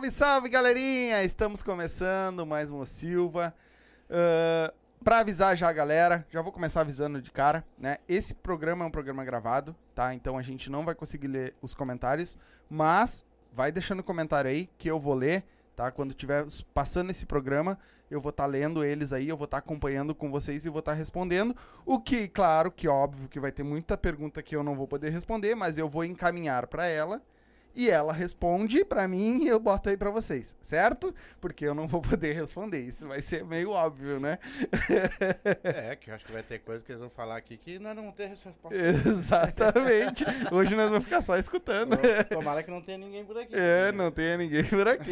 Salve, salve, galerinha! Estamos começando mais um Silva. Uh, pra avisar já a galera, já vou começar avisando de cara, né? Esse programa é um programa gravado, tá? Então a gente não vai conseguir ler os comentários, mas vai deixando comentário aí que eu vou ler, tá? Quando tiver passando esse programa, eu vou estar tá lendo eles aí, eu vou estar tá acompanhando com vocês e vou estar tá respondendo. O que, claro, que óbvio que vai ter muita pergunta que eu não vou poder responder, mas eu vou encaminhar para ela e ela responde para mim e eu boto aí para vocês, certo? Porque eu não vou poder responder, isso vai ser meio óbvio, né? É, que eu acho que vai ter coisa que eles vão falar aqui que nós não vamos ter resposta. Exatamente. Hoje nós vamos ficar só escutando. Tomara que não tenha ninguém por aqui. É, não tenha ninguém por aqui.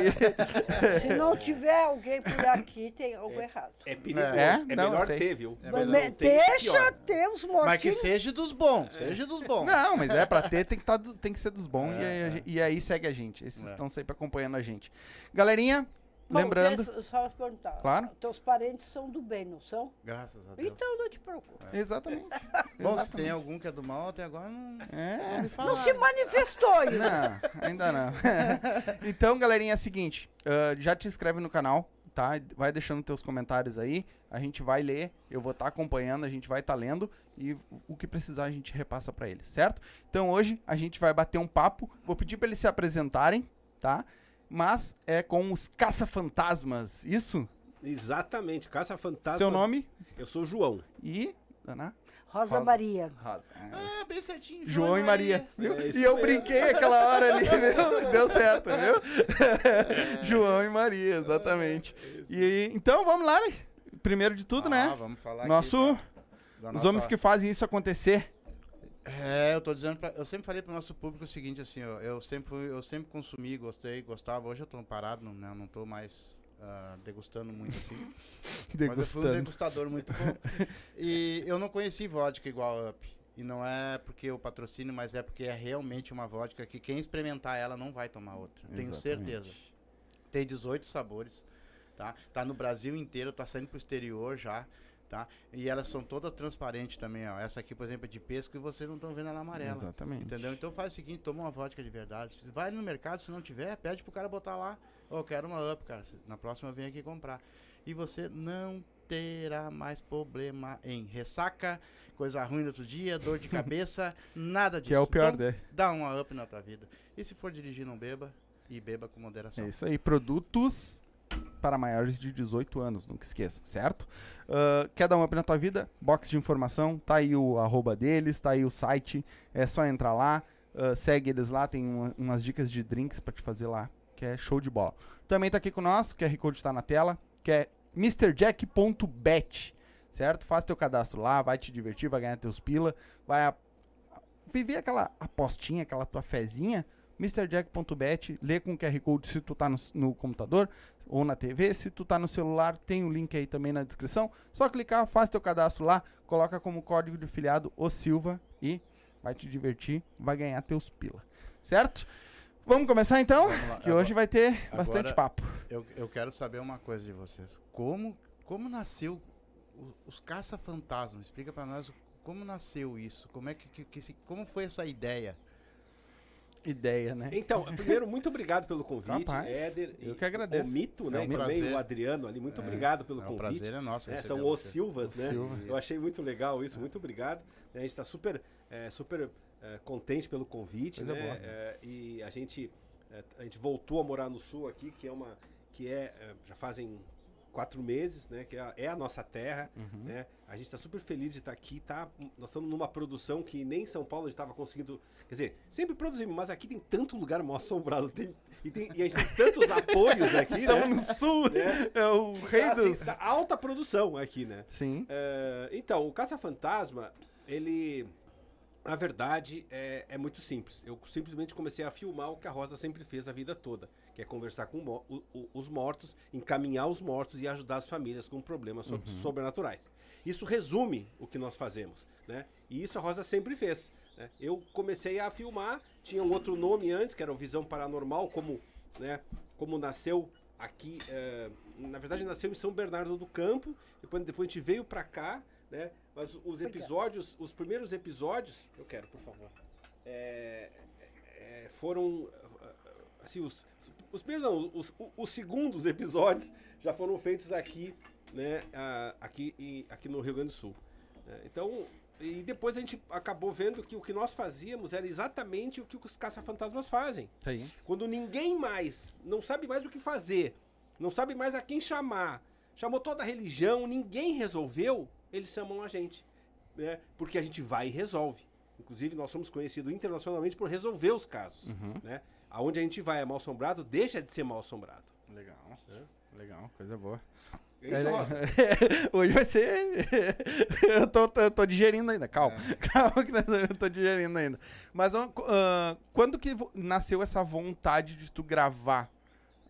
Se não tiver alguém por aqui, tem algo é, errado. É perigoso. É, é não, melhor ter, viu? É melhor ter, Deixa ter os mortinhos. Mas que seja dos bons, seja dos bons. Não, mas é, pra ter tem que, tá, tem que ser dos bons é, e, é. E, aí segue a gente. Esses é. estão sempre acompanhando a gente. Galerinha, Bom, lembrando. Só perguntar. Claro. Teus parentes são do bem, não são? Graças a Deus. Então não te preocupa. É. Exatamente. Bom, Exatamente. se tem algum que é do mal, até agora não, é. não me falaram. Não se manifestou ainda. Não, ainda não. então, galerinha, é o seguinte: uh, já te inscreve no canal, tá? Vai deixando teus comentários aí, a gente vai ler, eu vou estar tá acompanhando, a gente vai estar tá lendo e o que precisar a gente repassa para eles, certo? Então hoje a gente vai bater um papo, vou pedir para eles se apresentarem, tá? mas é com os caça-fantasmas, isso? Exatamente, caça-fantasma. Seu nome? Eu sou João. E, Ana? Rosa, Rosa, Maria. Rosa. Ah, bem certinho. João, João e Maria. Maria. É e eu mesmo. brinquei aquela hora ali, viu? Deu certo, viu? João e Maria, exatamente. É, e então vamos lá, né? Primeiro de tudo, ah, né? Vamos falar Nosso, aqui, tá? Os nossa... homens que fazem isso acontecer. É, eu tô dizendo, pra, eu sempre falei pro nosso público o seguinte, assim, ó, eu sempre, eu sempre consumi, gostei, gostava, hoje eu tô parado, não, né, não tô mais uh, degustando muito assim, mas eu fui um degustador muito bom, e eu não conheci vodka igual a Up, e não é porque eu patrocínio, mas é porque é realmente uma vodka que quem experimentar ela não vai tomar outra, tenho certeza. Tem 18 sabores, tá? Tá no Brasil inteiro, tá saindo pro exterior já, tá? E elas são todas transparentes também, ó. Essa aqui, por exemplo, é de pesco e vocês não estão vendo ela amarela. Exatamente. Entendeu? Então faz o seguinte, toma uma vodka de verdade. Vai no mercado, se não tiver, pede pro cara botar lá. Ô, oh, quero uma up, cara. Na próxima vem aqui comprar. E você não terá mais problema em ressaca, coisa ruim no outro dia, dor de cabeça, nada disso. Que é o pior, então, né? Dá uma up na tua vida. E se for dirigir, não beba. E beba com moderação. É isso aí. Produtos para maiores de 18 anos, nunca esqueça, certo? Uh, quer dar uma up na tua vida? Box de informação, tá aí o arroba deles, tá aí o site, é só entrar lá, uh, segue eles lá, tem uma, umas dicas de drinks para te fazer lá, que é show de bola. Também tá aqui com nós, o QR Code tá na tela, que é mrjack.bet, certo? Faz teu cadastro lá, vai te divertir, vai ganhar teus pila, vai a, viver aquela apostinha, aquela tua fezinha, MrJack.bet, lê com QR Code se tu tá no, no, computador ou na TV. Se tu tá no celular, tem o link aí também na descrição. Só clicar, faz teu cadastro lá, coloca como código de filiado o Silva e vai te divertir, vai ganhar teus pila. Certo? Vamos começar então? Vamos que agora, hoje vai ter bastante papo. Eu, eu quero saber uma coisa de vocês. Como, como nasceu os caça-fantasmas? Explica para nós como nasceu isso. Como, é que, que, que, como foi essa ideia? ideia, né? Então, primeiro, muito obrigado pelo convite, Rapaz, Éder. Eu que agradeço. O Mito, né? É um e também o Adriano ali, muito é, obrigado pelo é um convite. prazer é nosso. É, são os Silvas, né? Silva. Eu achei muito legal isso, muito obrigado. A gente está super, é, super é, contente pelo convite, Coisa né? É, e a gente, é, a gente voltou a morar no Sul aqui, que é uma, que é, já fazem quatro meses, né? Que é a, é a nossa terra, uhum. né? A gente está super feliz de estar tá aqui, tá? Nós estamos numa produção que nem em São Paulo a gente estava conseguindo, quer dizer, sempre produzimos, mas aqui tem tanto lugar mal assombrado, tem, e, tem, e a gente tem tantos apoios aqui, Estamos né? no sul, né? É o rei tá, dos... Assim, tá alta produção aqui, né? Sim. Uh, então, o Caça Fantasma, ele a verdade é, é, muito simples. Eu simplesmente comecei a filmar o que a Rosa sempre fez a vida toda, que é conversar com o, o, os mortos, encaminhar os mortos e ajudar as famílias com problemas so, uhum. sobrenaturais. Isso resume o que nós fazemos, né? E isso a Rosa sempre fez. Né? Eu comecei a filmar, tinha um outro nome antes, que era o Visão Paranormal, como, né, como nasceu aqui, é, na verdade nasceu em São Bernardo do Campo, depois, depois a gente veio para cá, né? Mas os episódios, os primeiros episódios, eu quero, por favor, é, é, foram assim os os primeiros não, os, os, os segundos episódios já foram feitos aqui, né, ah, aqui, aqui no Rio Grande do Sul. né. então, e depois a gente acabou vendo que o que nós fazíamos era exatamente o que os caça-fantasmas fazem. Aí. Quando ninguém mais não sabe mais o que fazer, não sabe mais a quem chamar, chamou toda a religião, ninguém resolveu, eles chamam a gente. Né? Porque a gente vai e resolve. Inclusive, nós somos conhecidos internacionalmente por resolver os casos. Né? Aonde a gente vai é mal assombrado, deixa de ser mal assombrado. Legal. Legal, coisa boa. É Rosa. Hoje vai ser. eu, tô, eu tô digerindo ainda, calma. Calma que eu tô digerindo ainda. Mas ah, quando que nasceu essa vontade de tu gravar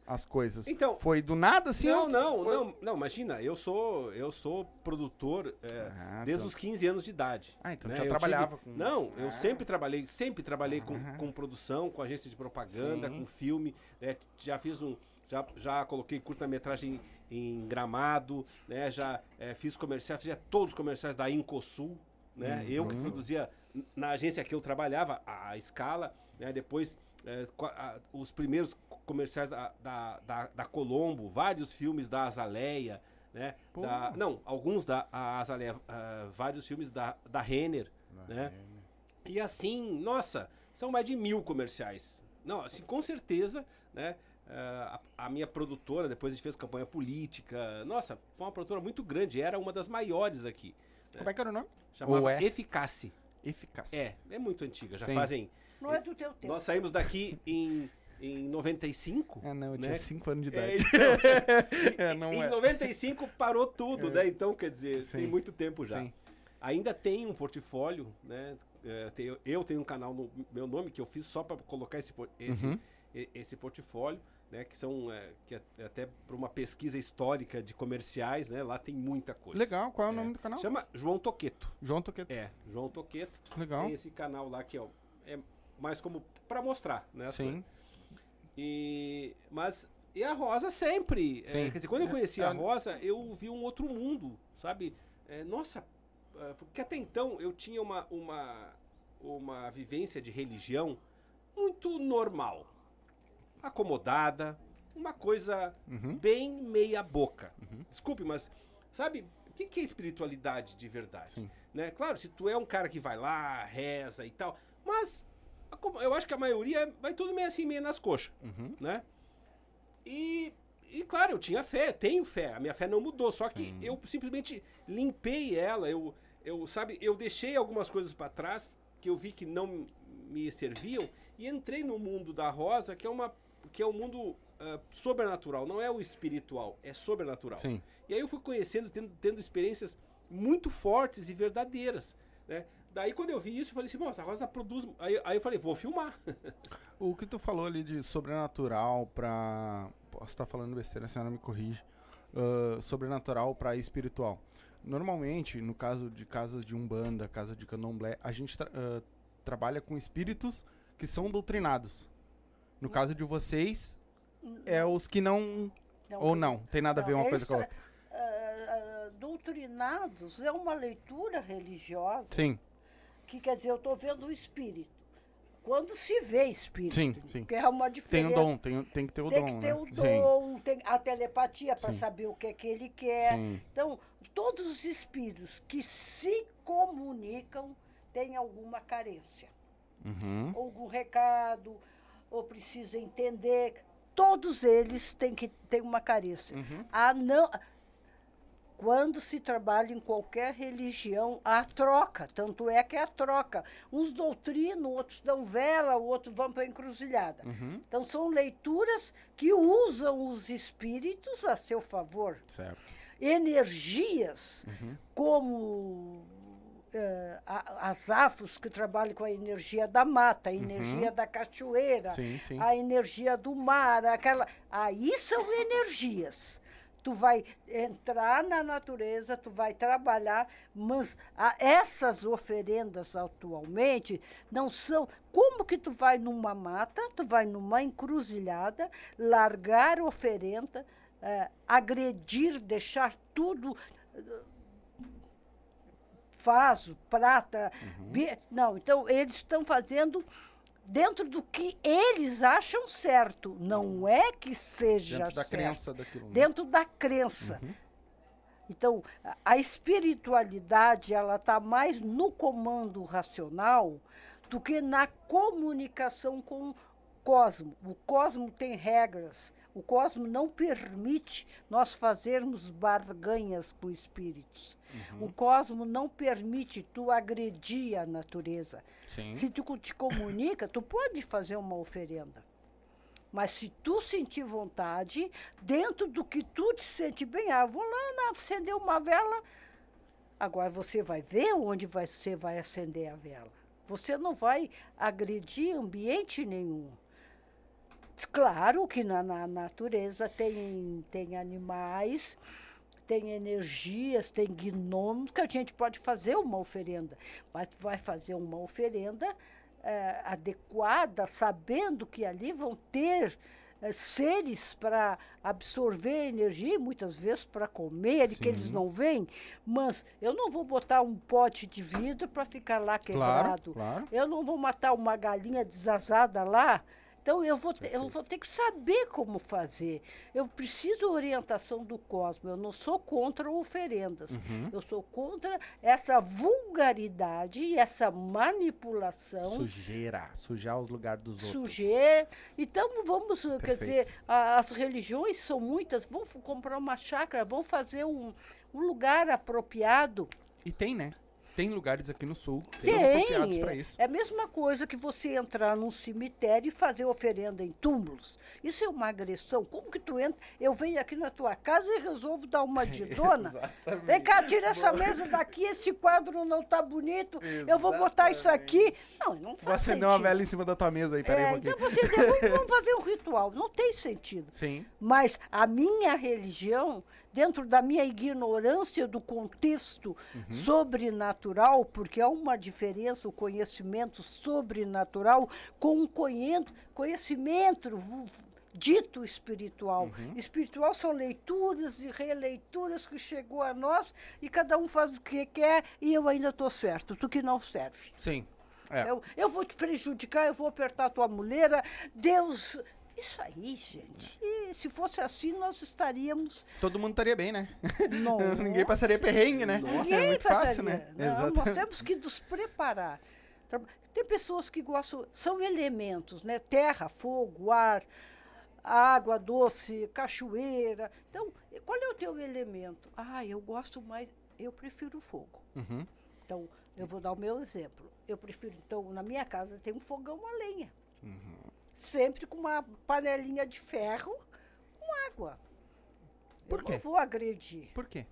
as coisas? Então- Foi do nada assim? não, não, foi- não, não, imagina, eu sou, eu sou produtor é, Ah, desde então. os 15 anos de idade. Ah, então né? já Eu trabalhava tive- com Não, isso. eu Ah. sempre trabalhei, sempre trabalhei com, Aham. com produção, com agência de propaganda, Sim. com filme, né? Já fiz um, já, já coloquei curta-metragem em Gramado, né? Já eh, fiz comerciais, fazia todos os comerciais da Incosul, né? Eu Uhum. que produzia n- na agência que eu trabalhava, a, a Escala, né? Depois a- os primeiros co- comerciais da, da, da, da Colombo, vários filmes da Azaleia, né? Da- não, alguns da Azaleia, ah, vários filmes da, da Renner, né? E assim, nossa, são mais de mil comerciais. Não, assim, com certeza, né? ah, a, a minha produtora, depois a gente fez campanha política. Nossa, foi uma produtora muito grande, era uma das maiores aqui. Como é que era o nome? Chamava Ou é? Eficace. Eficaz. É, é muito antiga. Já Sim. fazem. Não é do teu tempo. Nós saímos daqui em, em 95. É, não, eu né? tinha 5 anos de É, idade. então, É, não em é. 95 parou tudo, né? Então, quer dizer, Sim. tem muito tempo já. Sim. Ainda tem um portfólio, né? É, eu tenho um canal no meu nome que eu fiz só para colocar esse, esse, Uhum. esse portfólio, né? Que são é, que é, é até para uma pesquisa histórica de comerciais, né? Lá tem muita coisa. Legal, qual é o nome do canal? Chama João Toqueto. João Toqueto. É, João Toqueto. Legal. Tem esse canal lá que é mais como para mostrar, né? Sim. e, mas e a Rosa sempre. é, quer dizer, quando eu conheci a É. Rosa, eu vi um outro mundo, sabe? É, nossa, é, porque até então eu tinha uma, uma, uma vivência de religião muito normal, acomodada, uma coisa Uhum. bem meia boca. Desculpe, mas sabe o que, que é espiritualidade de verdade? Sim. Né? Claro, se tu é um cara que vai lá, reza e tal, mas a eu acho que a maioria vai tudo meio assim, meio nas coxas, Uhum. né? E, e claro, eu tinha fé, tenho fé, a minha fé não mudou, só que Sim. eu simplesmente limpei ela, eu, eu sabe, eu deixei algumas coisas para trás que eu vi que não me serviam e entrei no mundo da rosa, que é uma que é um mundo ah, sobrenatural, não é o espiritual, é sobrenatural. Sim. E aí eu fui conhecendo, tendo, tendo experiências muito fortes e verdadeiras, né? Daí quando eu vi isso, eu falei assim, nossa, a Rosa produz... Aí, aí eu falei, vou filmar. O que tu falou ali de sobrenatural pra. Posso estar falando besteira, a senhora me corrige. Ah, sobrenatural pra espiritual. Normalmente, no caso de casas de umbanda, casa de candomblé, a gente tra- ah, trabalha com espíritos que são doutrinados. No caso de vocês, é os que não. Não, Ou não, tem nada a ver uma coisa com a tra- outra. ah, doutrinados é uma leitura religiosa Sim, que quer dizer, eu estou vendo o espírito. Quando se vê espírito, Sim, sim. que é uma tem diferença. o dom, tem, tem que ter o tem dom. que ter né? o Sim, dom, tem a telepatia para Sim. saber o que é que ele quer. sim. Então, todos os espíritos que se comunicam têm alguma carência, Uhum. algum recado, ou precisa entender. Todos eles têm que ter uma carência. Uhum. A não, quando se trabalha em qualquer religião, há troca. Tanto é que é a troca. Uns doutrinam, outros dão vela, outros vão para a encruzilhada. Uhum. Então, são leituras que usam os espíritos a seu favor. Certo. Energias, Uhum. como a- as afros que trabalham com a energia da mata, a energia da cachoeira, Uhum. Sim, sim. a energia do mar, aquela. Aí são energias. Tu vai entrar na natureza, tu vai trabalhar, mas a- essas oferendas atualmente não são. Como que tu vai numa mata, tu vai numa encruzilhada, largar oferenda, eh, agredir, deixar tudo vaso, prata. bi- Não, então eles estão fazendo dentro do que eles acham certo. Não é que seja Dentro da certo. crença daquilo. né? Dentro da crença. Uhum. Então, a- a espiritualidade, ela está mais no comando racional do que na comunicação com o cosmo. O cosmo tem regras. O cosmo não permite nós fazermos barganhas com espíritos. Uhum. O cosmo não permite tu agredir a natureza. Sim. Se tu te comunica, tu pode fazer uma oferenda. Mas se tu sentir vontade, dentro do que tu te sente bem, ah, vou lá acender uma vela. Agora você vai ver onde vai- você vai acender a vela. Você não vai agredir ambiente nenhum. Claro que na, na natureza tem, tem animais, tem energias, tem gnomos que a gente pode fazer uma oferenda. Mas vai fazer uma oferenda eh, adequada, sabendo que ali vão ter eh, seres para absorver energia, e muitas vezes para comer, e que eles não veem. Mas eu não vou botar um pote de vidro para ficar lá Claro, quebrado. claro. Eu não vou matar uma galinha desazada lá. Então eu vou, ter, eu vou ter que saber como fazer. Eu preciso orientação do cosmos. Eu não sou contra oferendas. Uhum. Eu sou contra essa vulgaridade e essa manipulação. Sujeira. Sujar os lugares dos outros. Sujeira. Então vamos, uh, quer dizer, Perfeito. a- as religiões são muitas. Vão f- comprar uma chácara, vão fazer um, um lugar apropriado. E tem, né? Tem lugares aqui no sul que são apropriados para isso. É a mesma coisa que você entrar num cemitério e fazer oferenda em túmulos. Isso é uma agressão. Como que tu entra? Eu venho aqui na tua casa e resolvo dar uma de dona. Exatamente. Vem cá, tira essa mesa daqui, esse quadro não tá bonito. Eu vou botar isso aqui. Não, não faz Vou acender uma vela em cima da tua mesa aí, peraí É, um pouquinho. então você vamos, vamos fazer um ritual. Não tem sentido. Sim. Mas a minha religião, dentro da minha ignorância do contexto sobrenatural, porque há uma diferença o conhecimento sobrenatural com o conhe- conhecimento dito espiritual. Espiritual são leituras e releituras que chegou a nós e cada um faz o que quer e eu ainda estou certo, tu que não serve. Sim. É. Eu, eu vou te prejudicar, eu vou apertar a tua muleira. Deus. Isso aí, gente. E se fosse assim, nós estaríamos. Todo mundo estaria bem, né? Não, Ninguém passaria perrengue, né? Ninguém é muito fácil, passaria. né? Não, nós temos que nos preparar. Tem pessoas que gostam, são elementos, né? Terra, fogo, ar, água doce, cachoeira. Então, qual é o teu elemento? Ah, eu gosto mais, eu prefiro o fogo. Uhum. Então, eu vou dar o meu exemplo. Eu prefiro, então, na minha casa tem um fogão a lenha. Sempre com uma panelinha de ferro com água. Por eu quê? não vou agredir. Por quê?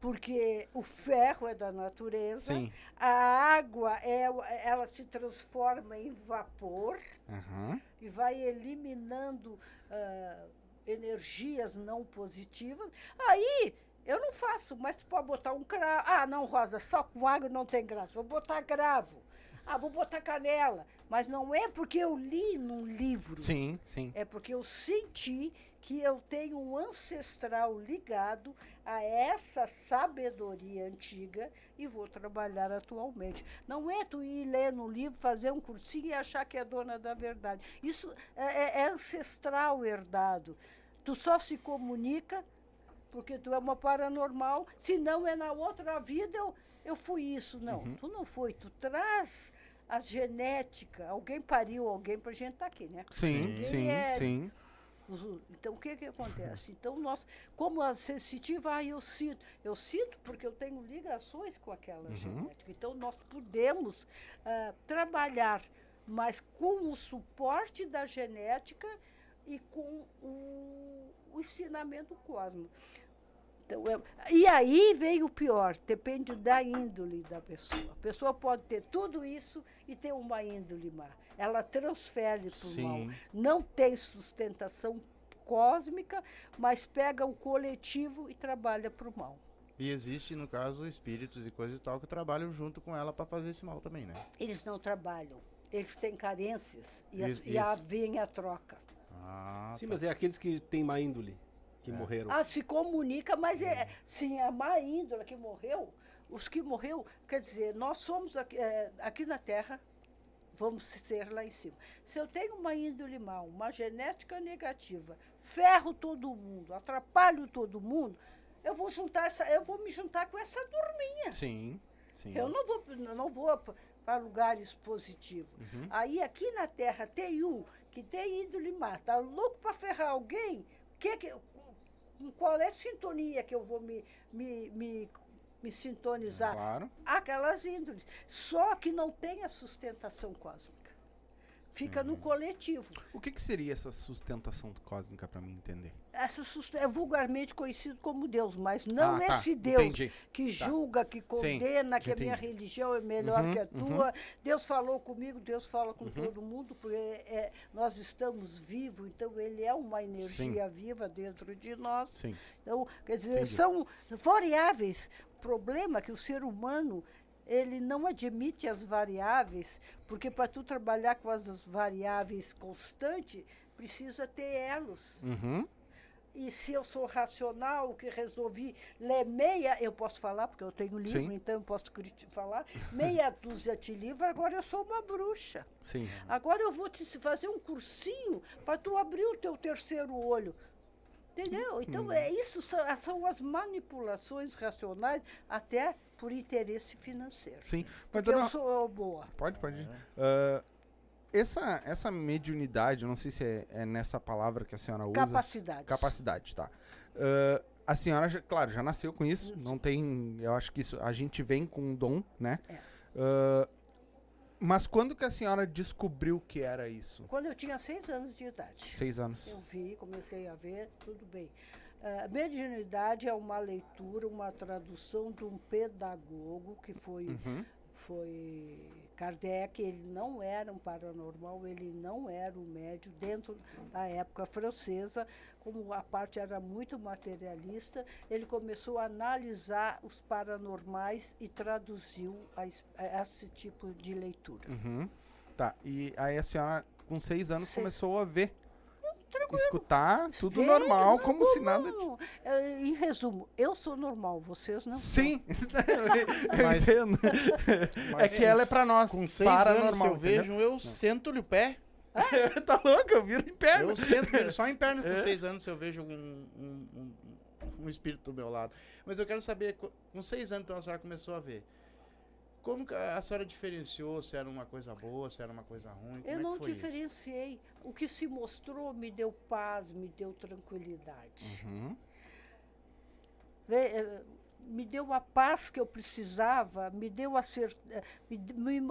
Porque o ferro é da natureza, Sim. a água é, ela se transforma em vapor Aham. e vai eliminando ah, energias não positivas. Aí eu não faço, mas tu pode botar um cravo. Ah, não, Rosa, só com água não tem graça. Vou botar cravo. Ah, vou botar canela. Mas não é porque eu li num livro. Sim, sim. É porque eu senti que eu tenho um ancestral ligado a essa sabedoria antiga e vou trabalhar atualmente. Não é tu ir ler no livro, fazer um cursinho e achar que é dona da verdade. Isso é, é- é ancestral herdado. Tu só se comunica porque tu é uma paranormal, se não é na outra vida eu, eu fui isso. Não, tu não foi. Tu traz a genética. Alguém pariu alguém pra gente estar aqui, né? Sim, sim, é- sim. Então, o que que acontece? Então, nós, como a sensitiva, ah, eu sinto. Eu sinto porque eu tenho ligações com aquela genética. Então, nós podemos ah, trabalhar, mas com o suporte da genética e com o, o ensinamento cósmico. Então, é- e aí vem o pior, depende da índole da pessoa. A pessoa pode ter tudo isso e ter uma índole má. Ela transfere para o mal. Não tem sustentação cósmica, mas pega o coletivo e trabalha para o mal. E existe, no caso, espíritos e coisas e tal que trabalham junto com ela pra fazer esse mal também, né? Eles não trabalham, eles têm carências e, as- Isso, e a, vem a troca. Ah, Sim, tá. mas é aqueles que têm má índole, que É. morreram. Ah, se comunica, mas é, sim, a má índole que morreu, os que morreu, quer dizer, nós somos aqui, é, aqui na Terra, vamos ser lá em cima. Se eu tenho uma índole mal, uma genética negativa, ferro todo mundo, atrapalho todo mundo, eu vou juntar essa, eu vou me juntar com essa turminha. Sim, sim. Eu não vou, não vou para lugares positivos. Uhum. Aí aqui na Terra tem um que tem índole má, tá louco para ferrar alguém, que que, com qual é a sintonia que eu vou me, me, me, me sintonizar? Claro. Aquelas índoles. Só que não tem a sustentação cósmica. Fica no coletivo. O que, que seria essa sustentação cósmica para mim entender? Essa é vulgarmente conhecido como Deus, mas não Ah, tá. esse Deus Entendi. que Tá. julga, que condena, que a minha religião é melhor Uhum, que a uhum. tua. Deus falou comigo, Deus fala com todo mundo, porque é, nós estamos vivos, então ele é uma energia viva dentro de nós. Sim. Então, quer dizer, Entendi. são variáveis. O problema é que o ser humano ele não admite as variáveis, porque para tu trabalhar com as variáveis constantes, precisa ter elos. Uhum. E se eu sou racional, que resolvi ler meia, eu posso falar, porque eu tenho livro, Sim. então eu posso falar, meia dúzia de livro, agora eu sou uma bruxa. Sim. Agora eu vou te fazer um cursinho para tu abrir o teu terceiro olho. Entendeu? Então, Hum. é isso são, são as manipulações racionais, até por interesse financeiro. Sim. Mas, dona, eu sou boa. Pode, pode. Ah, essa, essa mediunidade, não sei se é, é nessa palavra que a senhora usa. Capacidades. Capacidade, tá. Ah, a senhora, já- claro, já nasceu com isso. Não tem. Eu acho que isso. A gente vem com um dom, né? É. Ah, mas quando que a senhora descobriu que era isso? Quando eu tinha seis anos de idade. Seis anos. Eu vi, comecei a ver, tudo bem. A mediunidade é uma leitura, uma tradução de um pedagogo que foi, Uhum. foi Kardec. Ele não era um paranormal, ele não era um médio dentro da época francesa. Como a parte era muito materialista, ele começou a analisar os paranormais e traduziu a a esse tipo de leitura. Uhum. Tá. E aí a senhora, com seis anos, Seis. começou a ver. Escutar, tudo normal, não, como se não, nada. não. É, Em resumo, eu sou normal, vocês não. Sim! eu Mas- entendo. Mas é que ela é pra nós. Com seis anos, se paranormal, eu vejo, eu sento-lhe o pé. entendeu? tá louco? Eu viro em perna. Eu sento só em perna com É. seis anos se eu vejo um, um, um, um espírito do meu lado. Mas eu quero saber, co- com seis anos então a senhora começou a ver. Como que a senhora diferenciou se era uma coisa boa, se era uma coisa ruim? Como Eu é não que foi isso? diferenciei. O que se mostrou me deu paz, me deu tranquilidade. Uhum. Eh, me deu a paz que eu precisava, me deu a certeza.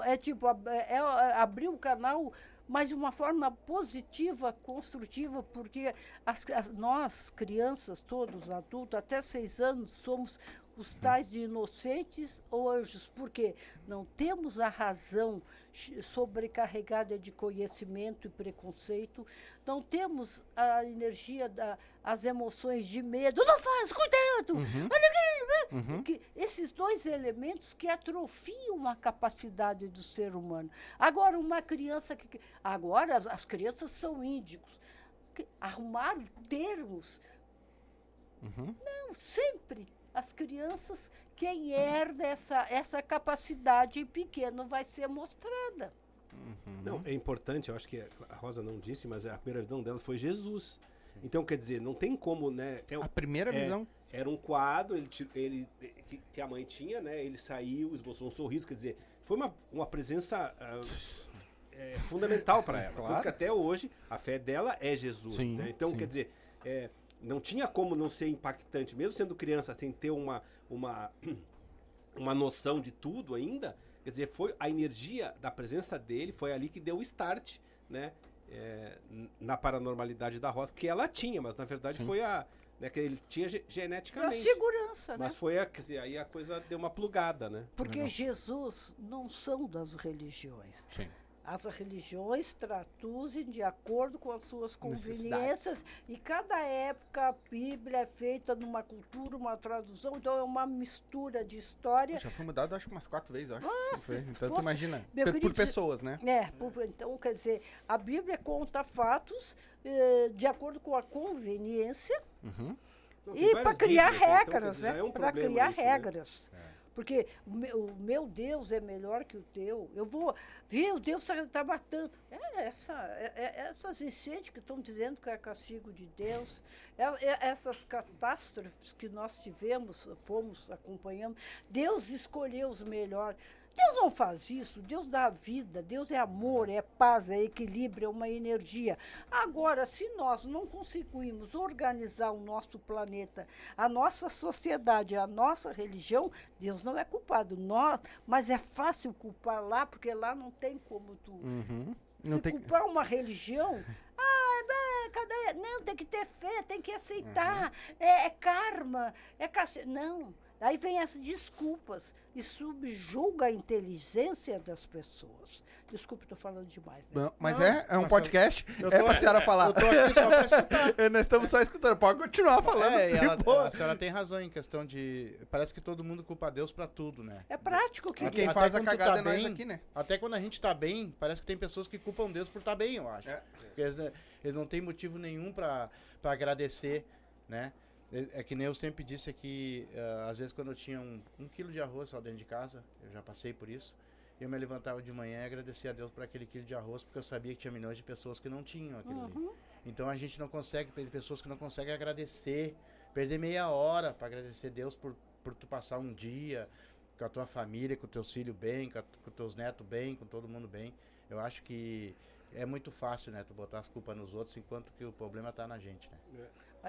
É tipo, ab- é, é abrir um canal, mas de uma forma positiva, construtiva, porque as- as- nós, crianças, todos adultos, até seis anos, somos os tais de inocentes ou anjos, porque não temos a razão sobrecarregada de conhecimento e preconceito, não temos a energia, da, as emoções de medo, não faz, cuidado, Uhum. olha aqui, né? Uhum. que esses dois elementos que atrofiam a capacidade do ser humano. Agora, uma criança que. Agora, as, as crianças são índigos. Que arrumaram termos. Uhum. Não, sempre as crianças, quem herda essa, essa capacidade em pequeno vai ser mostrada. Uhum. Não, é importante, eu acho que a Rosa não disse, mas a primeira visão dela foi Jesus. Então, quer dizer, não tem como, né? é A primeira é, visão. Era um quadro, ele, ele que, que a mãe tinha, né? Ele saiu, esboçou um sorriso, quer dizer, foi uma, uma presença ah, é, fundamental para ela. Claro. Tanto que até hoje a fé dela é Jesus. Sim, né? Então, sim. quer dizer, é, não tinha como não ser impactante, mesmo sendo criança, sem ter uma, uma, uma noção de tudo ainda. Quer dizer, foi a energia da presença dele, foi ali que deu o start, né? é, na paranormalidade da Rosa, que ela tinha, mas na verdade Sim. foi a. Né, que ele tinha ge- geneticamente. segurança, né? Mas foi a, quer dizer, aí a coisa deu uma plugada, né? Porque Legal. Jesus não são das religiões. Sim. As religiões traduzem de acordo com as suas conveniências e cada época a Bíblia é feita numa cultura, uma tradução, então é uma mistura de história. Já foi mudado, acho que umas quatro vezes, acho. cinco vezes. Então, tu fosse- imagina. meu Pe- querido, por pessoas, né? É, por- então quer dizer, a Bíblia conta fatos eh, de acordo com a conveniência Uhum. Não, tem e para criar Bíblias, né? Então, regras, dizer, já né? é um para criar isso, né? Porque o meu, o meu Deus é melhor que o teu. Eu vou ver, o Deus está matando. É, essa, é, é essas enchentes que estão dizendo que é castigo de Deus, é, é, essas catástrofes que nós tivemos, fomos acompanhando, Deus escolheu os melhores. Deus não faz isso, Deus dá vida, Deus é amor, é paz, é equilíbrio, é uma energia. Agora, se nós não conseguimos organizar o nosso planeta, a nossa sociedade, a nossa religião, Deus não é culpado. Nós, mas é fácil culpar lá, porque lá não tem como tu. Uhum. Não se tem... culpar uma religião, ah, cadê? Não, tem que ter fé, tem que aceitar. Uhum. É, é, karma, é cacete. Não. Aí vem as desculpas e subjuga a inteligência das pessoas. Desculpe, estou falando demais. Né? Não, mas não, é, é um podcast, eu, eu é para a senhora falar. Eu tô aqui só para escutar. Nós estamos só escutando, pode continuar falando. É, ela, a senhora tem razão em questão de... Parece que todo mundo culpa Deus para tudo, né? É prático, que Quem faz a cagada tá é nós bem, aqui, né? Até quando a gente está bem, parece que tem pessoas que culpam Deus por estar tá bem, eu acho. É. Porque eles, eles não têm motivo nenhum para agradecer, né? É, é que nem eu sempre disse aqui, uh, às vezes quando eu tinha um, um quilo de arroz só dentro de casa, eu já passei por isso, eu me levantava de manhã e agradecia a Deus por aquele quilo de arroz, porque eu sabia que tinha milhões de pessoas que não tinham aquele uhum. Então a gente não consegue, tem pessoas que não conseguem agradecer, perder meia hora para agradecer a Deus por, por tu passar um dia com a tua família, com teus filhos bem, com, a, com teus netos bem, com todo mundo bem. Eu acho que é muito fácil, né, tu botar as culpas nos outros, enquanto que o problema está na gente, né? É.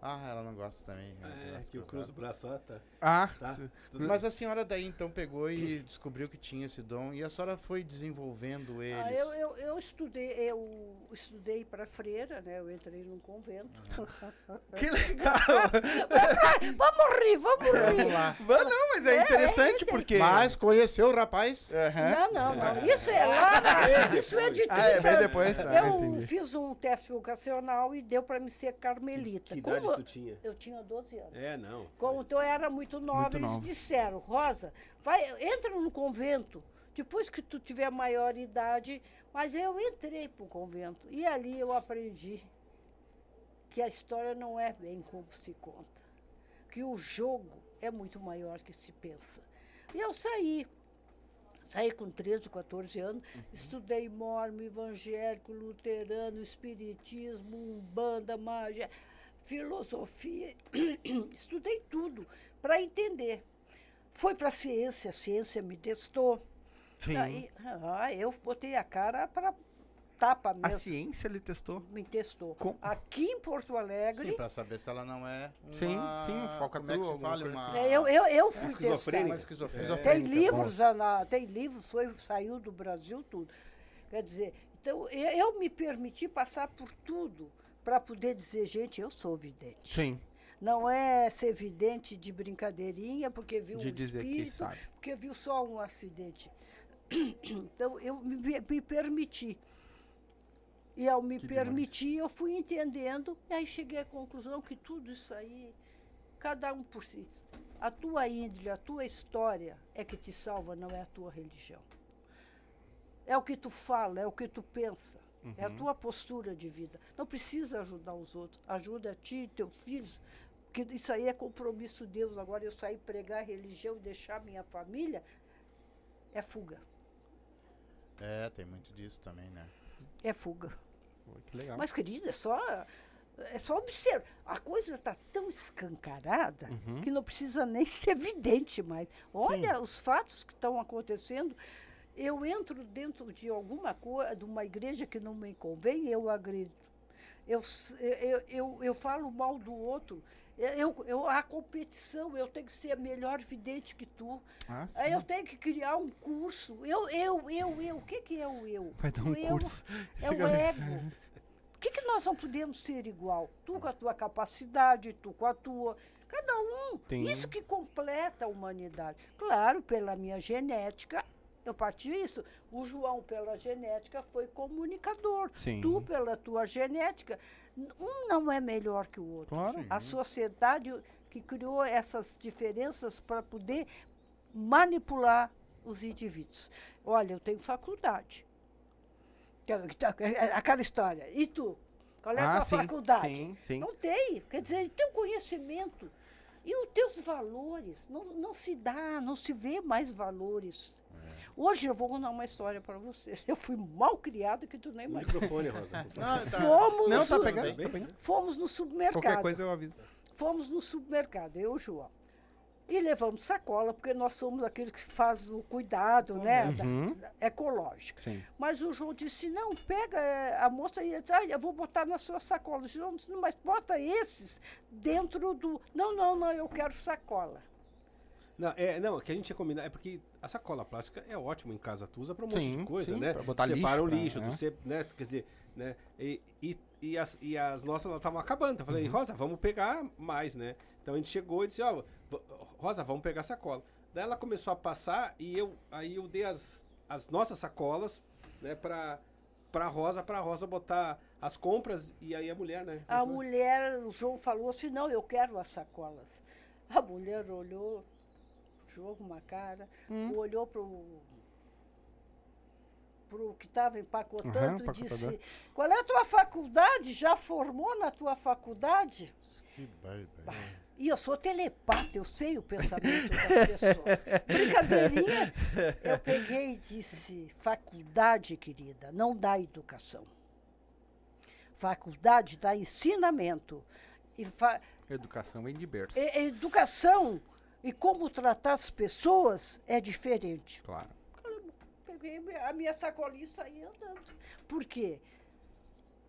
Ah, ela não gosta também. É, que o cruzo o braço, ó, tá. Ah, tá. Mas a senhora daí então pegou e descobriu que tinha esse dom e a senhora foi desenvolvendo eles. Ah, eu, eu, eu estudei, eu estudei para freira, né? Eu entrei num convento. Uhum. que legal! vamos rir, vamos rir. Vamos lá. Não, mas é, é interessante é, é porque. Mas conheceu o rapaz? Uhum. Não, não, não. Isso é lá. isso é de Ah, é bem depois. Ah, eu entendi. fiz um teste vocacional e deu para me ser carmelita. Que, que Como tu tinha? Eu tinha 12 anos. É, não. Como então eu era muito nova, muito eles nova. disseram, Rosa, vai, entra no convento. Depois que tu tiver maior idade, mas eu entrei para o convento e ali eu aprendi que a história não é bem como se conta, que o jogo é muito maior que se pensa. E eu saí, saí com 13, 14 anos, uhum. estudei mormo, evangélico, luterano, espiritismo, umbanda, magia, filosofia, estudei tudo para entender. Foi para a ciência, a ciência me testou. Sim. Daí, ah, eu botei a cara para tapa mesmo. A ciência ele testou? Me testou. Com... Aqui em Porto Alegre. Sim, para saber se ela não é uma... Sim, sim, foca Como é que se fala? Uma... Assim. É, eu, eu, eu fui testar. É. Tem livros, na, tem livros, foi, saiu do Brasil tudo. Quer dizer, então eu, eu me permiti passar por tudo para poder dizer, gente, eu sou vidente. Sim. Não é ser vidente de brincadeirinha, porque viu de um dizer espírito, que sabe. porque viu só um acidente. Então, eu me, me permiti. E ao me que permitir, demais. eu fui entendendo, e aí cheguei à conclusão que tudo isso aí, cada um por si. A tua índole, a tua história é que te salva, não é a tua religião. É o que tu fala, é o que tu pensa. Uhum. É a uhum. tua postura de vida. Não precisa ajudar os outros. Ajuda a ti e teus filhos. Porque isso aí é compromisso de Deus. Agora eu sair pregar religião e deixar minha família é fuga. É, tem muito disso também, né? É fuga. Muito legal. Mas, querida, é só. É só observar. A coisa está tão escancarada uhum. que não precisa nem ser evidente mais. Olha Sim. os fatos que estão acontecendo eu entro dentro de alguma coisa, de uma igreja que não me convém, eu agrido. Eu, eu, eu, eu falo mal do outro. Eu, eu, a competição, eu tenho que ser melhor vidente que tu. Ah, eu tenho que criar um curso. Eu, eu, eu, eu. O que, que é o eu? Vai dar um o curso. É o ego. Por que, que nós não podemos ser igual? Tu com a tua capacidade, tu com a tua. Cada um. Tem. Isso que completa a humanidade. Claro, pela minha genética, eu parti isso. O João, pela genética, foi comunicador. Sim. Tu, pela tua genética, um não é melhor que o outro. Claro. A sociedade que criou essas diferenças para poder manipular os indivíduos. Olha, eu tenho faculdade. Aquela história. E tu? Qual é a ah, tua sim, faculdade? Sim, sim. Não tem. Quer dizer, tem um conhecimento. E os teus valores, não, não se dá, não se vê mais valores. Hoje eu vou contar uma história para vocês. Eu fui mal criada que tu nem imagina. microfone, Rosa. Não, tá. Fomos, Não, tá pegando, tá pegando. fomos no supermercado. Qualquer coisa eu aviso. Fomos no supermercado, eu e o João. E levamos sacola, porque nós somos aqueles que faz o cuidado, né? da- Uhum. da- ecológico. Sim. Mas o João disse, não, pega, eh, a moça dizer, "Ah, eu vou botar na sua sacola. O João disse, não, mas bota esses dentro do. Não, não, não, eu quero sacola. Não, é, não, o que a gente tinha combinado é porque a sacola plástica é ótimo em casa, tu usa pra um monte Sim, de coisa, sim, né? pra botar separa lixo, o pra- lixo, né? tu se, né? Quer dizer, né? E, e, e as, e as nossas estavam acabando. Eu falei, Uhum. Rosa, vamos pegar mais, né? Então a gente chegou e disse, ó, v- Rosa, vamos pegar a sacola. Daí ela começou a passar e eu aí eu dei as, as nossas sacolas, né, pra, pra Rosa, pra Rosa botar as compras e aí a mulher, né? A mulher, o João falou assim, não, eu quero as sacolas. A mulher olhou, João com uma cara, Hum. olhou para o pro que estava empacotando Aham, e disse, qual é a tua faculdade? Já formou na tua faculdade? Que barbaridade. E eu sou telepata, eu sei o pensamento das pessoas. Brincadeirinha. Eu peguei e disse, faculdade, querida, não dá educação. Faculdade dá ensinamento. E fa- Educação berço. e- educação e como tratar as pessoas é diferente. Claro. Peguei a minha sacolinha e saí andando. Por quê?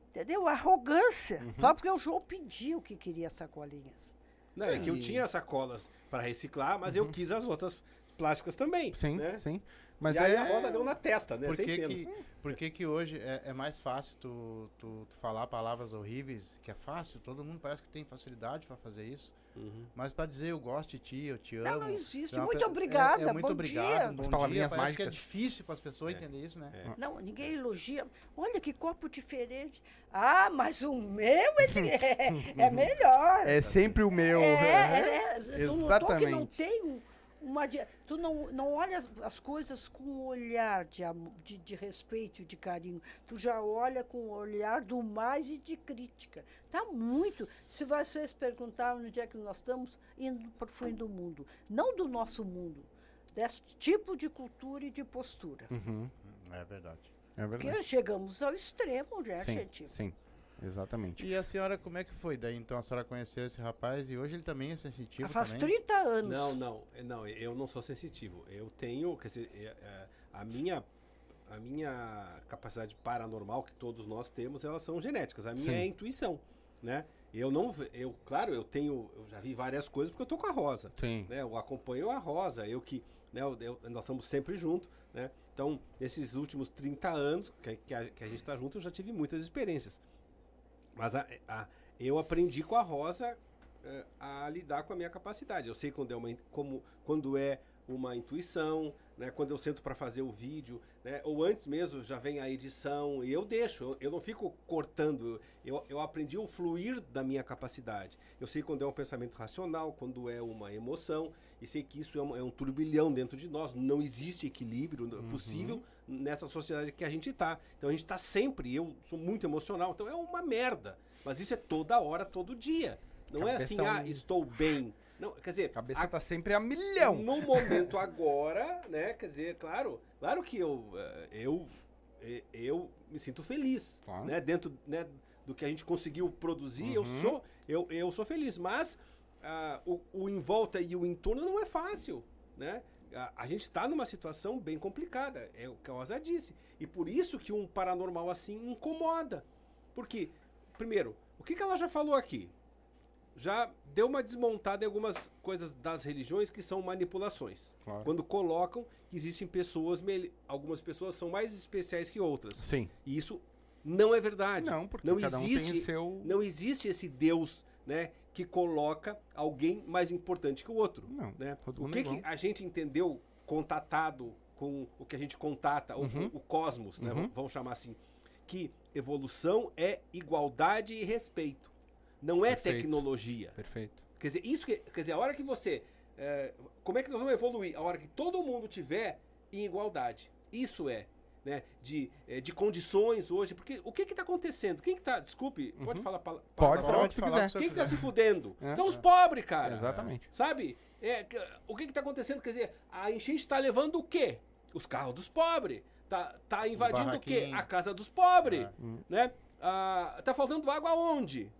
Entendeu? Arrogância. Uhum. Só porque o João pediu que queria sacolinhas. Não, é que eu tinha sacolas para reciclar, mas eu quis as outras plásticas também. Uhum. Sim, né? sim. Mas e aí é... a Rosa deu na testa, né? Por que, que, por que que hoje é, é mais fácil tu, tu, tu falar palavras horríveis, que é fácil, todo mundo parece que tem facilidade para fazer isso, Uhum. mas para dizer eu gosto de ti, eu te Não, amo... não existe. é uma Muito pe- obrigada, É, é muito bom obrigado, dia. bom As dia, palavrinhas parece que é mágicas. difícil para as pessoas É. entender isso, né? É. Não, ninguém elogia. Olha que copo diferente. Ah, mas o meu é, é, é melhor. É sempre o meu. É, é, é. Que não Exatamente. tem um- uma. Tu não, não olha as, as coisas com um olhar de, de, de respeito e de carinho. Tu já olha com o olhar do mais e de crítica. Tá muito. Se vocês perguntarem onde é que nós estamos, indo para o fim do mundo. Não do nosso mundo. Desse tipo de cultura e de postura. Uhum. É verdade. É Porque verdade. chegamos ao extremo, né, Sim, gente? sim. Exatamente. E a senhora, como é que foi? Daí então a senhora conheceu esse rapaz e hoje ele também é sensitivo Ah, Faz também? 30 anos. Não, não, não, eu não sou sensitivo. Eu tenho, quer dizer, é, é, a minha a minha capacidade paranormal que todos nós temos, elas são genéticas. A minha Sim. é a intuição, né? Eu não, eu, claro, eu tenho, eu já vi várias coisas porque eu tô com a Rosa, Sim. né? Eu acompanho a Rosa, eu que, né? eu- eu- nós estamos sempre juntos, né? Então, nesses últimos 30 anos que, que a, que a gente está junto, eu já tive muitas experiências. Mas a- a- eu aprendi com a Rosa eh, a lidar com a minha capacidade. Eu sei quando é uma, como, quando é uma intuição, né? quando eu sento para fazer o vídeo, né? ou antes mesmo já vem a edição, e eu deixo, eu, eu não fico cortando. Eu, eu aprendi o fluir da minha capacidade. Eu sei quando é um pensamento racional, quando é uma emoção, e sei que isso é um, é um turbilhão dentro de nós. Não existe equilíbrio Uhum. possível nessa sociedade que a gente tá. Então a gente tá sempre, eu sou muito emocional, então é uma merda. Mas isso é toda hora, todo dia. Não é assim, ah, estou bem. Não, quer dizer, A cabeça a- tá sempre a milhão. no momento agora, né? Quer dizer, claro, claro que eu, eh, eu, eh, eu me sinto feliz, Claro. né? Dentro, né, do que a gente conseguiu produzir, eu Uhum. sou, eu, eu sou feliz. Mas ah, o, o em volta e o entorno não é fácil, né? A, a gente está numa situação bem complicada, é o que a Rosa disse. E por isso que um paranormal assim incomoda. Porque, primeiro, o que, que ela já falou aqui? já deu uma desmontada em algumas coisas das religiões que são manipulações. Claro. Quando colocam que existem pessoas, algumas pessoas são mais especiais que outras. Sim. E isso não é verdade. Não, porque não cada um existe, tem o seu... não existe esse Deus, né, que coloca alguém mais importante que o outro, Não, né? O que, é que a gente entendeu contatado com o que a gente contata, o- Uhum. o, o cosmos, né? Uhum. Vamos- Vamos chamar assim, que evolução é igualdade e respeito. Não é Perfeito. tecnologia. Perfeito. Quer dizer, isso que, quer dizer, a hora que você. é, como é que nós vamos evoluir? A hora que todo mundo tiver em igualdade. Isso é. Né, de, eh, de condições hoje. Porque o que está acontecendo? Quem que tá. Desculpe, pode falar pala- Uhum. Pode falar o que quiser. que Quem que tá quiser. se fudendo? É. São os pobres, cara. Exatamente. Sabe? É, que- o que que tá acontecendo? Quer dizer, a enchente tá levando o quê? Os carros dos pobres. Tá, tá invadindo o quê? A casa dos pobres. É. Né? Ah, tá faltando água onde?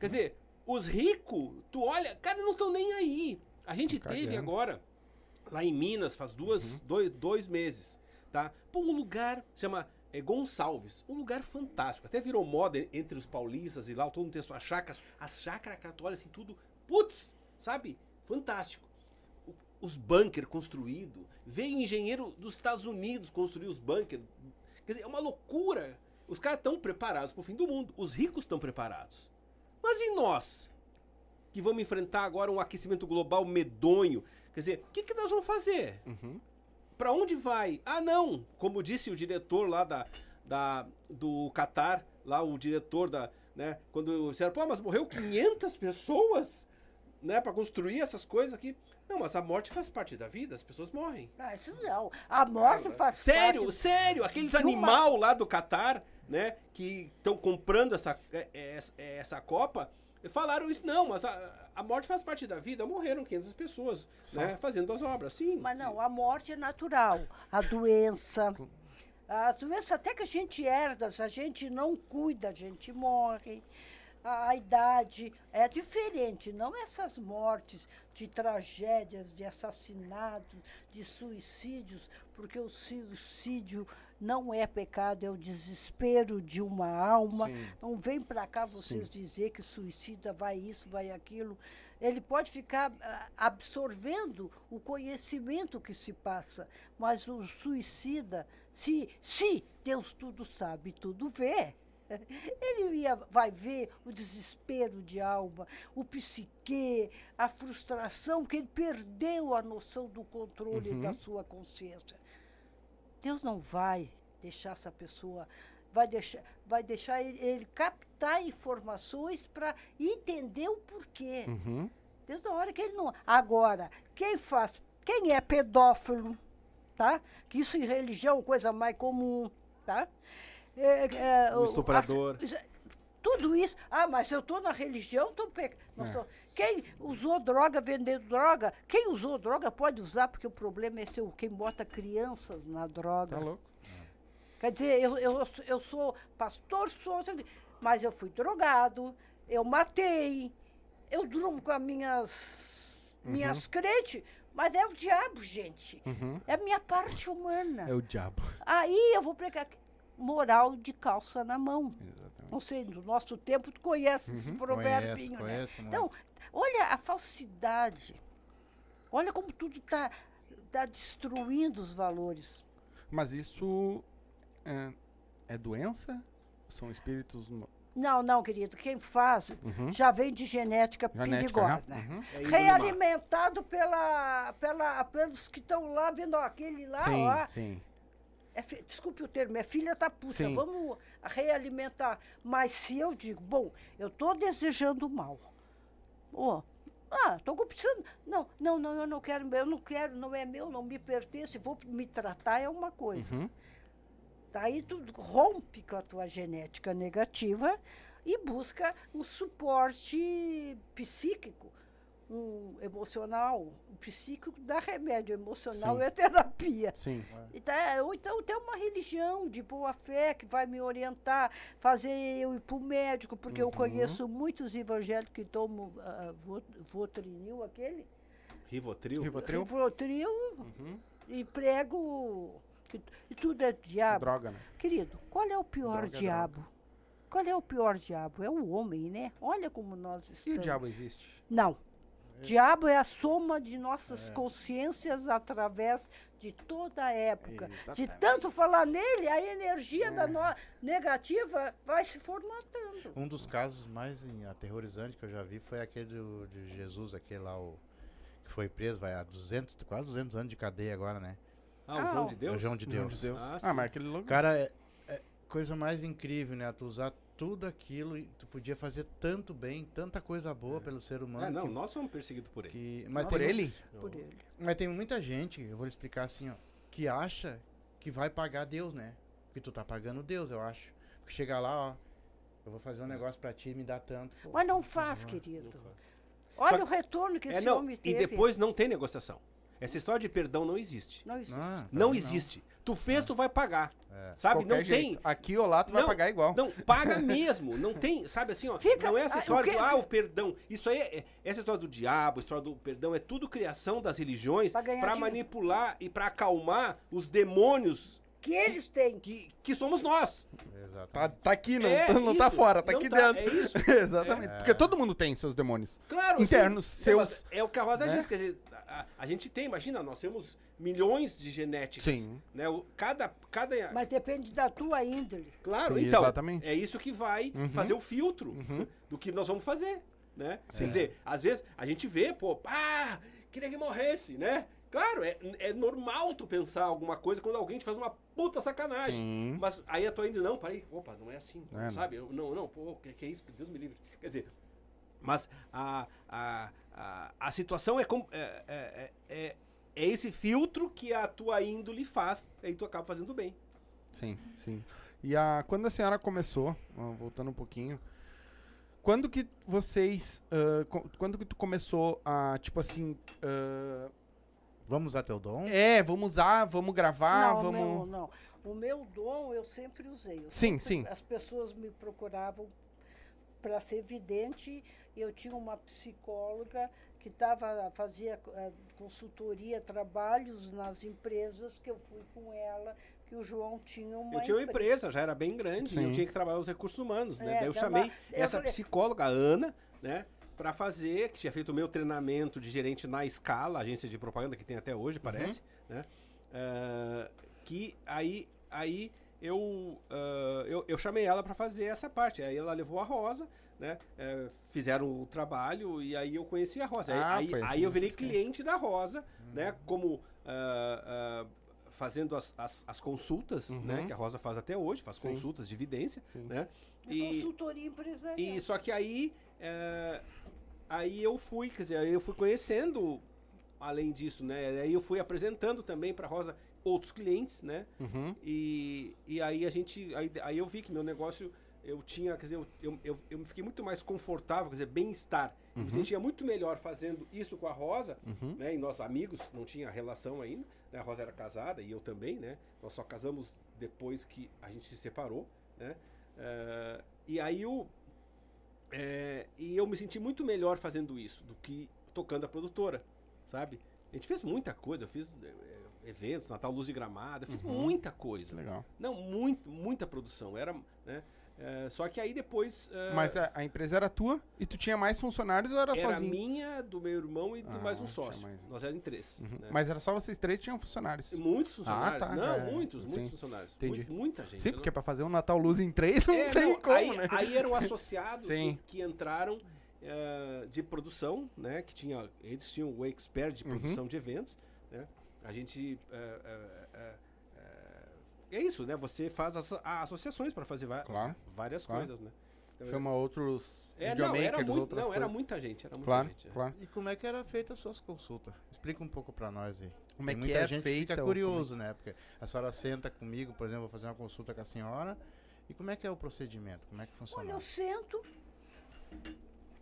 Quer dizer, os ricos, tu olha, cara, não estão nem aí. A gente teve agora, lá em Minas, faz duas, dois, dois meses, tá? Pô, um lugar, chama é, Gonçalves, um lugar fantástico. Até virou moda en- entre os paulistas e lá, todo mundo tem a sua chácara. As chácaras, cara, tu olha assim, tudo, putz, sabe? Fantástico. O- Os bunker construídos. Veio um engenheiro dos Estados Unidos construir os bunker. Quer dizer, é uma loucura. Os caras estão preparados para o fim do mundo. Os ricos estão preparados. Mas e nós? Que vamos enfrentar agora um aquecimento global medonho. Quer dizer, o que, que nós vamos fazer? Uhum. Para onde vai? Ah, não! Como disse o diretor lá da, da, do Qatar, lá o diretor da. Né, quando disseram, pô, mas morreu 500 pessoas né, para construir essas coisas aqui. Não, mas a morte faz parte da vida, as pessoas morrem. Ah, isso não. A morte faz Sério, parte sério, aqueles de uma- animal lá do Catar, né, que estão comprando essa, é, é, é, essa Copa, falaram isso, não, mas a, a morte faz parte da vida, morreram 500 pessoas, né, fazendo as obras, sim. Mas sim. não, a morte é natural. A doença. As doenças até que a gente herda, se a gente não cuida, a gente morre. A, a idade é diferente, não essas mortes de tragédias, de assassinatos, de suicídios, porque o suicídio não é pecado, é o desespero de uma alma. Sim. Não vem para cá vocês Sim. dizer que suicida vai isso, vai aquilo. Ele pode ficar ah, absorvendo o conhecimento que se passa, mas o suicida, se, se Deus tudo sabe, tudo vê. Ele ia, vai ver o desespero de alma, o psique, a frustração, que ele perdeu a noção do controle Uhum. da sua consciência. Deus não vai deixar essa pessoa, vai deixar, vai deixar ele, ele captar informações para entender o porquê. Uhum. Desde a hora que ele não. Agora, quem faz, quem é pedófilo, tá? Que isso em religião é coisa mais comum, tá? É, é, O estuprador. as- tudo isso. Ah, mas eu estou na religião, não É. Quem usou droga, vendendo droga, quem usou droga pode usar, porque o problema é seu, quem bota crianças na droga. Tá louco? Quer dizer, eu, eu, eu sou pastor, sou, mas eu fui drogado, eu matei, eu durmo com as minhas, minhas crentes, mas é o diabo, gente. Uhum. É a minha parte humana. É o diabo. Aí eu vou pregar moral de calça na mão. Exatamente. Não sei, no nosso tempo tu conhece esse provérbio, Conheço, né? conheço. Então, olha a falsidade. Olha como tudo está tá destruindo os valores. Mas isso é, é doença? São espíritos. Não, não, querido. Quem faz Uhum. já vem de genética, Genética, perigosa. né? Uhum. É. Realimentado pela, pela, pelos que estão lá vendo ó, aquele lá, Sim, ó. sim. É desculpe o termo, é filha da puta. Sim. Vamos realimentar. Mas se eu digo, bom, eu estou desejando mal. Ó, ah, estou precisando. Não, não, não, eu não quero, eu não quero, não é meu, não me pertence, vou me tratar é uma coisa. Uhum. Daí tu rompe com a tua genética negativa e busca um suporte psíquico, um emocional. O psíquico dá remédio, emocional Sim. é terapia. Sim. Então, é, ou então tem uma religião de boa fé que vai me orientar, fazer eu ir para o médico, porque eu Uhum. conheço muitos evangélicos que tomam ah, vo- Votrinil, aquele, Rivotril? Rivotril? Rivotril Uhum. e prego, que, e tudo é diabo. droga, né? Querido, qual é o pior Droga é diabo? Qual é o pior diabo? É o homem, né? Olha como nós E estamos. o diabo existe? Não. Diabo é a soma de nossas consciências através de toda a época. De Exatamente. tanto falar nele, a energia da no- negativa vai se formatando. Um dos casos mais aterrorizantes que eu já vi foi aquele do, de Jesus, aquele lá, o, que foi preso, vai, há 200, quase 200 anos de cadeia agora, né? Ah, o João Ah, de É Deus? o João de João Deus. de Deus. Ah, Ah, mas aquele louco. Cara, é, é coisa mais incrível, né? Tu usar tudo aquilo e tu podia fazer tanto bem, tanta coisa boa pelo ser humano. Ah, não, que, nós somos perseguidos por ele. que- mas, Por tem, ele? Por ele. mas tem muita gente, eu vou lhe explicar assim, ó, que acha que vai pagar Deus, né? Porque tu tá pagando Deus, eu acho. Porque chegar lá, ó, eu vou fazer um negócio pra ti, me dá tanto. pô. Mas não faz, Não querido. Não faz. Olha Só- o retorno que É, esse não, homem e teve. depois não tem negociação. Essa história de perdão não existe. Não existe. Não, pra Não existe. Tu fez, tu vai pagar. É. Sabe? Qualquer não jeito. tem. Aqui ou lá tu vai Não, pagar igual. Não, paga mesmo. Não tem, sabe assim, ó. Fica- não é essa ah, história do, quê? ah, o perdão. Isso aí, é, essa história do diabo, a história do perdão, é tudo criação das religiões dinheiro. manipular e pra acalmar os demônios Que eles têm. que, que somos nós. Exatamente. Tá, tá aqui, não, É tá- não tá fora, tá não aqui tá- dentro. é isso. Exatamente. Porque todo mundo tem seus demônios. Claro, Internos, sim. seus, É o que a Rosa né? diz, quer dizer, a, a- gente tem, imagina, nós temos milhões de genéticas. Sim. Né? O, cada, cada, Mas depende da tua índole. Claro, Sim, então, exatamente. é isso que vai Uhum. fazer o filtro do que nós vamos fazer, né? Sim. Quer dizer, às vezes a gente vê, pô, ah, queria que morresse, né? Claro, é, é normal tu pensar alguma coisa quando alguém te faz uma puta sacanagem. Sim. Mas aí a tua ainda, não, parei, opa, não é assim, É, não. sabe? Eu, não, não, pô, que, que é isso? Que Deus me livre. Quer dizer, mas a, a, a, a situação é, como, é, é, é, é esse filtro que a tua índole faz, aí tu acaba fazendo bem. Sim, sim. E a, quando a senhora começou, voltando um pouquinho, quando que vocês, ah, co- quando que tu começou a, tipo assim, ah, Vamos usar teu dom? é, vamos usar, vamos gravar, não, vamos... Meu, não. O meu dom eu sempre usei. Eu Sim, sempre- sim. As pessoas me procuravam para ser vidente. Eu tinha uma psicóloga que tava, fazia eh, consultoria, trabalhos nas empresas, que eu fui com ela, que o João tinha uma Eu tinha uma empre- empresa, já era bem grande, e Sim. eu tinha que trabalhar os recursos humanos, né? É, Daí eu chamei eu essa falei- psicóloga, a Ana, né? Pra fazer, que tinha feito o meu treinamento de gerente na Scala, agência de propaganda que tem até hoje, parece, né? Ah, que aí, aí eu, ah, eu, eu chamei ela pra fazer essa parte. Aí ela levou a Rosa, né? Eh, fizeram o trabalho e aí eu conheci a Rosa. Aí- Ah, aí, foi assim aí eu virei cliente da Rosa, né? Como ah, ah, fazendo as, as, as consultas, né? Uhum. Que a Rosa faz até hoje, faz Sim. consultas de evidência, Sim. né? É E, consultoria empresarial. e só que aí, é, aí eu fui, quer dizer, aí eu fui conhecendo, além disso, né? Aí eu fui apresentando também para Rosa outros clientes, né? Uhum. E, e aí a gente, aí, aí eu vi que meu negócio eu tinha, quer dizer, eu, eu, eu, eu me fiquei muito mais confortável, quer dizer, bem-estar. Eu me sentia muito melhor fazendo isso com a Rosa, Uhum. né? E nós amigos, não tinha relação ainda, né? A Rosa era casada e eu também, né? Nós só casamos depois que a gente se separou, né? Eh, e aí o é, e eu me senti muito melhor fazendo isso do que tocando a produtora, sabe? A gente fez muita coisa, eu fiz é, eventos, Natal Luz de Gramado, eu fiz muita coisa. Legal. Não, muito, muita produção. Era, né? É, só que aí depois. é, Mas a, a empresa era tua e tu tinha mais funcionários ou era, era sozinho? minha, do meu irmão e do Ah, mais um sócio. mais. Nós éramos em três. Uhum. né? Mas era só vocês três que tinham funcionários. Muitos funcionários. Ah, tá, não, é, muitos, sim. muitos funcionários. Entendi. Muita gente. Sim, eu porque não- pra fazer um Natal Luz em três não É, tem não, como, aí, né? aí eram associados que, entraram eh, de produção, né? Que tinha, eles tinham o expert de Uhum. produção de eventos, né? A gente eh, é isso, né? Você faz as, a- associações para fazer Claro, várias claro. coisas, né? Então, Chama outros é, não, era videomakers, muito, outras não, era coisas. muita gente, era muita Claro, gente. é. claro. E como é que era feita as suas consultas? Explica um pouco pra nós aí. Como é Tem que muita é gente feita? fica ou curioso, né? Porque a senhora senta comigo, por exemplo, vou fazer uma consulta com a senhora. E como é que é o procedimento? Como é que Olha, funciona? eu sento,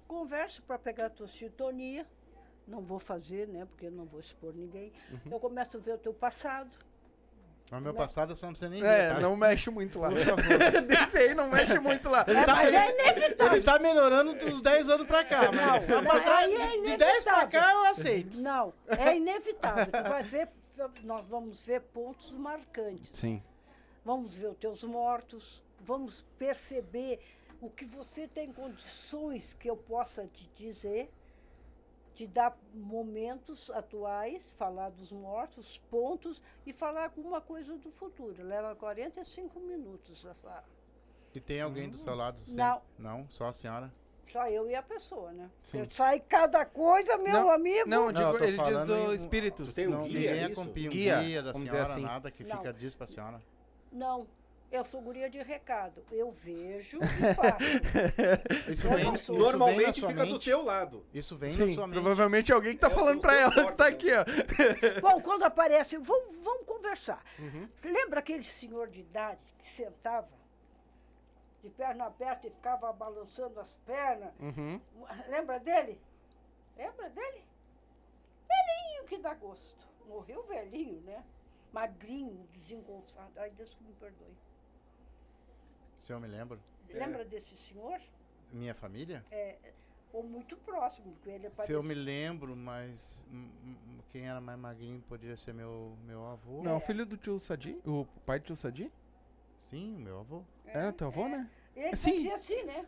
converso para pegar a tua sintonia. Não vou fazer, né? Porque eu não vou expor ninguém. Uhum. Eu começo a ver o teu passado. No meu passado, a senhora não precisa nem É, ver, não mexe muito lá. Por favor. Desse aí não mexe muito lá. Ele tá, mas ele, é inevitável. ele tá melhorando dos 10 anos pra cá, mas Não, lá pra não, trás, aí é de, de 10 pra inevitável. cá eu aceito. Não, é inevitável. Tu vai ver, nós vamos ver pontos marcantes. Sim. Vamos ver os teus mortos, vamos perceber o que você tem condições que eu possa te dizer, te dar momentos atuais, falar dos mortos, pontos e falar alguma coisa do futuro. Leva 45 minutos. essa- E tem alguém do seu lado sempre? Não. Não, só a senhora? Só eu e a pessoa, né? Sim. Eu sai cada coisa, meu Não, amigo. Não, Não, digo, tô ele diz falando do. Tu tem um não, guia, ninguém é isso? acompanha um Guia, guia, da senhora, assim. nada que Não. fica diz pra senhora. Não. Eu sou guria de recado. Eu vejo e faço. Isso Eu vem, isso vem na Normalmente sua fica do mente. teu lado. Isso vem na Sim, sua mente. provavelmente é alguém que tá É, falando os ela que tá aqui, ó. Bom, quando aparece, vamos, vamos conversar. Uhum. Lembra aquele senhor de idade que sentava de perna aberta e ficava balançando as pernas? Uhum. Lembra dele? Lembra dele? Velhinho que dá gosto. Morreu velhinho, né? Magrinho, desengonçado. Ai, Deus que me perdoe. Se eu me lembro. Lembra desse senhor? Minha família? É, ou muito próximo, porque ele Se eu apareceu. me lembro, mas quem era mais magrinho poderia ser meu, meu avô. Não, filho do tio Sadi? O pai do tio Sadi? Sim, o meu avô. É, teu avô, né? Ele Sim. fazia assim, né?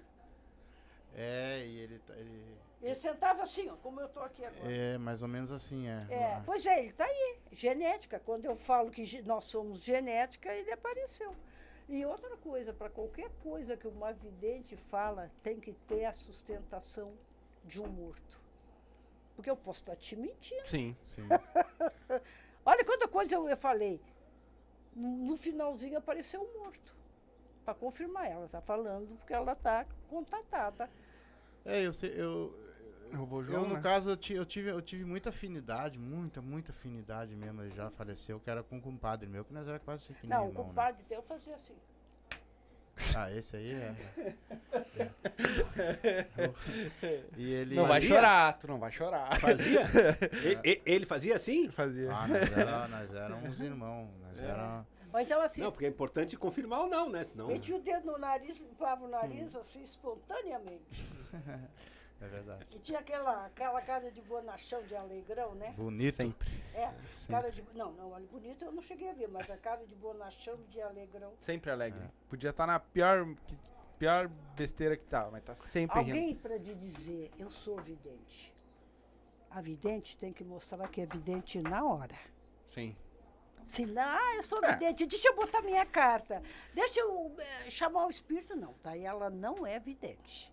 É, e ele, tá- ele Ele sentava assim, ó, como eu tô aqui agora. é mais ou menos assim, é. É, Ah, pois é, ele está aí, genética. Quando eu falo que nós somos genética, ele apareceu. E outra coisa, para qualquer coisa que uma vidente fala, tem que ter a sustentação de um morto. Porque eu posso estar te mentindo. Sim. Sim. Olha quanta coisa eu, eu falei. No, no finalzinho apareceu um morto. Para confirmar, ela está falando porque ela está contatada. É, eu sei, eu. Eu vou Eu, no né? caso, eu, eu tive, eu tive muita afinidade, muita, muita afinidade mesmo. Ele já faleceu, que era com um compadre meu, que nós era quase assim que Não, o irmão, né? compadre teu fazia assim. Ah, esse aí é. e ele. Não vai Fazia? chorar, tu não vai chorar. Fazia? E- e- ele fazia assim? Fazia. Ah, nós era, nós éramos irmãos. Nós era. Ou então assim, Não, porque é importante confirmar ou não, né? Senão. metia o dedo no nariz, limpava o nariz assim espontaneamente. É verdade. E tinha aquela, aquela cara de bonachão, de alegrão, né? Bonito. Sempre. É, Sempre. cara de. Não, não, olha, bonito eu não cheguei a ver, mas a cara de bonachão, de alegrão. Sempre alegre. Podia estar na pior, que- pior besteira que tá, mas tá sempre rindo. Alguém para lhe dizer, eu sou vidente. A vidente tem que mostrar que é vidente na hora. Sim. Se não, ah, eu sou É. vidente, deixa eu botar minha carta. Deixa eu eh, chamar o espírito. Não, daí ela não é vidente.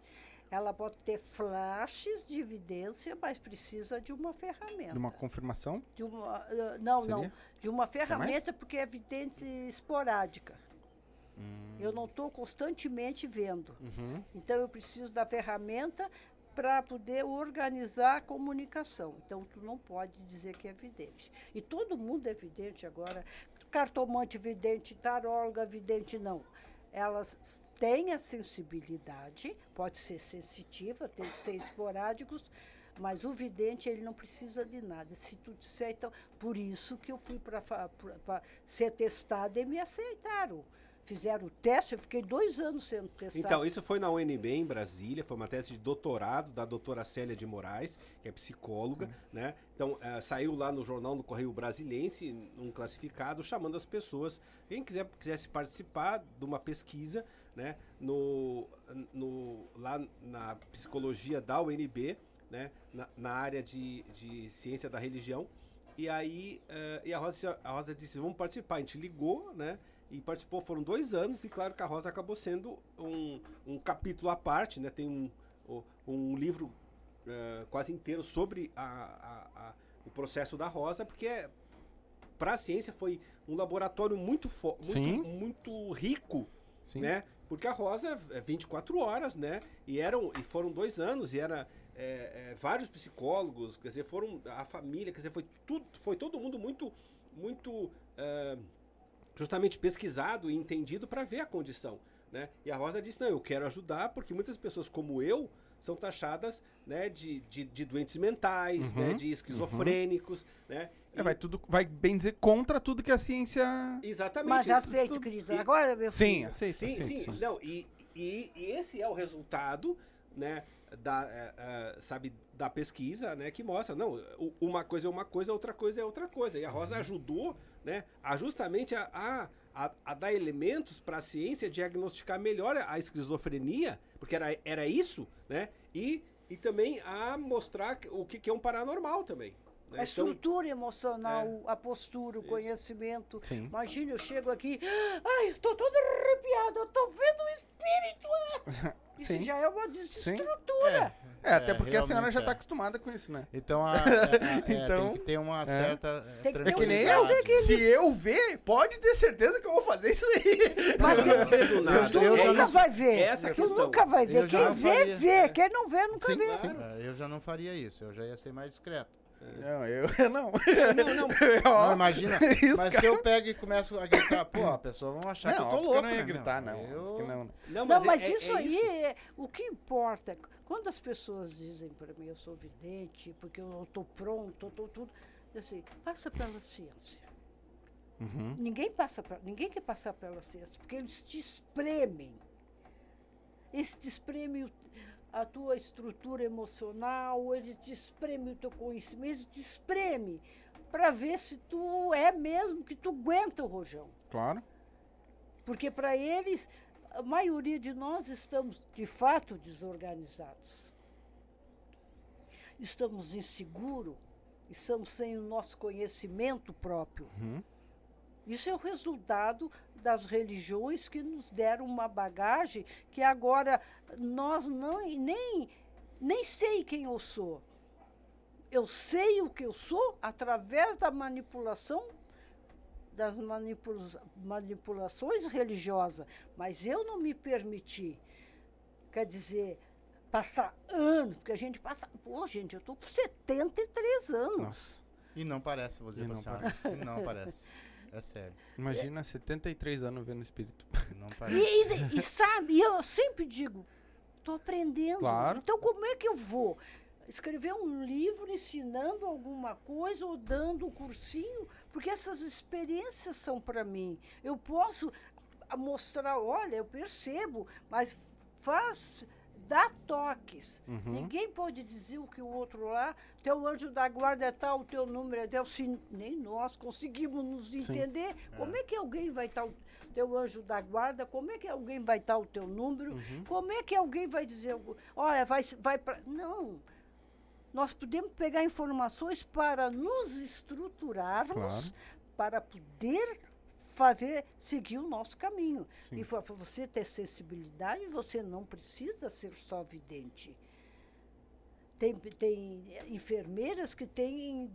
Ela pode ter flashes de evidência, mas precisa de uma ferramenta. De uma confirmação? De uma, eh, não, não. Seria? De uma ferramenta, porque é evidência esporádica. Hum. Eu não estou constantemente vendo. Uhum. Então, eu preciso da ferramenta para poder organizar a comunicação. Então, tu não pode dizer que é vidente. E todo mundo é vidente agora. Cartomante vidente, taróloga vidente, não. Elas têm a sensibilidade, pode ser sensitiva, tem que ser esporádicos, mas o vidente, ele não precisa de nada. Se tu disser, então, por isso que eu fui para ser testada e me aceitaram. Fizeram o teste, eu fiquei dois anos sendo testada. Então, isso foi na UNB em Brasília, foi uma tese de doutorado da doutora Célia de Moraes, que é psicóloga, né? Então, eh, saiu lá no jornal do Correio Brasilense, um classificado, chamando as pessoas, quem quiser, quisesse participar de uma pesquisa, né? No, no, lá na psicologia da UNB, né? Na, na área de, de ciência da religião. E aí, eh, e a Rosa, a Rosa disse, vamos participar. A gente ligou, né? e participou, foram dois anos, e claro que a Rosa acabou sendo um, um capítulo à parte, né? Tem um, um livro eh, quase inteiro sobre a, a- a- o processo da Rosa, porque para a ciência foi um laboratório muito, muito, muito rico, Sim. né? Porque a Rosa é 24 horas, né? E, eram, e foram dois anos, e era é, é, vários psicólogos, quer dizer, foram a família, quer dizer, foi, tudo, foi todo mundo muito, muito é, justamente pesquisado e entendido para ver a condição, né? E a Rosa disse, não, eu quero ajudar porque muitas pessoas como eu são taxadas né, de, de, de doentes mentais, Uhum, né, de esquizofrênicos, né? É, vai tudo, vai bem dizer contra tudo que a ciência. Exatamente. Mas aceito, e- Agora, meu Sim, filho, aceita, sim, aceita, sim, Não, e, e, e esse é o resultado, né, da, eh, eh, sabe, da pesquisa, né, que mostra, não, uma coisa é uma coisa, outra coisa é outra coisa. E a Rosa ajudou, né, a justamente a, a, a, a dar elementos para a ciência diagnosticar melhor a esquizofrenia, porque era, era isso, né, e, e também a mostrar o que, que é um paranormal também. A Então, estrutura emocional, É. a postura, o Isso. conhecimento. Sim. Imagina, eu chego aqui, ai, eu tô toda arrepiada, eu tô vendo o espírito. né? Isso Sim. já é uma desestrutura. É, até porque a senhora já é. tá acostumada com isso, né? Então, a, a- a- é, Então, tem que ter uma certa é, Tem que ter É que nem eu. Se eu ver, pode ter certeza que eu vou fazer isso aí. Mas eu não vejo tu nada. nunca eu já não- vai ver. é essa tu questão. nunca vai ver. Quem vê, faria. vê. Quem não vê, nunca Sim, vê. É, eu já não faria isso, eu já ia ser mais discreto. Não, eu não. Não, não. Não, imagina. isso, mas cara. se eu pego e começo a gritar, pô, a pessoa vai achar que eu tô louco. eu não ia né, gritar, não. Eu... que não. Não, Não, é- mas é- isso é aí, é, o que importa, quando as pessoas dizem para mim, eu sou vidente, porque eu estou pronto, eu estou tudo, assim, passa pela ciência. Uhum. Ninguém, passa pra, ninguém quer passar pela ciência, porque eles te espremem. Eles te espremem o- a tua estrutura emocional, eles te espremem o teu conhecimento, eles te espremem para ver se tu é mesmo que tu aguenta o rojão. Claro. Porque para eles, a maioria de nós estamos de fato desorganizados. Estamos inseguros, estamos sem o nosso conhecimento próprio. Uhum. Isso é o resultado das religiões que nos deram uma bagagem que agora nós não, nem, nem sei quem eu sou. Eu sei o que eu sou através da manipulação das manipula- manipulações religiosas, mas eu não me permiti, quer dizer, passar anos, porque a gente passa, pô, gente, eu estou com 73 anos. Nossa. E não parece, vou dizer E pra não senhora. E não parece. É sério. Imagina 73 anos vendo espírito. Não E, parece. e- e sabe, eu sempre digo, estou aprendendo. Claro. Então, como é que eu vou escrever um livro ensinando alguma coisa ou dando um cursinho? Porque essas experiências são para mim. Eu posso mostrar, olha, eu percebo, mas faz, dá toques. Uhum. Ninguém pode dizer o que o outro lá, teu anjo da guarda é tal, o teu número é tal, se nem nós conseguimos nos Sim. entender. Como é que alguém vai estar o teu anjo da guarda? Como é que alguém vai estar o teu número? Uhum. Como é que alguém vai dizer, olha, vai, vai para. Não. Nós podemos pegar informações para nos estruturarmos, Claro. para poder fazer, seguir o nosso caminho. Sim. E para você ter sensibilidade, você não precisa ser só vidente. Tem, tem enfermeiras que têm,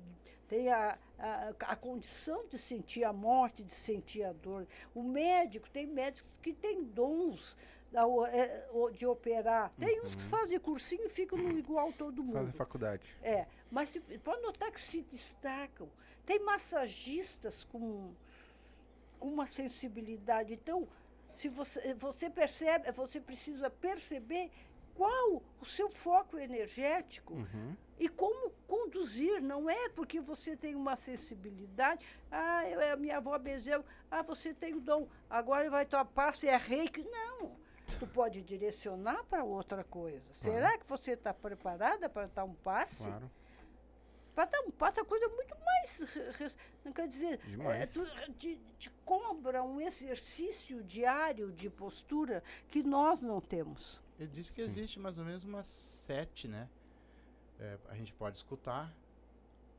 têm a, a, a condição de sentir a morte, de sentir a dor. O médico, tem médicos que têm dons da é, de operar. Tem uns que fazem cursinho e ficam igual todo mundo. Fazem faculdade. É, mas se- pode notar que se destacam. Tem massagistas com, com uma sensibilidade. Então, se você, você percebe, você precisa perceber qual o seu foco energético Uhum. e como conduzir. Não é porque você tem uma sensibilidade. Ah, eu, a minha avó benzeu. Ah, você tem o dom. Agora vai tomar passe, é reiki. Não. Tu pode direcionar para outra coisa. Será que você está preparada para dar um passe? Claro. Para dar um passo é coisa muito mais. Não quer dizer. É, tu- te, te cobra um exercício diário de postura que nós não temos. Ele disse que existe mais ou menos umas sete, né? É, a gente pode escutar,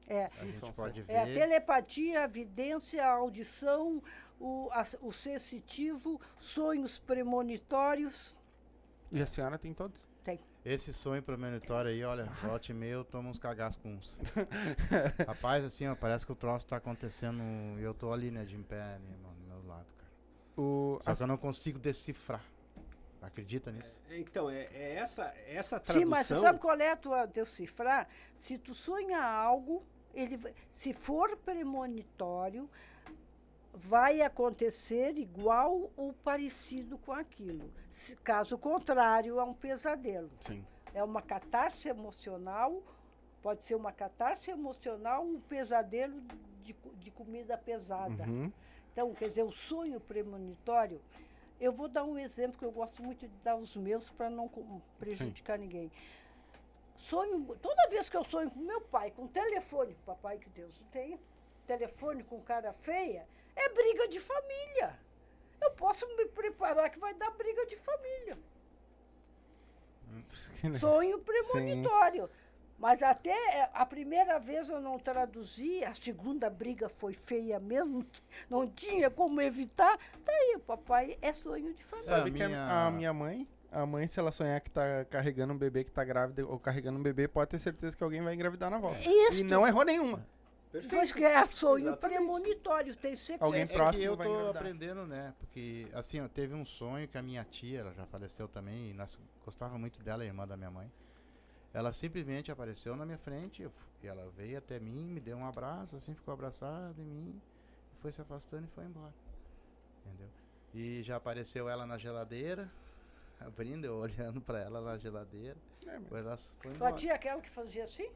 É, a gente pode é a ver. telepatia, a vidência, a audição, o, a- o sensitivo, sonhos premonitórios. E a senhora tem todos? Tem. Esse sonho premonitório aí, olha, volta e meia eu tomo uns cagaços com uns. Rapaz, assim, ó, parece que o troço tá acontecendo e eu tô ali, né, de em pé, ali, mano, do meu lado, cara. O, Só a- que eu não consigo decifrar. Acredita nisso? Então, é, é essa, essa Sim, tradução. mas você sabe qual é a tua decifrar? Se tu sonha algo, ele, se for premonitório, vai acontecer igual ou parecido com aquilo. Se- caso contrário, é um pesadelo. Sim. É uma catarse emocional, pode ser uma catarse emocional, um pesadelo de, de comida pesada. Uhum. Então, quer dizer, o sonho premonitório. Eu vou dar um exemplo que eu gosto muito de dar os meus para não prejudicar ninguém. Sonho, toda vez que eu sonho com meu pai, com telefone, papai que Deus o tenha, telefone com cara feia, é briga de família. Eu posso me preparar que vai dar briga de família. Sonho premonitório. Mas até eh, a primeira vez eu não traduzi, a segunda briga foi feia mesmo, não tinha como evitar. Daí, o papai é sonho de família. Sabe a que a- minha- a minha mãe, a mãe, se ela sonhar que tá carregando um bebê que tá grávida ou carregando um bebê, pode ter certeza que alguém vai engravidar na volta. Isso. E não errou nenhuma. Pois que é sonho Exatamente. premonitório, tem certeza. Alguém É que próximo eu vai tô aprendendo, né? Porque, assim, ó, teve um sonho que a minha tia, ela já faleceu também, e nós gostava muito dela, irmã da minha mãe. Ela simplesmente apareceu na minha frente, eu e ela veio até mim, me deu um abraço, assim, ficou abraçada em mim, foi se afastando e foi embora. Entendeu? E já apareceu ela na geladeira, abrindo, eu olhando pra ela na geladeira, É, ela foi Tua embora. tia é aquela que fazia assim?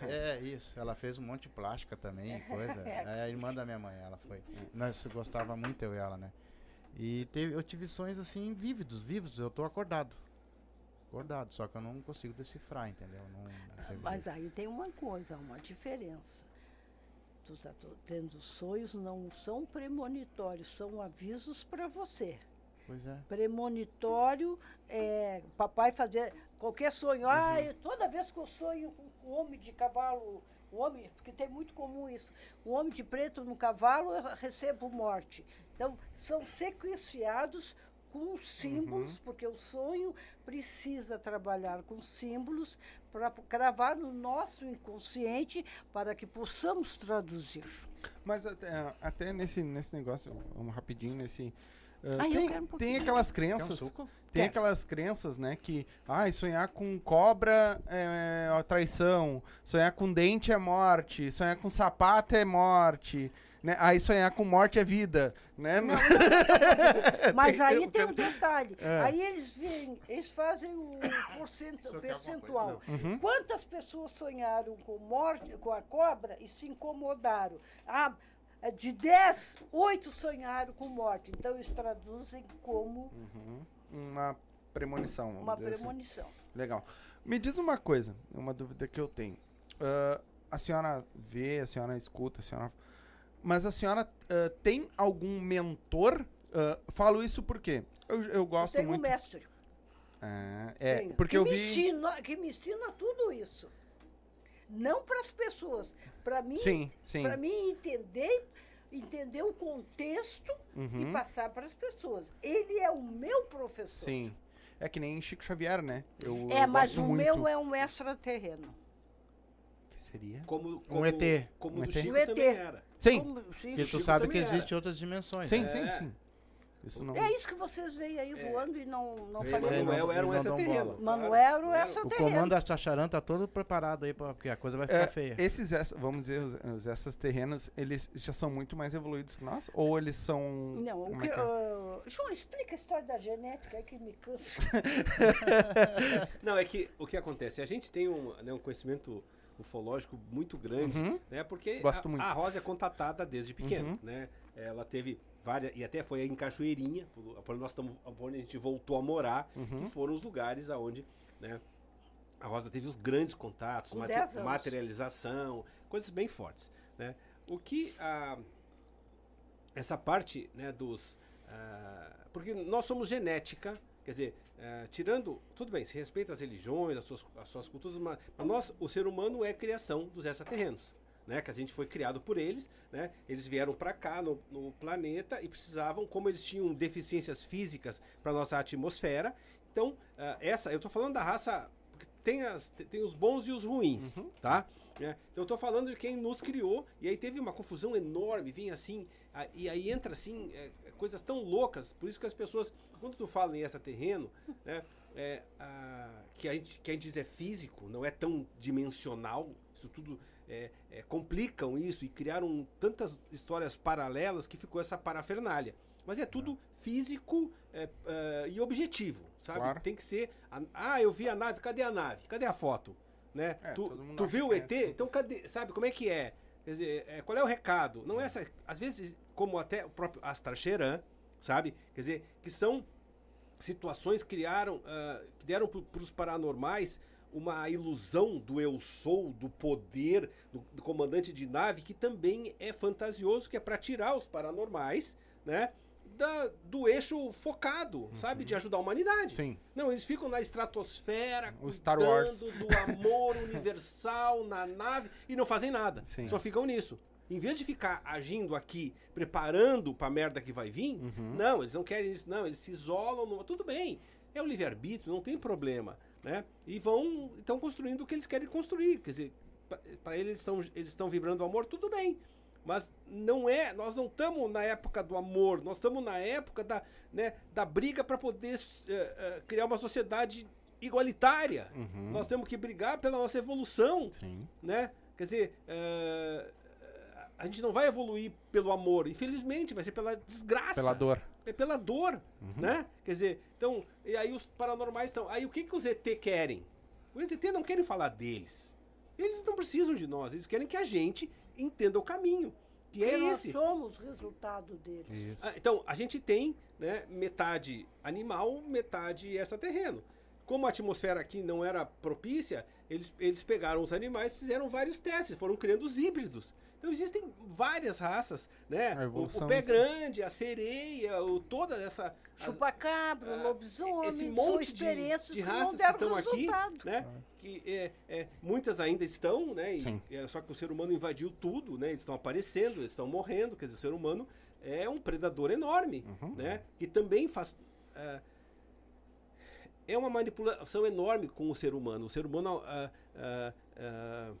É, isso. Ela fez um monte de plástica também, e coisa. É a irmã da minha mãe, ela foi. Nós gostava muito, eu e ela, né? E teve, eu tive sonhos assim, vívidos, vivos. Eu tô acordado. Acordado, só que eu não consigo decifrar, entendeu? Não, não teve Mas jeito. aí tem uma coisa, uma diferença. Tá tu- tendo sonhos não são premonitórios, são avisos para você. Pois é. Premonitório é papai fazer qualquer sonho. Ah, eu- toda vez que eu sonho com um homem de cavalo, um homem, porque tem muito comum isso, um homem de preto no cavalo, eu recebo morte. Então, são sequenciados com símbolos, porque o sonho precisa trabalhar com símbolos para cravar no nosso inconsciente para que possamos traduzir. Mas até, até nesse, nesse negócio, vamos rapidinho nesse. ah, Ah, eu tem, um tem aquelas um crenças. suco? Tem aquelas crenças, né, que ai, sonhar com cobra é, é traição, sonhar com dente é morte, sonhar com sapato é morte, né? Aí sonhar com morte é vida, né? Não. Mas aí tem um detalhe. É. Aí eles veem, eles fazem o alguma percentual. coisa? Uhum. Quantas pessoas sonharam com morte, com a cobra e se incomodaram? Ah, de 10, 8 sonharam com morte. Então eles traduzem como Uhum. Uma premonição. uma assim. premonição. Legal. Me diz uma coisa, uma dúvida que eu tenho. Ah, a senhora vê, a senhora escuta, a senhora. Mas a senhora ah, tem algum mentor? Ah, falo isso porque eu, eu gosto Tem um muito. mestre. Ah, é, tenho, porque que eu me vi. Ensina, que me ensina tudo isso. Não para as pessoas, para mim, Sim, sim. para mim entender, entender o contexto e Uhum, passar para as pessoas. Ele é o meu professor. sim. É que nem Chico Xavier, né? Eu, É, eu mas o muito. meu é um extraterreno. Que seria? Como, como, ET. Como Um do ET. Chico Um ET. também era. Sim, Como- sim, Porque tu Chico sabe que existem outras dimensões. sim, né? sim, É. sim. Isso não. É isso que vocês veem aí voando e não, não É, fazem Manuel nada. Manuel era um extraterreno. Manuel era o O extraterreno. comando da Tacharã tá todo preparado aí, pra, porque a coisa vai ficar É, feia. esses, vamos dizer, os, os essas terrenos, eles já são muito mais evoluídos que nós? Ou eles são. Não, o que, é que é? ah, João, explica a história da genética aí que me cansa. Não, é que o que acontece? A gente tem um, né, um conhecimento ufológico muito grande, Uhum. né? Porque Gosto a, muito. a Rosa é contatada desde pequena, Uhum. né? Ela teve várias, e até foi em Cachoeirinha, por, nós estamos, onde a gente voltou a morar, Uhum. que foram os lugares aonde, né? A Rosa teve os grandes contatos, mate- 10 anos. materialização, coisas bem fortes, né? O que a essa parte, né, dos ah, porque nós somos genética, quer dizer, ah, tirando tudo bem, se respeita as religiões, as suas, as suas culturas, mas, mas nós, o ser humano é criação dos extraterrenos. Né, que a gente foi criado por eles, né, eles vieram para cá no, no planeta e precisavam, como eles tinham deficiências físicas para nossa atmosfera, então ah, essa, eu estou falando da raça, tem, as, tem- tem os bons e os ruins, tá? Né? Então eu tô falando de quem nos criou, e aí teve uma confusão enorme, vinha assim, a- e aí entra assim, é, é, coisas tão loucas, por isso que as pessoas, quando tu fala em extraterreno, né, é, a- que, a gente, que a gente diz é físico, não é tão dimensional, isso tudo é, é, complicam isso e criaram tantas histórias paralelas que ficou essa parafernália. Mas é tudo físico é, é, e objetivo, sabe? Claro. Tem que ser. a- ah, eu vi a nave, cadê a nave? Cadê a foto? Né? É, tu tu viu o que é ET? assim. Então cadê? Sabe como é que é? Quer dizer, é, qual é o recado? Não é essa. Às vezes, como até o próprio Cheran, sabe? Quer dizer, que são situações que criaram, ah, que deram para os paranormais uma ilusão do eu sou, do poder do, do comandante de nave, que também é fantasioso, que é para tirar os paranormais, né? Da- do eixo focado, sabe? De ajudar a humanidade. Sim. Não, eles ficam na estratosfera, O Star Wars. do amor universal na nave e não fazem nada. Sim. Só ficam nisso. Em vez de ficar agindo aqui, preparando pra merda que vai vir, Uhum. não, eles não querem isso, não, eles se isolam, no- tudo bem. É o livre-arbítrio, não tem problema, né? E vão, estão construindo o que eles querem construir, quer dizer, para eles estão eles estão vibrando o amor, tudo bem. Mas não é, nós não estamos na época do amor, nós estamos na época da, né, da briga para poder eh, eh, criar uma sociedade igualitária. Uhum. Nós temos que brigar pela nossa evolução, Sim. né? Quer dizer, eh, a gente não vai evoluir pelo amor, infelizmente, vai ser pela desgraça. Pela dor. É pela dor, né? Quer dizer, então, e aí os paranormais estão. Aí o que, que os ET querem? Os ET não querem falar deles. Eles não precisam de nós, eles querem que a gente entenda o caminho. Que é nós esse. somos resultado deles. Isso. Ah, então, a gente tem né, metade animal, metade extraterreno. Como a atmosfera aqui não era propícia, eles, eles pegaram os animais e fizeram vários testes, foram criando os híbridos. Então existem várias raças, né? O, o pé grande, a sereia, o, toda essa. Chupacabra, lobisomem, esse monte de, de raças que estão aqui, resultado. né? Que é, é, muitas ainda estão, né? e- Sim. é, só que o ser humano invadiu tudo, né? Eles estão aparecendo, eles estão morrendo, quer dizer, o ser humano é um predador enorme, Uhum. né? Que também faz ah, é uma manipulação enorme com o ser humano. O ser humano ah, pel-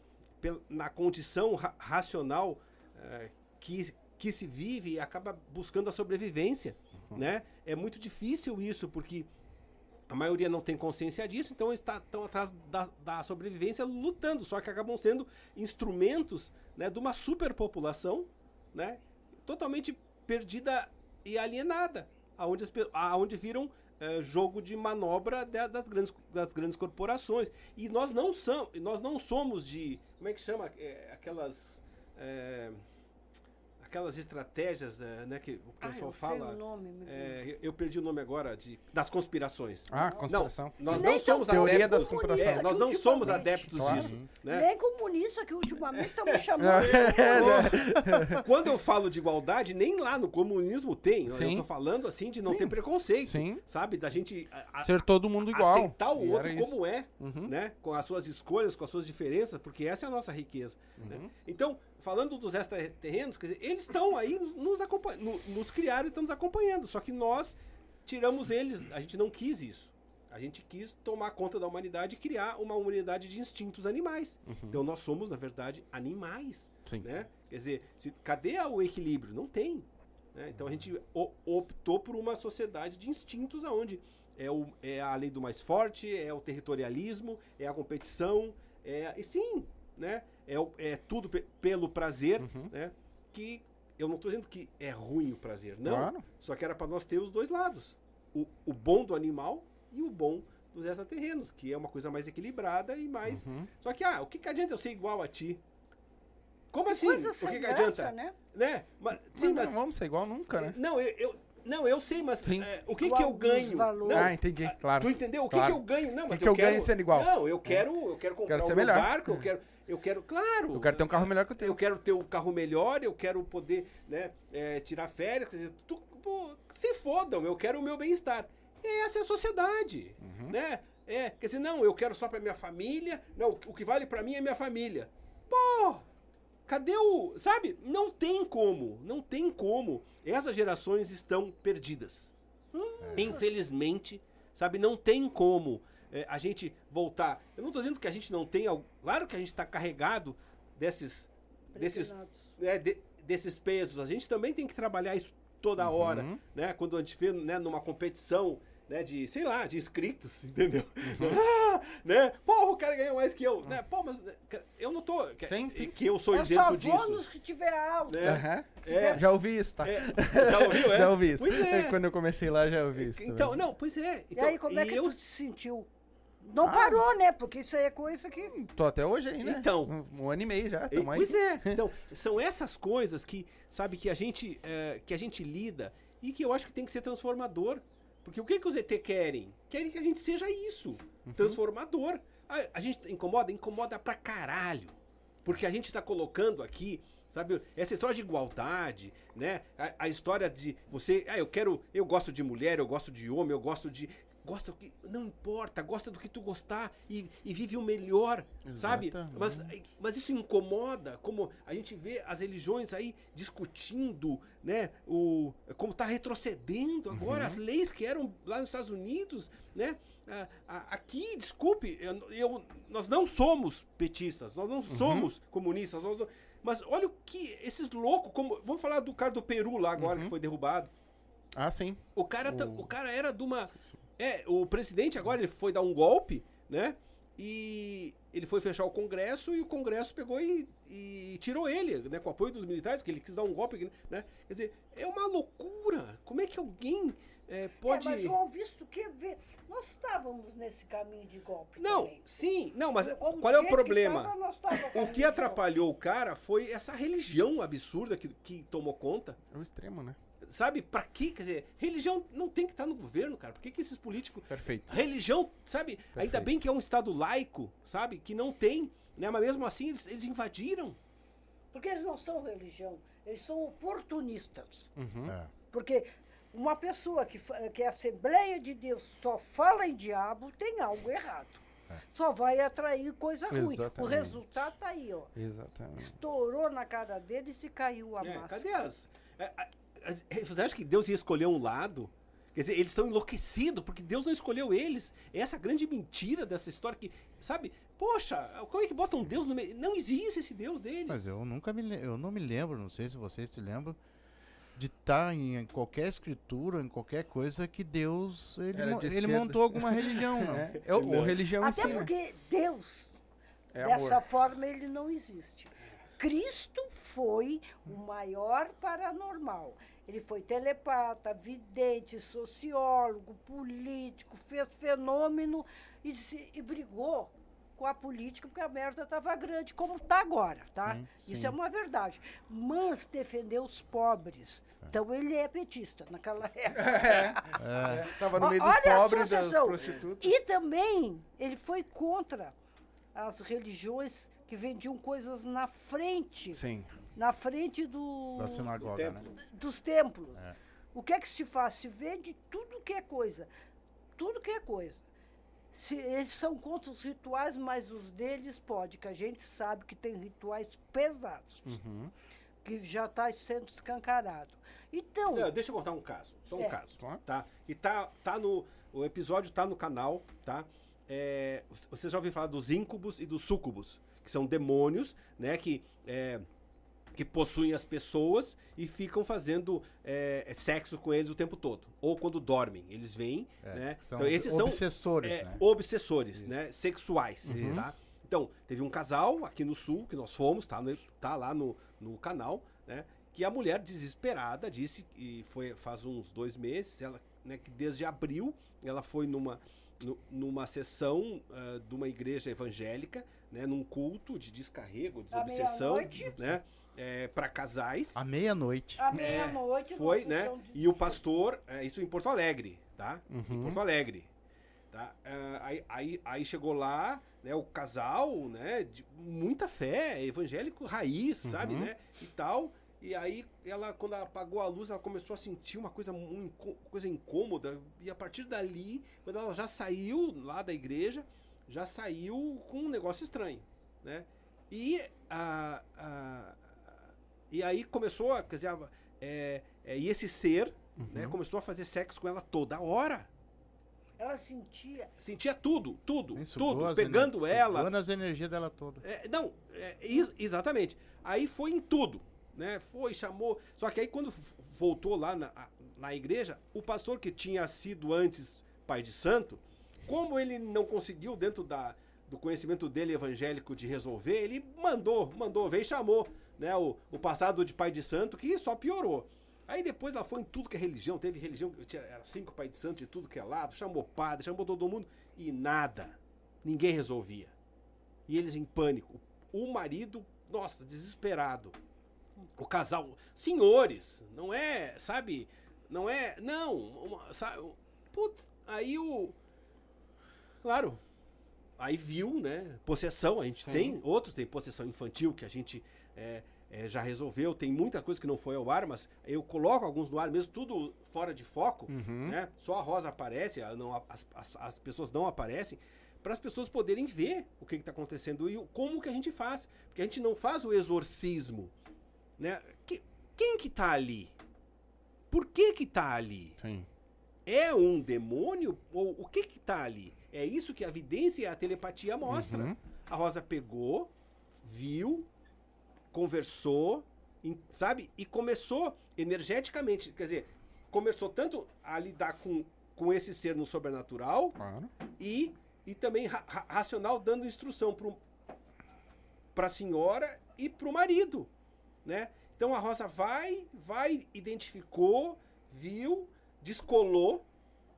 na condição ra- racional ah, que que se vive acaba buscando a sobrevivência, né? É muito difícil isso porque a maioria não tem consciência disso, então está, estão atrás da, da sobrevivência lutando, só que acabam sendo instrumentos né, de uma superpopulação né, totalmente perdida e alienada, aonde, as aonde viram eh, jogo de manobra da- das grandes, das grandes corporações. E nós não, são, nós não somos de. Como é que chama? Eh, aquelas. eh, aquelas estratégias eh, né, que o Ah, pessoal eu sei fala. o nome. É, eu- eu perdi o nome agora de das conspirações. Ah, conspiração. Não, nós Nem não somos Teoria adeptos. das conspirações. É, nós não somos adeptos Claro. disso. Né? Nem comunista que ultimamente estão me chamando. Quando eu falo de igualdade, nem lá no comunismo tem. Eu Sim. tô falando assim de não Sim. ter preconceito. Sim. Sabe? Da gente a- a- Ser todo mundo igual. aceitar o E outro isso. como é, Uhum. né? Com as suas escolhas, com as suas diferenças, porque essa é a nossa riqueza. né? Uhum. Então, falando dos extraterrenos, quer dizer, eles estão aí nos, nos, acompan- no- nos criaram e estão nos acompanhando. Só que nós tiramos eles, a gente não quis isso. A gente quis tomar conta da humanidade e criar uma humanidade de instintos animais. Então nós somos, na verdade, animais. Sim. Né? Quer dizer, se- cadê o equilíbrio? Não tem. né? Então a gente o- optou por uma sociedade de instintos aonde é, o, é a lei do mais forte, é o territorialismo, é a competição, é, e sim, né? É, o- é tudo pe- pelo prazer, Uhum. né? Que eu não estou dizendo que é ruim o prazer, não. Claro. Só que era para nós ter os dois lados. O, o bom do animal e o bom dos extraterrenos, que é uma coisa mais equilibrada e mais. Uhum. Só que, ah, o que, que adianta eu ser igual a ti? Como assim? Coisa o que, que adianta? né? Né? Mas, sim, Mas mas. não vamos ser igual nunca, né? Não, eu, eu- não, eu sei, mas é, o que, que eu ganho? Não, ah, entendi, claro. Tu entendeu? O que, Claro. que eu ganho? Não, mas que eu eu ganho quero, sendo igual? Não, eu quero, eu quero comprar Quero ser o meu melhor. barco, eu quero, eu quero, claro. Eu quero ter um carro melhor que o teu. Eu quero ter um carro melhor, eu quero poder né, é, tirar férias. Dizer, tu- pô, se fodam, eu quero o meu bem-estar. Essa é a sociedade. Uhum. Né? É, quer dizer, não, eu quero só pra minha família. Não, o que vale pra mim é minha família. Pô, cadê o. Sabe? Não tem como. Não tem como. Essas gerações estão perdidas. Infelizmente, sabe? Não tem como é, a gente voltar. Eu não tô dizendo que a gente não tem. al- Claro que a gente tá carregado desses. desses é, de- desses pesos. A gente também tem que trabalhar isso toda Uhum. hora, né? Quando a gente vê, né, numa competição, né, de, sei lá, de inscritos, entendeu? Ah, né? Porra, o cara ganhou mais que eu, né? Pô, mas né, eu não tô, que, Sim, sim. que eu sou é isento só disso. bônus que tiver alto. Né? Aham. É. Já ouvi isso, tá? É, já ouviu, é? Já ouvi isso. Pois é. Quando eu comecei lá, já ouvi isso. Então, também. não, pois é. E Então, aí, como é que eu, tu se sentiu? Não Ah. parou, né? Porque isso aí é coisa que... Tô até hoje aí, né? Então. Um, um ano e meio já, E-. Pois é. Então, são essas coisas que, sabe, que a gente, é, que a gente lida e que eu acho que tem que ser transformador. Porque o que, que os ET querem? Querem que a gente seja isso, Uhum. transformador. A, a gente incomoda? Incomoda pra caralho. Porque a gente tá colocando aqui, Sabe, essa história de igualdade, né? A, a história de você, ah, eu quero, eu gosto de mulher, eu gosto de homem, eu gosto de gosta do que não importa, gosta do que tu gostar e, e vive o melhor, sabe? Mas, mas isso incomoda, como a gente vê as religiões aí discutindo, né? O como está retrocedendo agora uhum. as leis que eram lá nos Estados Unidos, né? aqui, desculpe, eu, eu, nós não somos petistas, nós não uhum. somos comunistas, nós não, mas olha o que esses loucos, como. Vamos falar do cara do Peru lá agora, uhum. que foi derrubado. Ah, sim. O cara, tá, o... o cara era de uma. É, o presidente agora ele foi dar um golpe, né? E ele foi fechar o Congresso e o Congresso pegou e, e, tirou ele, né? Com o apoio dos militares, que ele quis dar um golpe, né? Quer dizer, é uma loucura. Como é que alguém é, pode. É, mas, João, visto que nós estávamos nesse caminho de golpe. Não, também. sim, não, mas Como qual é o problema? Que o que atrapalhou o cara foi essa religião absurda que, que tomou conta. É o extremo, né? Sabe, pra quê? Quer dizer, religião não tem que estar tá no governo, cara. Por que, que esses políticos. Perfeito. Religião, sabe? Perfeito. Ainda bem que é um Estado laico, sabe? Que não tem, né? Mas mesmo assim eles, eles invadiram. Porque eles não são religião, eles são oportunistas. Uhum. É. Porque uma pessoa que, que é Assembleia de Deus só fala em diabo tem algo errado. É. Só vai atrair coisa ruim. Exatamente. O resultado tá aí, ó. Exatamente. Estourou na cara deles e caiu a é, massa. Cadê as, é, as, Você acha que Deus ia escolher um lado? Quer dizer, eles estão enlouquecidos porque Deus não escolheu eles. É essa grande mentira dessa história que, sabe? Poxa, como é que botam Deus no meio? Não existe esse Deus deles. Mas eu nunca me eu não me lembro, não sei se vocês se lembram, de estar tá em qualquer escritura, em qualquer coisa que Deus ele, mo ele montou alguma religião. é, é, ou religião Até si, porque né? Deus é dessa amor. forma ele não existe. Cristo foi o maior paranormal. Ele foi telepata, vidente, sociólogo, político, fez fenômeno e, se, e brigou com a política, porque a merda estava grande, como está agora, tá? Sim, sim. Isso é uma verdade. Mas defendeu os pobres. É. Então ele é petista naquela época. É. Estava é. no meio dos Olha pobres, das prostitutas. E também ele foi contra as religiões que vendiam coisas na frente. Sim. Na frente do. Da sinagoga, do né? Dos templos. É. O que é que se faz? Se vende tudo que é coisa. Tudo que é coisa. Se, eles são contra os rituais, mas os deles pode, que a gente sabe que tem rituais pesados, uhum. que já está sendo escancarado. Então. Não, deixa eu contar um caso, só um é. caso, tá? E tá, tá no. O episódio tá no canal, tá? É, você já ouviu falar dos íncubos e dos súcubos, que são demônios, né? Que é, que possuem as pessoas e ficam fazendo é, sexo com eles o tempo todo. Ou quando dormem, eles vêm, é, né? São então, esses obsessores, são é, né? obsessores, Isso. né? Sexuais, uhum. tá? Então, teve um casal aqui no sul, que nós fomos, tá, no, tá lá no, no canal, né? Que a mulher desesperada disse, e foi faz uns dois meses, ela, né, que desde abril, ela foi numa, no, numa sessão uh, de uma igreja evangélica, né, num culto de descarrego, desobsessão, né? É, para casais. À meia-noite. À meia-noite. É, foi, né? E o pastor, é, isso em Porto Alegre, tá? Uhum. Em Porto Alegre. Tá? É, aí, aí, aí, chegou lá, né, o casal, né, de muita fé, evangélico raiz, uhum. sabe, né, e tal. E aí, ela, quando ela apagou a luz, ela começou a sentir uma coisa, uma coisa incômoda. E a partir dali, quando ela já saiu lá da igreja, já saiu com um negócio estranho, né? E a, a, e aí começou a. Quer dizer, é, é, e esse ser né, uhum. né, começou a fazer sexo com ela toda hora. Ela sentia. Sentia tudo, tudo, tudo. Pegando ela. Sugando as energias dela toda. É, não, é, ex exatamente. Aí foi em tudo. Né? Foi, chamou. Só que aí quando voltou lá na, na igreja, o pastor que tinha sido antes pai de santo, como ele não conseguiu, dentro da, do conhecimento dele evangélico, de resolver, ele mandou, mandou, veio e chamou né, o, o passado de pai de santo, que só piorou. Aí depois ela foi em tudo que é religião, teve religião, tinha, era cinco pai de santo de tudo que é lado, chamou padre, chamou todo mundo, e nada. Ninguém resolvia. E eles em pânico. O marido, nossa, desesperado. O casal, senhores, não é, sabe, não é, não, uma, sabe, putz, aí o, claro, aí viu, né, possessão, a gente Sim. tem, outros tem possessão infantil que a gente é, é, já resolveu, tem muita coisa que não foi ao ar, mas eu coloco alguns no ar, mesmo tudo fora de foco, Uhum. né? Só a Rosa aparece, a- não, as, as, as pessoas não aparecem, para as pessoas poderem ver o que está acontecendo e como que a gente faz. Porque a gente não faz o exorcismo, né? Que, quem que tá ali? Por que que tá ali? Sim. É um demônio ou o que que tá ali? É isso que a evidência e a telepatia mostra. Uhum. A Rosa pegou, viu, conversou, em- sabe? E começou energeticamente, quer dizer, começou tanto a lidar com, com esse ser no sobrenatural Claro. e, e também ra- ra- racional dando instrução para a senhora e para o marido, né? Então a Rosa vai, vai, identificou, viu, descolou,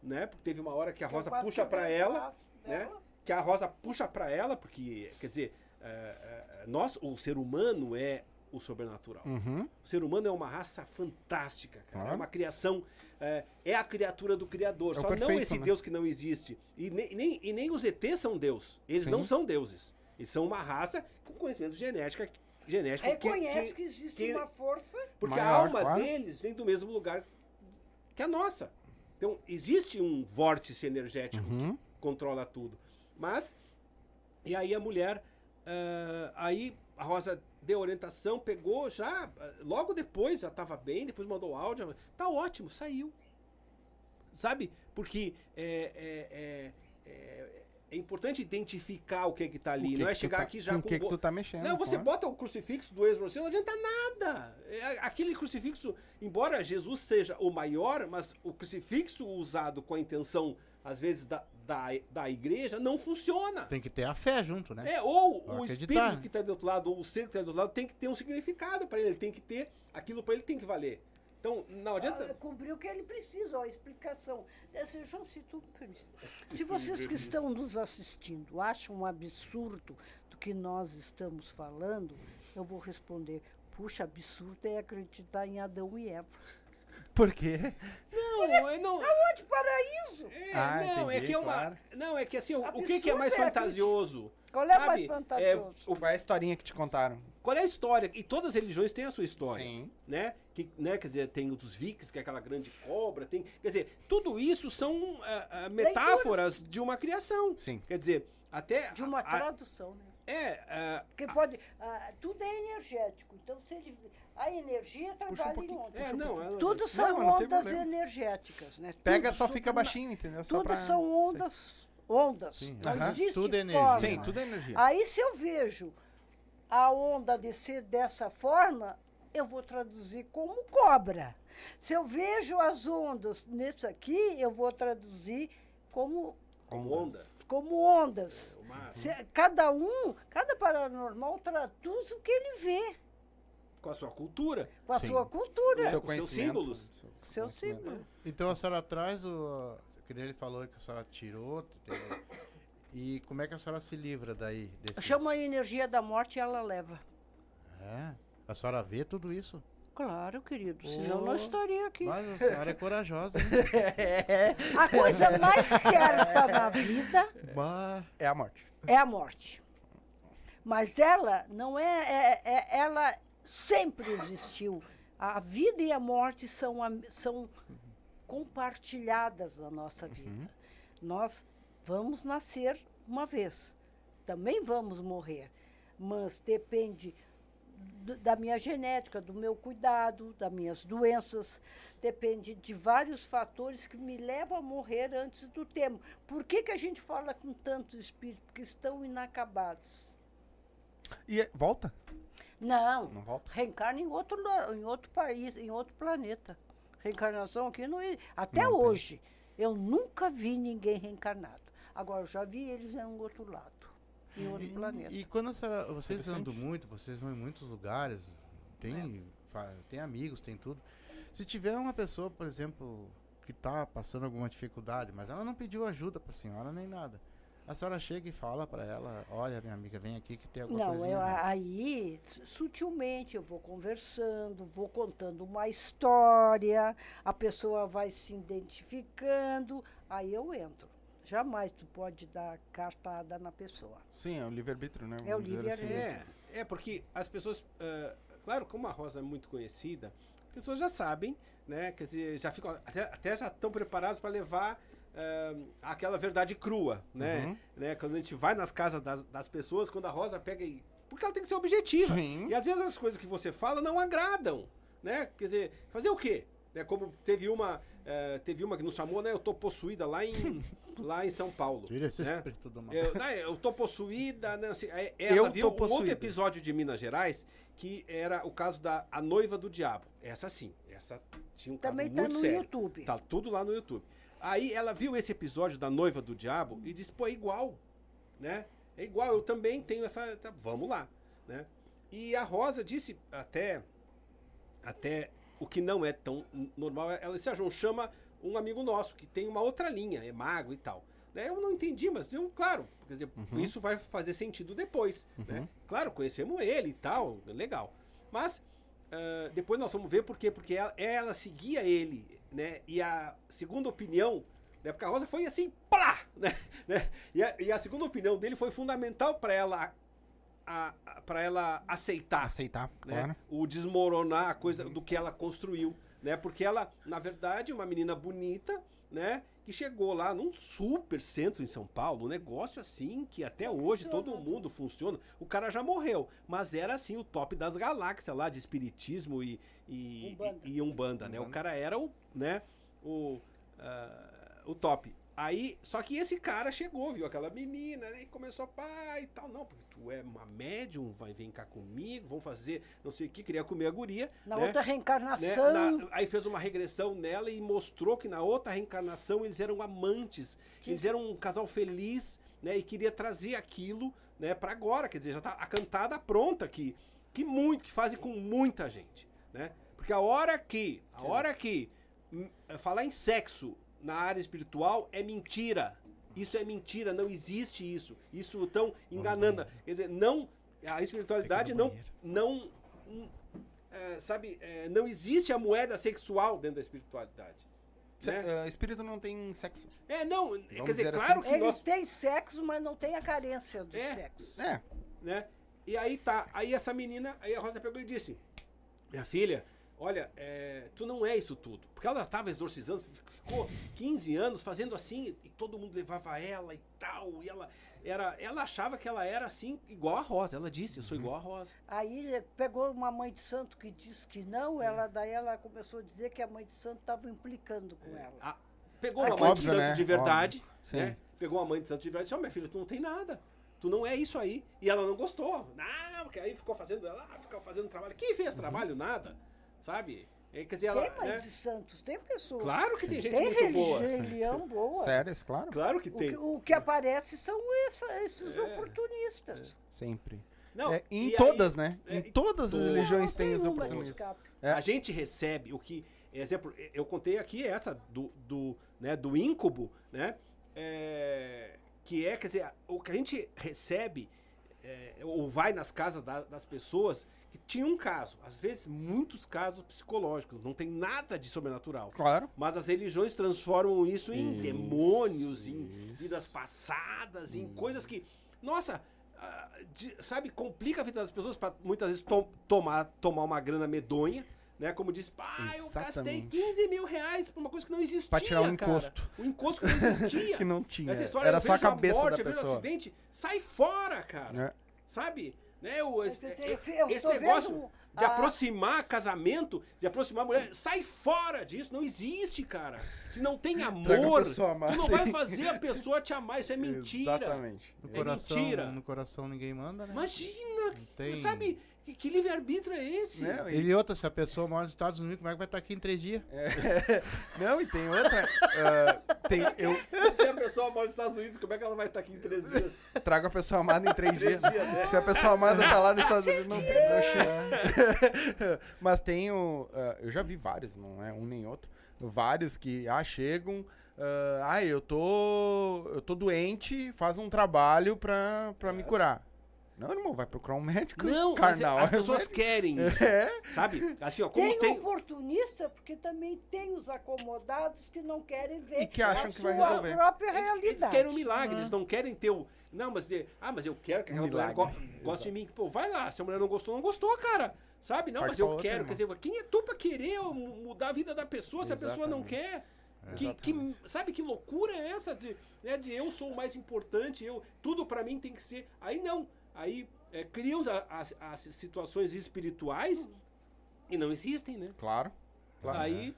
né? Porque teve uma hora que a Rosa Eu puxa para ela, né? dela. Que a Rosa puxa para ela, porque quer dizer, é, é, nós, o ser humano é o sobrenatural. Uhum. O ser humano é uma raça fantástica, cara. É uma criação. É, é a criatura do Criador. É Só não perfeito, esse né? Deus que não existe. E nem, nem- e nem os ETs são Deus. Eles Sim. não são deuses. Eles são uma raça com conhecimento genética, genético. que- Reconhece que- que, existe que- uma força. porque a Maior, alma claro. deles vem do mesmo lugar que a nossa. Então, existe um vórtice energético Uhum. que controla tudo. Mas, e aí a mulher, ah, aí a Rosa deu orientação, pegou já, ah, logo depois já estava bem, depois mandou áudio, tá ótimo, saiu. Sabe? Porque é, é, é, é, é importante identificar o que que tá ali, que não é que tu chegar tá- aqui já com o que que bo- tu tá mexendo. não, você bota o crucifixo do exorcismo, não adianta nada. É, Aquele crucifixo, embora Jesus seja o maior, mas o crucifixo usado com a intenção, às vezes, da, da, da igreja, não funciona. Tem que ter a fé junto, né? É, ou Pra o acreditar, espírito né? que está do outro lado, ou o ser que está do outro lado, tem que ter um significado para ele. Ele tem que ter, aquilo para ele tem que valer. Então, não Ah, adianta. cobrir o que ele precisa, ó, a explicação. Esse, João, se tu. Se vocês que estão nos assistindo acham um absurdo do que nós estamos falando, eu vou responder. Puxa, absurdo é acreditar em Adão e Eva. Por quê? Não, é, não, Onde paraíso? é, Ah, não, é entendi, que é uma. claro. Não, é que assim, o, o que, que é mais é fantasioso? Qual é Sabe? mais fantasioso? O- Qual é a historinha que te contaram? Qual é a história? E todas as religiões têm a sua história. Sim. Né? Que, né? Quer dizer, tem o dos vikings, que é aquela grande cobra. Tem, quer dizer, tudo isso são ah, ah, metáforas de uma criação. Sim. Quer dizer, até. De uma a- a- tradução, né? É. ah, Porque pode. ah, tudo é energético. Então, se ele, a energia trabalha em pouquinho, ondas. é, não, ela- Tudo são não ondas energéticas, né? Pega, Tudo, só tudo fica na- baixinho, entendeu? Só Tudo pra- são ondas. Ondas. Sim, Não aham. existe Tudo é energia. forma. Sim, tudo é energia. Aí se eu vejo a onda descer dessa forma, eu vou traduzir como cobra. Se eu vejo as ondas nesse aqui, eu vou traduzir como, como onda. Como ondas. Uma, Se- cada um, cada paranormal traduz o que ele vê, com a sua cultura. com a Sim. sua cultura. Seu com seus símbolos. seu- Seu símbolo. Então a senhora traz o. Que nem ele falou que a senhora tirou. E como é que a senhora se livra daí? Desse... Chama a energia da morte e ela leva. É. A senhora vê tudo isso? Claro, querido, senão Oh. não estaria aqui. Mas a senhora é corajosa, hein? A coisa mais certa na vida. É a morte. é a morte. Mas ela não é, é- é- ela sempre existiu. A vida e a morte são, são compartilhadas na nossa vida. Nós vamos nascer uma vez, também vamos morrer, mas depende da minha genética, do meu cuidado, das minhas doenças, depende de vários fatores que me levam a morrer antes do tempo. Por que, que a gente fala com tanto espírito? Porque estão inacabados. E é- volta? Não, Não volta? reencarna em outro, em outro país, em outro planeta. Reencarnação aqui não. Até Não hoje, eu nunca vi ninguém reencarnado. Agora, eu já vi eles em um outro lado, em outro E, planeta. e quando a senhora, vocês Interessante. andam muito, vocês vão em muitos lugares, tem, fa- tem amigos, tem tudo. Se tiver uma pessoa, por exemplo, que está passando alguma dificuldade, mas ela não pediu ajuda para a senhora nem nada. A senhora chega e fala para ela, olha minha amiga, vem aqui que tem alguma Não, coisinha. eu, né?" aí, su- sutilmente, eu vou conversando, vou contando uma história, a pessoa vai se identificando, aí eu entro. Jamais tu pode dar cartada na pessoa. Sim, é o livre-arbítrio, né? É o Vamos assim. livre-arbítrio. É, é porque as pessoas ah, claro, como a Rosa é muito conhecida, as pessoas já sabem, né? Quer dizer, já ficam até, até já estão preparadas para levar eh, aquela verdade crua, né? Uhum. né? Quando a gente vai nas casas das, das pessoas, quando a Rosa pega e porque ela tem que ser objetiva. Sim. E às vezes as coisas que você fala não agradam, né? Quer dizer, fazer o quê? Né, como teve uma, eh, teve uma que nos chamou, né? Eu tô possuída lá em, lá em São Paulo. Tira esse né? espírito do mal. Eu, né, eu tô possuída, né, assim, é- ela Eu viu tô um outro episódio de Minas Gerais que era o caso da A Noiva do Diabo. Essa sim, essa tinha um caso Também tá muito no sério. YouTube. Tá tudo lá no YouTube. Aí ela viu esse episódio da Noiva do Diabo e disse, pô, é igual, né? É igual, eu também tenho essa, tá, vamos lá, né? E a Rosa disse até até o que não é tão normal, ela disse, ah, João, chama um amigo nosso que tem uma outra linha, é mago e tal. Né, Eu não entendi, mas eu, claro, quer dizer, isso vai fazer sentido depois, né? Claro, conhecemos ele e tal, legal. Mas ah, depois nós vamos ver por quê, porque ela, ela seguia ele, né? E a segunda opinião, né? Porque a Rosa foi assim, plá, né? né? E, a, e a segunda opinião dele foi fundamental para ela para ela aceitar Aceitar, né? claro. O desmoronar a coisa do que ela construiu, né? Porque ela, na verdade, uma menina bonita, né? Que chegou lá num super centro em São Paulo, um negócio assim que até hoje todo mundo funciona. O cara já morreu, mas era assim o top das galáxias lá de espiritismo e e Umbanda. e, e umbanda, né? O cara era o, né? O ah, o top. Aí, só que esse cara chegou, viu aquela menina, né, e começou a pá e tal. Não, porque tu é uma médium, vai vem cá comigo, vamos fazer não sei o que, queria comer a guria. Na né, outra né, reencarnação. na- aí fez uma regressão nela e mostrou que na outra reencarnação eles eram amantes, eles eram um casal feliz, né, e queria trazer aquilo, né, para agora, quer dizer, já tá a cantada pronta aqui, que muito, que fazem com muita gente, né? Porque a hora que, a hora que hum, falar em sexo na área espiritual é mentira. Isso é mentira, não existe isso. Isso estão enganando. Quer dizer, não a espiritualidade não não é, sabe, é, não existe a moeda sexual dentro da espiritualidade. Se- Né? ah, espírito não tem sexo. É, não, quer dizer, dizer claro assim. que Ele nós tem sexo, mas não tem a carência do É. sexo. É. né? E aí tá, aí essa menina, aí a Rosa pegou e disse: Minha filha, olha, é, tu não é isso tudo. Porque ela tava exorcizando, ficou 15 anos fazendo assim, e todo mundo levava ela e tal, e ela era, ela achava que ela era assim, igual a Rosa. Ela disse: Eu sou igual a Rosa. Aí pegou uma mãe de santo que disse que não, É. ela, daí ela começou a dizer que a mãe de santo estava implicando com ela. A- pegou uma É mãe óbvio, de santo né? de verdade, né? Pegou uma mãe de santo de verdade e disse: Ó, minha filha, tu não tem nada. Tu não é isso aí. E ela não gostou. Não, porque aí ficou fazendo, ela ah, ficou fazendo trabalho. Quem Uhum. fez trabalho? Nada. Sabe? É, quer dizer, Tem ela. mãe né? de santos, tem pessoas. Claro que tem gente tem muito boa. religião boa. Sérias, claro. Claro que O tem. que, o que aparece são essa- esses É. oportunistas. Sempre. Não, É, em e aí- todas, né? é, em todas as todas. religiões tem tem os oportunistas. É. A gente recebe o que. Exemplo, eu contei aqui essa do, do, né, do íncubo, né? é, que é, quer dizer, o que a gente recebe, é, ou vai nas casas da- das pessoas, que tinha um caso, às vezes muitos casos psicológicos, não tem nada de sobrenatural. Claro. Mas as religiões transformam isso em Isso, demônios, em isso. vidas passadas, em coisas que, nossa, ah, de- sabe, complica a vida das pessoas para muitas vezes to- tomar, tomar uma grana medonha. Né? Como diz, pá, eu gastei Exatamente. 15 mil reais por uma coisa que não existia. Pra tirar um cara. encosto. Um encosto que não existia. Que não tinha. Essa história, Era só a cabeça morte, da vejo um pessoa. acidente, sai fora, cara. Né? Sabe? Né, o, esse, é- eu- eu esse negócio vendo de a- aproximar casamento, de aproximar mulher, sai fora disso, não existe, cara. Se não tem amor, tu não vai fazer a pessoa te amar, isso é mentira. Exatamente. No É coração, mentira. no coração ninguém manda, né? Imagina, tem- sabe, que, que livre-arbítrio é esse? Né? E- E outra, se a pessoa mora nos Estados Unidos, como é que vai estar aqui em três dias? Não, e tem outra. ah, tem, eu Se a pessoa mora nos Estados Unidos, como é que ela vai estar aqui em três dias? trago a pessoa amada em três dias. Três dias, é. Se a pessoa amada tá lá nos Estados Unidos, não tem. Não chega. Mas tem o. ah, eu já vi vários, não é um nem outro. Vários que ah, chegam. ah, ah, eu tô. Eu tô doente, faz um trabalho pra, pra me curar. Não, irmão, vai procurar um médico. Não, carnal. as pessoas querem É. sabe? Assim, ó, como Tem, tem... oportunista, porque também tem os acomodados que não querem ver E que acham a que vai resolver. própria Eles, realidade. eles querem um milagre, eles não querem ter o. Não, mas. é- Ah, mas eu quero que Um aquela mulher milagre. go- goste de mim. Pô, vai lá. Se a mulher não gostou, não gostou, cara. Sabe? Não, Parte mas eu outra, quero. irmão. Quer dizer, quem é tu pra querer mu- mudar a vida da pessoa se a pessoa não quer? Que, que- sabe que loucura é essa de, né, de eu sou o mais importante, eu tudo pra mim tem que ser. Aí não. Aí é, criam as, as- as situações espirituais e não existem, né? Claro. claro. Aí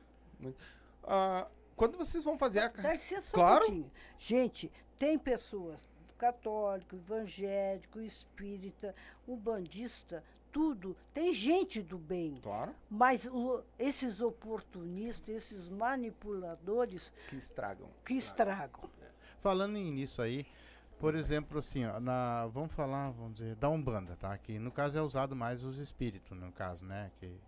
Ah, quando vocês vão fazer a. Licença Claro. um. Gente, tem pessoas católico, evangélico, espírita, umbandista, tudo. Tem gente do bem. Claro. Mas o- esses oportunistas, esses manipuladores Que estragam. que estragam. Falando em- nisso aí, por exemplo, assim, ó, na, vamos falar, vamos dizer, da Umbanda, tá? Que no caso é usado mais os espíritos, no caso, né? Que,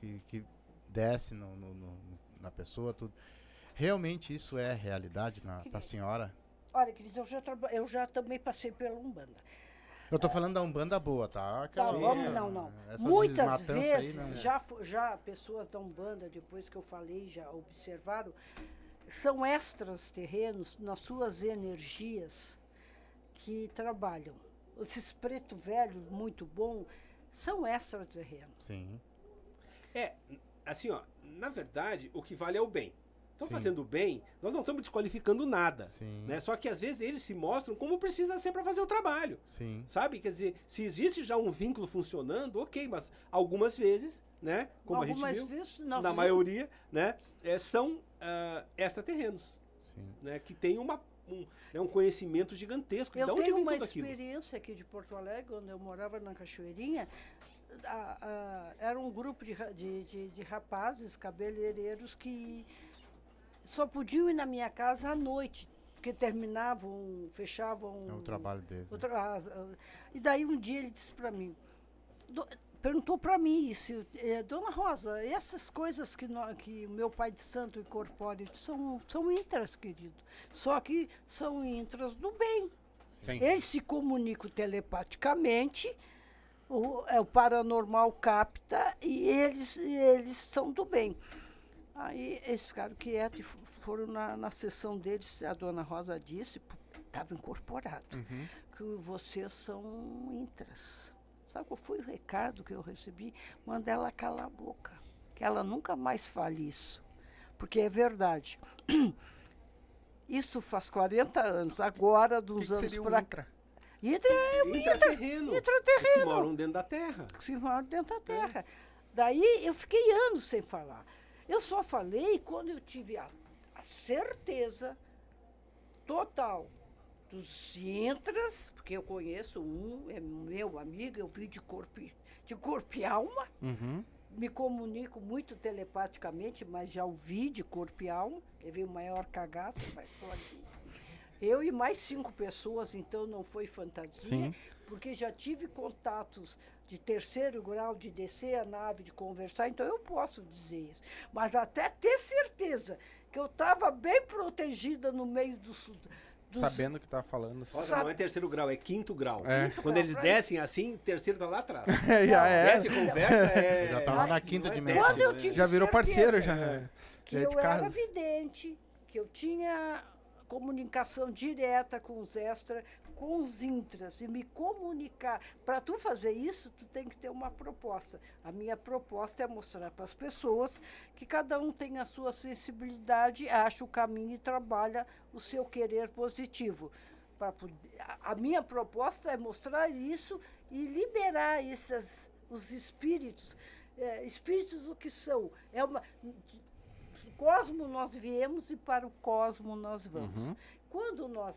que, que desce no, no- no- na pessoa, tudo. Realmente isso é realidade na, pra senhora? Olha, querido, eu já, eu já também passei pela Umbanda. Eu tô falando da Umbanda boa, tá? Aquela- vamos, não, não. Muitas desmatança aí, vezes, não. já, já pessoas da Umbanda, depois que eu falei, já observaram, são extras terrenos nas suas energias que trabalham. Esses preto velho, muito bom, são extras terrenos. Sim. É, assim, ó, na verdade, o que vale é o bem. Estão fazendo bem, nós não estamos desqualificando nada. Sim. Né? Só que às vezes eles se mostram como precisa ser para fazer o trabalho. Sim. Sabe? Quer dizer, se existe já um vínculo funcionando, ok, mas algumas vezes, né? Como a Algumas gente viu, vezes, na viu? maioria, né? é, são ah, extraterrenos, Sim. né? Que tem uma, um, né, um conhecimento gigantesco. Eu de onde tenho vem uma tudo aquilo? experiência aqui de Porto Alegre, quando eu morava na Cachoeirinha. a- a- era um grupo de, de, de, de rapazes cabeleireiros que só podiam ir na minha casa à noite, porque terminavam, fechavam. É o trabalho deles. né? tra- E daí um dia ele disse para mim, perguntou para mim isso, eh, Dona Rosa, essas coisas que, nó- que o meu pai de santo incorpora são, são intras, querido. Só que são intras do bem. Sim. Eles se comunicam telepaticamente, o, é, o paranormal capta e eles, eles são do bem. Aí eles ficaram quietos e fo- foram na, na sessão deles, a dona Rosa disse, estava incorporado, Uhum. que vocês são intras. Sabe qual foi o recado que eu recebi? Manda ela calar a boca, que ela nunca mais fale isso. Porque é verdade. Isso faz 40 anos, agora, dos que, que anos para cá. intra? Intra é Intraterreno. intraterreno. Que moram dentro da Terra. que se mora dentro da terra. Daí eu fiquei anos sem falar. Eu só falei quando eu tive a, a certeza total dos intras, porque eu conheço um, é meu amigo, eu vi de corpo, de corpo e alma, Uhum. me comunico muito telepaticamente, mas já o vi de corpo e alma, levei o maior cagaço, mas aqui. Eu e mais cinco pessoas, então não foi fantasia, Sim. porque já tive contatos de terceiro grau, de descer a nave, de conversar, então eu posso dizer isso. Mas até ter certeza que eu estava bem protegida no meio do... Sabendo o que tá falando. Rosa, Sabe- não é terceiro grau, é quinto grau. É. Quinto Quando grau, eles pra descem assim, terceiro tá lá atrás. já é. Desce e conversa, é. Já tá lá na quinta é dimensão. décimo, Quando eu né? tive Já virou parceiro, já. que Já é eu de era casa. vidente, que eu tinha comunicação direta com os extra, com os intras, e me comunicar. Para tu fazer isso, tu tem que ter uma proposta. A minha proposta é mostrar para as pessoas que cada um tem a sua sensibilidade, acha o caminho e trabalha o seu querer positivo. Pra a- minha proposta é mostrar isso e liberar esses, os espíritos. É, espíritos o que são? É uma, cosmo nós viemos e para o cosmo nós vamos. Uhum. Quando nós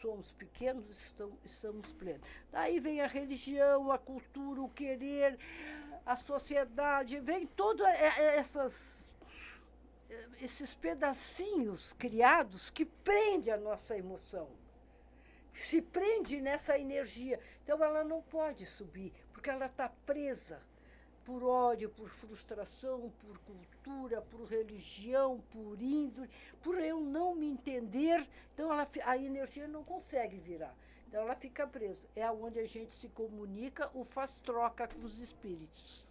somos pequenos, estamos, estamos plenos. Daí vem a religião, a cultura, o querer, a sociedade, vem essas eh, esses pedacinhos criados que prende a nossa emoção. Se prende nessa energia. Então ela não pode subir, porque ela está presa por ódio, por frustração, por cultura, por religião, por índole, por eu não me entender. Então ela, a energia não consegue virar. Então ela fica presa. É onde a gente se comunica ou faz troca com os espíritos.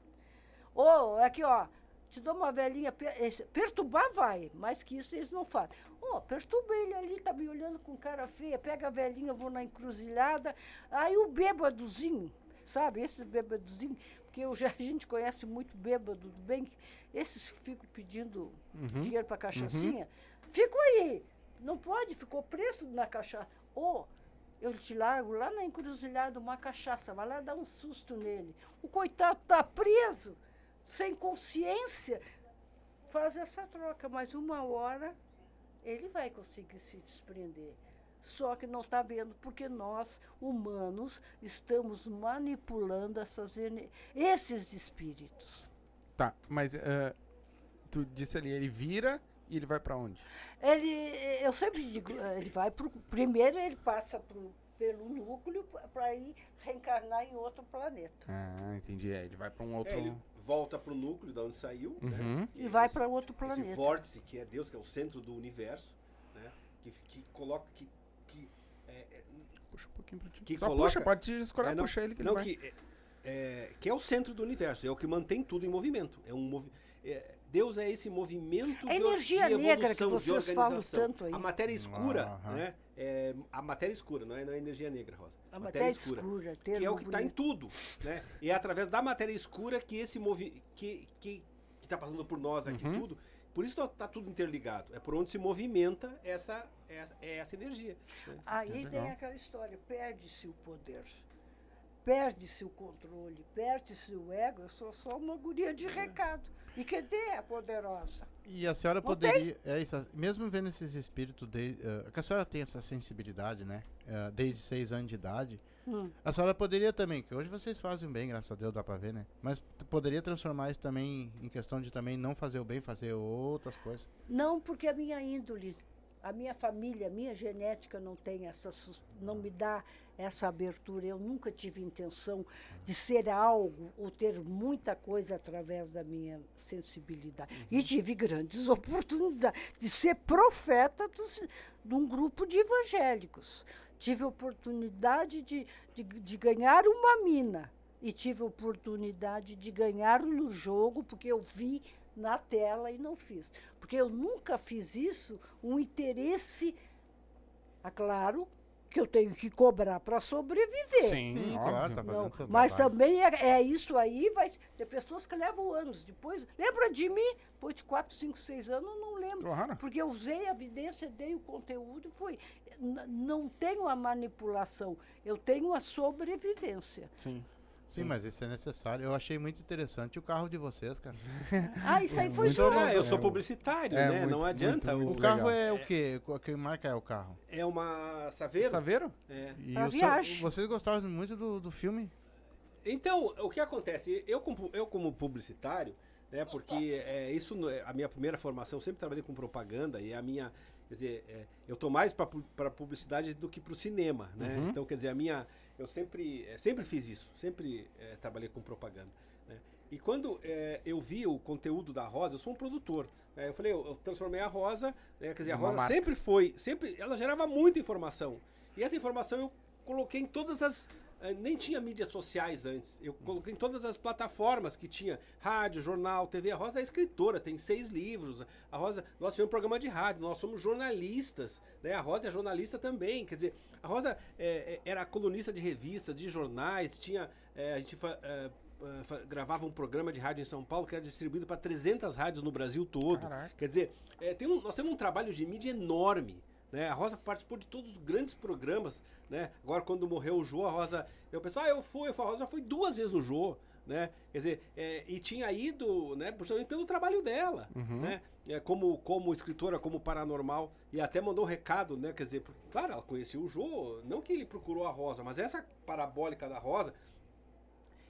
Ô, aqui, ó, te dou uma velhinha. per- esse- Perturbar vai, mas que isso eles não fazem. Ô, perturba ele ali, tá me olhando com cara feia. Pega a velhinha, vou na encruzilhada. Aí o bêbadozinho, sabe? Esse bêbadozinho, porque eu já, a gente conhece muito bêbado do bem, esses que ficam pedindo Uhum. dinheiro para cachaçinha, ficam aí. Não pode, ficou preso na cachaça. Ou eu te largo lá na encruzilhada uma cachaça, vai lá dar um susto nele. O coitado está preso, sem consciência. Faz essa troca, mas uma hora ele vai conseguir se desprender. Só que não está vendo, porque nós, humanos, estamos manipulando essas, esses espíritos. Tá, mas eh, tu disse ali, ele vira e ele vai pra onde? Ele, eu sempre digo, eh, ele vai pro, primeiro ele passa pro, pelo núcleo para ir reencarnar em outro planeta. Ah, entendi. É, ele vai pra um outro. É, ele volta pro núcleo de onde saiu, Uhum. né? E Que vai esse- para outro Esse planeta. vórtice que é Deus, que é o centro do universo, né? Que, que coloca que, é, é, pouquinho pra ti. Que Só coloca- puxa, pode te escorar, é, não, puxa ele que não, ele vai. que, é, é, que é o centro do universo, é o que mantém tudo em movimento. É um movi é, Deus é esse movimento A de, energia de negra que evolução, de vocês falam organização. tanto aí. A matéria escura, Aham. né? É, a matéria escura, não é, não é energia negra, Rosa. A matéria escura, que é o que está em tudo, né? E é através da matéria escura que esse movi que que que tá passando por nós aqui Uhum. tudo. Por isso tá tudo interligado. É por onde se movimenta essa essa, essa energia. né? Aí tem aquela história, perde-se o poder, perde-se o controle, perde-se o ego, eu sou só uma guria de recado. E cadê a poderosa? E a senhora Não poderia. É isso, mesmo vendo esses espíritos. De, eh, que a senhora tem essa sensibilidade, né? eh, desde seis anos de idade. Hum. A senhora poderia também, que hoje vocês fazem bem, graças a Deus, dá pra ver, né? Mas poderia transformar isso também em questão de também não fazer o bem, fazer outras coisas. Não, porque a minha índole, a minha família, a minha genética não tem essa, não me dá essa abertura. Eu nunca tive intenção de ser algo ou ter muita coisa através da minha sensibilidade. E tive grandes oportunidades de ser profeta dos- de um grupo de evangélicos. Tive oportunidade de, de, de ganhar uma mina. E tive oportunidade de ganhar no jogo, porque eu vi na tela e não fiz. Porque eu nunca fiz isso um interesse, é claro, que eu tenho que cobrar para sobreviver. Sim, Sim, claro, tá fazendo Não, seu mas também é, é isso aí, vai ter pessoas que levam anos depois. Lembra de mim? Depois de 4, 5, 6 anos, eu não lembro. Claro. Porque eu usei a evidência, dei o conteúdo e foi. N- não tenho a manipulação, eu tenho a sobrevivência. Sim. Sim, mas isso é necessário. Eu achei muito interessante o carro de vocês, cara. Ah, isso aí foi Muito. Ah, eu sou É, publicitário, é, né? muito, não adianta. muito, O muito o, carro legal. é o quê? Qual- Que marca é o carro? é uma saveiro. Saveiro? É. E Pra viagem. vocês gostaram muito do, do filme? Então, o que acontece? Eu como, eu como publicitário, né, porque é, isso, é- a minha primeira formação, eu sempre trabalhei com propaganda e a minha, quer dizer, é, eu tô mais para publicidade do que para o cinema, né? Uhum. Então, quer dizer, a minha, eu sempre, é, sempre fiz isso, sempre é, trabalhei com propaganda. né? E quando é, eu vi o conteúdo da Rosa, eu sou um produtor. né? Eu falei, eu, eu transformei a Rosa, né, quer dizer, a Rosa marca. sempre foi, sempre, ela gerava muita informação. E essa informação eu coloquei em todas as. Eh, Nem tinha mídias sociais antes. Eu coloquei em todas as plataformas que tinha rádio, jornal, TV. A Rosa é escritora, tem seis livros. A Rosa, nós tivemos um programa de rádio, nós somos jornalistas. Né? A Rosa é jornalista também. Quer dizer, a Rosa eh, eh, era colunista de revistas, de jornais, tinha. eh, a gente eh, fa- gravava um programa de rádio em São Paulo que era distribuído para 300 rádios no Brasil todo. Caraca. Quer dizer, é, tem um- nós temos um trabalho de mídia enorme. Né? A Rosa participou de todos os grandes programas. Né? Agora, quando morreu o Jô, a Rosa. Eu pensei, ah, eu fui, eu fui. A Rosa foi duas vezes no Jô. Né? Quer dizer, é, e tinha ido né, justamente pelo trabalho dela. Né? É, como, como escritora, como paranormal. E até mandou um recado, né? Quer dizer, porque, claro, ela conhecia o Jô. Não que ele procurou a Rosa, mas essa parabólica da Rosa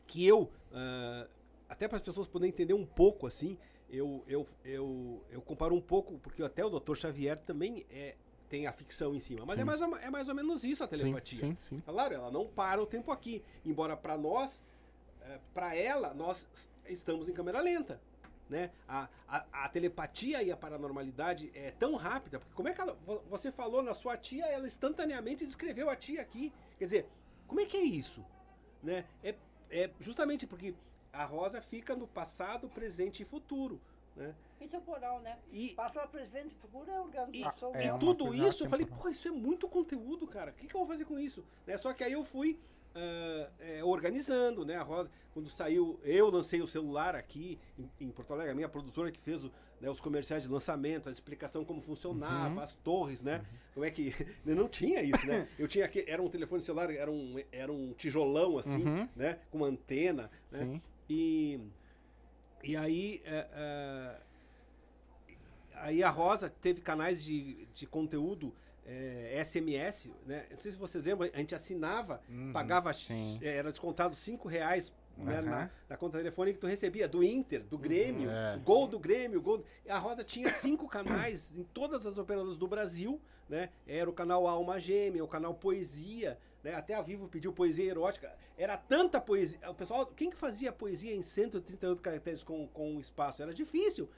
que eu, ah, até para as pessoas poderem entender um pouco assim, eu, eu, eu, eu comparo um pouco, porque até o Dr. Xavier também é, tem a ficção em cima, mas Sim. é mais, ou, é mais ou menos isso a telepatia. Sim, sim, sim. Claro, ela não para o tempo aqui, embora para nós, para ela, nós estamos em câmera lenta. Né? A, a, a telepatia e a paranormalidade é tão rápida, porque como é que ela, vo- você falou na sua tia, ela instantaneamente descreveu a tia aqui. Quer dizer, como é que é isso? Né? É, é justamente porque a Rosa fica no passado, presente e futuro. Né? Intemporal, né? E, Passa presente, figura a e, organização. é e uma tudo coisa isso, eu falei, temporal. pô, isso é muito conteúdo, cara. O que, que eu vou fazer com isso? Né? Só que aí eu fui ah, é, organizando, né? A Rosa, quando saiu, eu lancei o celular aqui em, em Porto Alegre, a minha produtora que fez o, né, os comerciais de lançamento, a explicação como funcionava, Uhum. as torres, né? Como é que. Não tinha isso, né? Eu tinha aqui, era um telefone celular, era um, era um tijolão assim, Uhum. né? Com antena, né? Sim. E, e aí, é, é, aí a Rosa teve canais de, de conteúdo é, SMS, né? Não sei se vocês lembram, a gente assinava, pagava, sim. é, era descontado 5 reais né, Aham. na, na conta telefônica que tu recebia do Inter, do Grêmio, É. gol do Grêmio, gol. A Rosa tinha cinco canais em todas as operadoras do Brasil, né? Era o canal Alma Gêmea, o canal Poesia, né? Até a Vivo pediu poesia erótica. Era tanta poesia. O pessoal, quem que fazia poesia em 138 caracteres com, com espaço? Era difícil.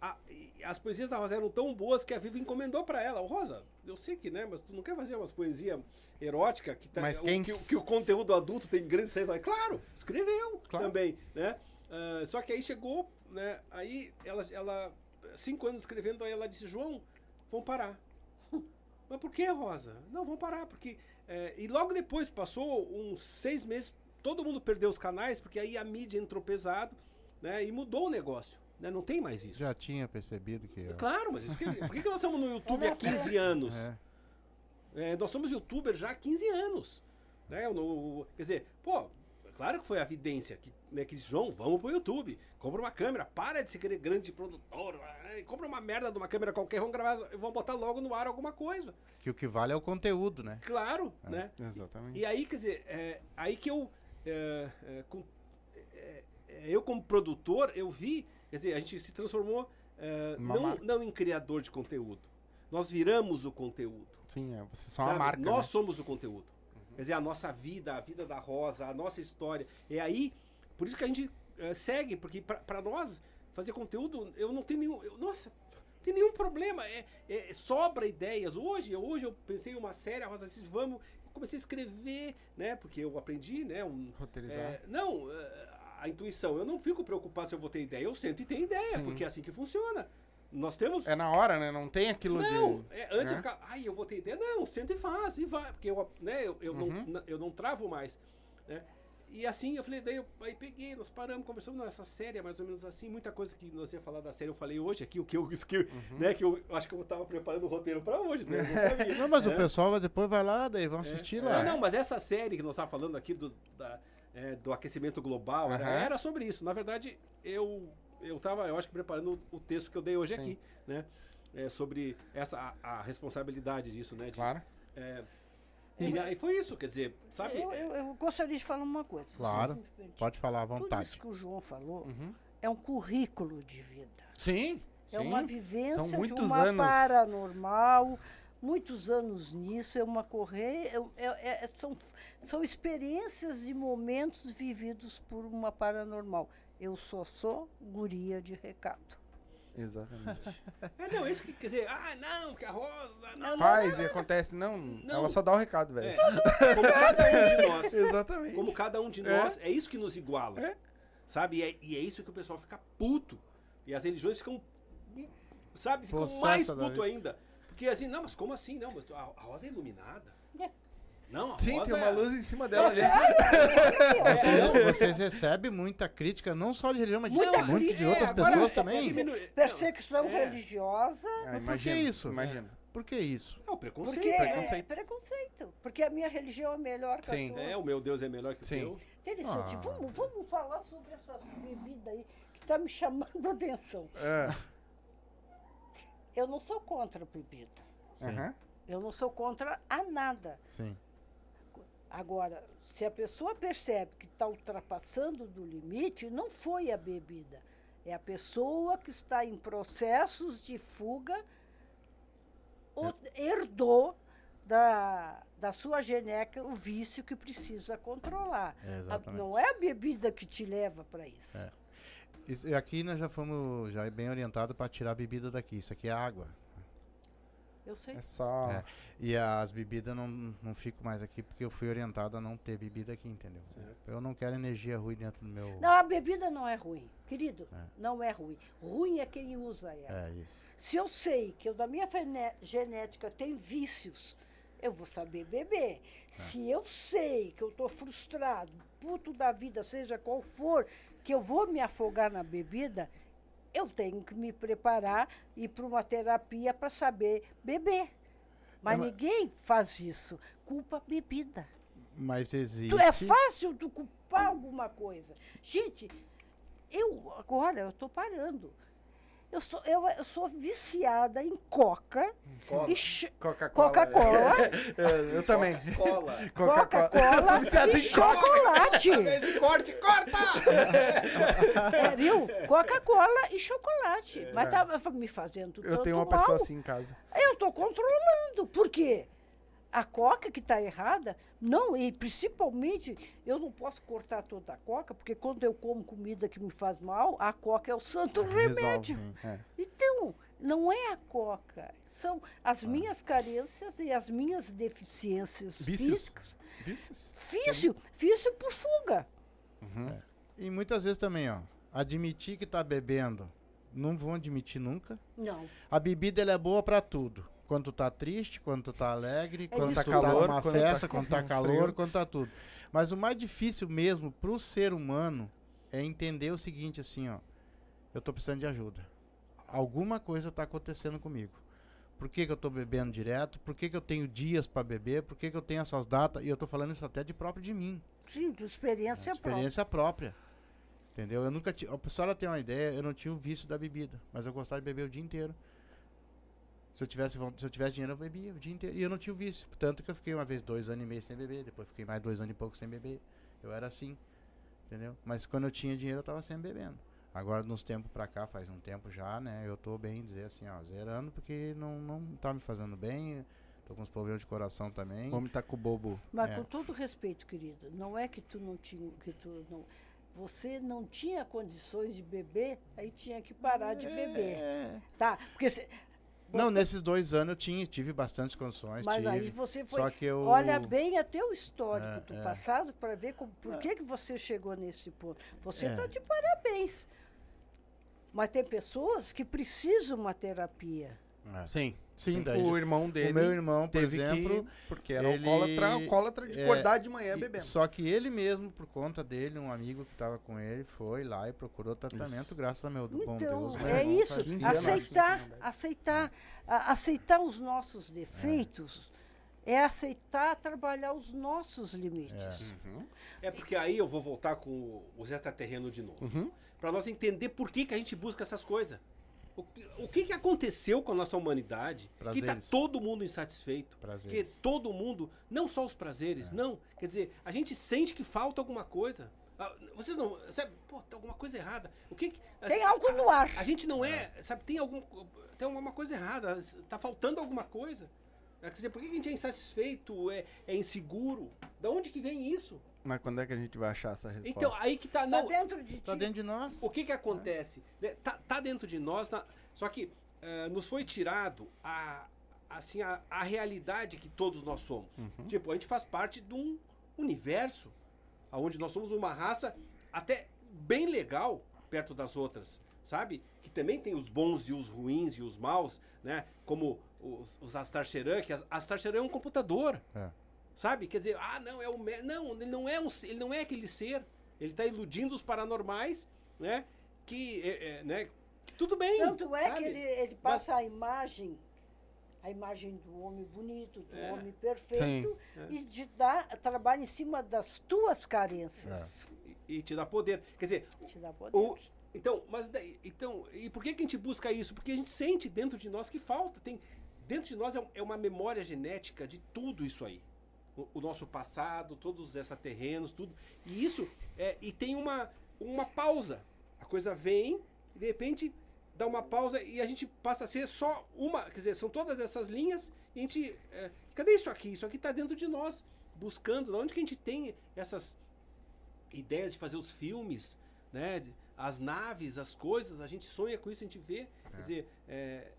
A- as poesias da Rosa eram tão boas que a Vivo encomendou pra ela. Rosa, eu sei que, né? Mas tu não quer fazer umas poesias eróticas que, tá, Mas o- quem- que, o- que o conteúdo adulto tem grande saída? Claro, escreveu Claro. também, né? Ah, só que aí chegou, né? Aí ela, ela, cinco anos escrevendo, aí ela disse, João, vamos parar. Mas por que, Rosa? Não, vamos parar, porque... é, e logo depois, passou uns seis meses, todo mundo perdeu os canais, porque aí a mídia entrou pesado, né? E mudou o negócio, né? Não tem mais isso. Já tinha percebido que. ó, Claro, mas isso que, por que, que nós estamos no YouTube há 15 anos? É. É, nós somos youtubers já há 15 anos. Né? No- quer dizer, pô, claro que foi a evidência que, né, que disse, João, vamos pro YouTube, compra uma câmera, para de ser aquele grande produtor, compra uma merda de uma câmera qualquer, vamos gravar, vamos botar logo no ar alguma coisa. Que o que vale é o conteúdo, né? Claro, né? Exatamente. E aí, quer dizer, é, aí que eu, é, é, com- é, é, eu como produtor, eu vi, quer dizer, a gente se transformou é, Uma não, marca. não em criador de conteúdo, nós viramos o conteúdo. Sim, é, vocês são Sabe? a marca. Nós né? somos o conteúdo. Quer dizer, a nossa vida, a vida da Rosa, a nossa história. É aí, por isso que a gente eh, segue, porque pra nós, fazer conteúdo, eu não tenho nenhum. eu- nossa, não tem nenhum problema. É, é- sobra ideias. Hoje, hoje eu pensei em uma série, a Rosa disse, vamos. Eu comecei a escrever, né? Porque eu aprendi, né? Um, Roteirizar. é, não, eh, a intuição. Eu não fico preocupado se eu vou ter ideia. Eu sento e tenho ideia, Sim. porque é assim que funciona. Nós temos É na hora, né? Não tem aquilo não, de. é, antes né? eu ficava, ai, eu vou ter ideia. Não, senta e faz, e vai. Porque eu, né, eu, eu, Uhum. não, eu não travo mais. Né? E assim, eu falei, daí eu aí peguei, nós paramos, conversamos, não, essa série é mais ou menos assim, muita coisa que nós ia falar da série eu falei hoje aqui, o que eu, que, eu- Uhum. né, que eu acho que eu tava preparando o roteiro pra hoje, né? Eu não sabia. Não, mas né? o pessoal depois vai lá, daí vão assistir lá. Não, não, mas essa série que nós estávamos falando aqui do, da- é, do aquecimento global era, Aham. era sobre isso. Na verdade, eu eu estava, eu acho que preparando o texto que eu dei hoje Sim. aqui, né? É, sobre essa a, a responsabilidade disso, né? de- Claro. é, e aí foi isso, quer dizer, sabe? Eu, eu- eu gostaria de falar uma coisa. Claro. Pode falar à Tudo isso vontade. que o João falou Uhum. é um currículo de vida. Sim. É sim. uma vivência São de muitos uma anos. paranormal, muitos anos nisso, é uma correr, é- é- é- são, são experiências e momentos vividos por uma paranormal. Eu só sou guria de recado. Exatamente. É, não, isso que quer dizer, ah, não, que a Rosa, não. Faz e acontece. Não, Não. ela só dá o recado, É, velho. como cada um de nós. Exatamente. Como cada um de É. nós, é isso que nos iguala. É. Sabe? E é, e é isso que o pessoal fica puto. E as religiões ficam, sabe, ficam Possessa mais puto ainda. Porque assim, não, mas como assim? Não, mas a, a rosa é iluminada. É. Não, a Sim, tem uma é- luz em cima dela ali. Vocês, vocês recebem muita crítica, não só de religião, mas de, Muita muito de outras pessoas é- também. Perseguição É. religiosa, Ah, por que imagina, isso? Imagina. Por que isso? É o preconceito. porque preconceito. é preconceito. Porque a minha religião é melhor que Sim. a tua. É, o meu Deus é melhor que Sim. o teu. Interessante. Ah. Vamos, vamos falar sobre essa bebida aí que está me chamando a atenção. É. Eu não sou contra a bebida. Sim, Aham. Eu não sou contra a nada. sim. Agora, se a pessoa percebe que está ultrapassando do limite, não foi a bebida. É a pessoa que está em processos de fuga, ou herdou da, da sua genética o vício que precisa controlar. É, A- não é a bebida que te leva para isso. É. Isso- e aqui nós já fomos já bem orientados para tirar a bebida daqui. Isso aqui é água. Eu sei. É só. É. E as bebidas não, não fico mais aqui porque eu fui orientado a não ter bebida aqui, entendeu? Certo. Eu não quero energia ruim dentro do meu. Não, a bebida não é ruim. Querido, É. não é ruim. Ruim é quem usa ela. É isso. Se eu sei que eu, da minha genética tem vícios eu vou saber beber. Se eu sei que eu estou frustrado, puto da vida, seja qual for, que eu vou me afogar na bebida, eu tenho que me preparar e ir para uma terapia para saber beber. Mas É, mas- ninguém faz isso. Culpa a bebida. Mas existe. Tu é fácil tu culpar alguma coisa. Gente, eu agora eu estou parando. Eu sou, eu, eu sou viciada em coca e ch- Coca-Cola. Coca-Cola, É, eu também. Cola. Coca-Cola Viciada e em coca. chocolate. Esse corte, corta! É, viu? Coca-Cola e chocolate. Mas tava me fazendo Eu tanto tenho uma mal. pessoa assim em casa. Eu estou controlando. Por quê? A coca que está errada, não, e principalmente, eu não posso cortar toda a coca, porque quando eu como comida que me faz mal, a coca é o santo remédio. Resolve. É. Então, não é a coca, são as minhas carências e as minhas deficiências Vícios. físicas. Vícios? Vício, vício por fuga. E muitas vezes também, ó. Admitir que tá bebendo. Não vão admitir nunca. Não. A bebida ela é boa pra tudo. Quando tu tá triste, quando tu tá alegre, quando tu tudo. tá Calor, numa quando tá festa, com quando tá frio. calor, quando tá tudo. Mas o mais difícil mesmo pro ser humano é entender o seguinte assim, ó. Eu tô precisando de ajuda. Alguma coisa tá acontecendo comigo. Por que, que eu tô bebendo direto? Por que, que eu tenho dias pra beber? Por que, que eu tenho essas datas? E eu tô falando isso até de próprio de mim. Sim, de experiência, própria. Experiência própria. Entendeu? Eu nunca tinha. A senhora tem uma ideia, eu não tinha o vício da bebida, mas eu gostava de beber o dia inteiro. Se eu tivesse, se eu tivesse dinheiro, eu bebia o dia inteiro. E eu não tinha o vício. Tanto que eu fiquei uma vez dois anos e meio sem beber, depois fiquei mais dois anos e pouco sem beber. Eu era assim. Entendeu? Mas quando eu tinha dinheiro, eu tava sempre bebendo. Agora, nos tempos pra cá, faz um tempo já, né? Eu tô bem, dizer assim, ó, zerando, porque não, não tá me fazendo bem. Tô com uns problemas de coração também. O homem tá com o bobo. Mas É. com todo respeito, querida, não é que tu não tinha, que tu não, você não tinha condições de beber, aí tinha que parar de beber, É. tá? Porque se- Não, nesses dois anos eu tinha, tive bastante condições. mas tive. aí você foi, Só que eu. olha bem até o histórico É, do é. passado para ver como, por que que você chegou nesse ponto. Você É. está de parabéns. Mas tem pessoas que precisam uma terapia. É. Sim. Sim, daí. O irmão dele o meu irmão, por exemplo. que... Porque era ele- alcoólatra, alcoólatra de é, acordar de manhã e- bebendo. Só que ele mesmo, por conta dele, um amigo que estava com ele, foi lá e procurou tratamento, Isso. graças a meu bom Então, Deus. meu é isso, faz 15 anos, aceitar, aceitar, a- aceitar os nossos defeitos é. aceitar trabalhar os nossos limites. Uhum. É porque aí eu vou voltar com o- Zé terreno de novo. Uhum. Pra nós entender por que, que a gente busca essas coisas. O, que- o que, que aconteceu com a nossa humanidade que tá Prazeres. todo mundo insatisfeito? Prazeres. Que todo mundo, não só os prazeres, não. Quer dizer, a gente sente que falta alguma coisa. Ah, Vocês não. Sabe, pô, tem alguma coisa errada. O que, que Tem algo no ar. A gente não é, sabe, tem algum tem alguma coisa errada, tá faltando alguma coisa. É, Quer dizer, por que que a gente é insatisfeito, é, é inseguro? Da onde que vem isso? Mas quando é que a gente vai achar essa resposta? Então, aí que tá, Está não, dentro de ti. Tá dentro de nós. o que que acontece? Né, Tá, tá dentro de nós, na- só que eh, nos foi tirado a, assim, a, a realidade que todos nós somos. Tipo, a gente faz parte de um universo onde nós somos uma raça até bem legal perto das outras, sabe? Que também tem os bons e os ruins e os maus, né? Como os, os Astarcheran, que as- Astarcheran é um computador. É. Sabe? Quer dizer, ah, não, é o. Não, ele não é, um, ele não é aquele ser. Ele está iludindo os paranormais, né? Que, é, é, né? que tudo bem. Tanto é sabe? que ele, ele passa a imagem, a imagem do homem bonito, do É. homem perfeito, Sim. e de dar trabalho em cima das tuas carências. E, e te dá poder. Quer dizer, Te dá poder. o, então, mas daí, então, e por que, que a gente busca isso? Porque a gente sente dentro de nós que falta. Tem, dentro de nós é, é uma memória genética de tudo isso aí. O, nosso passado, todos os extraterrenos, tudo. E isso, é, e tem uma, uma pausa. A coisa vem, e de repente dá uma pausa e a gente passa a ser só uma. Quer dizer, são todas essas linhas e a gente. é, cadê isso aqui? Isso aqui está dentro de nós, buscando. Da onde que a gente tem essas ideias de fazer os filmes, né? de- As naves, as coisas, a gente sonha com isso, a gente vê. Quer dizer, é,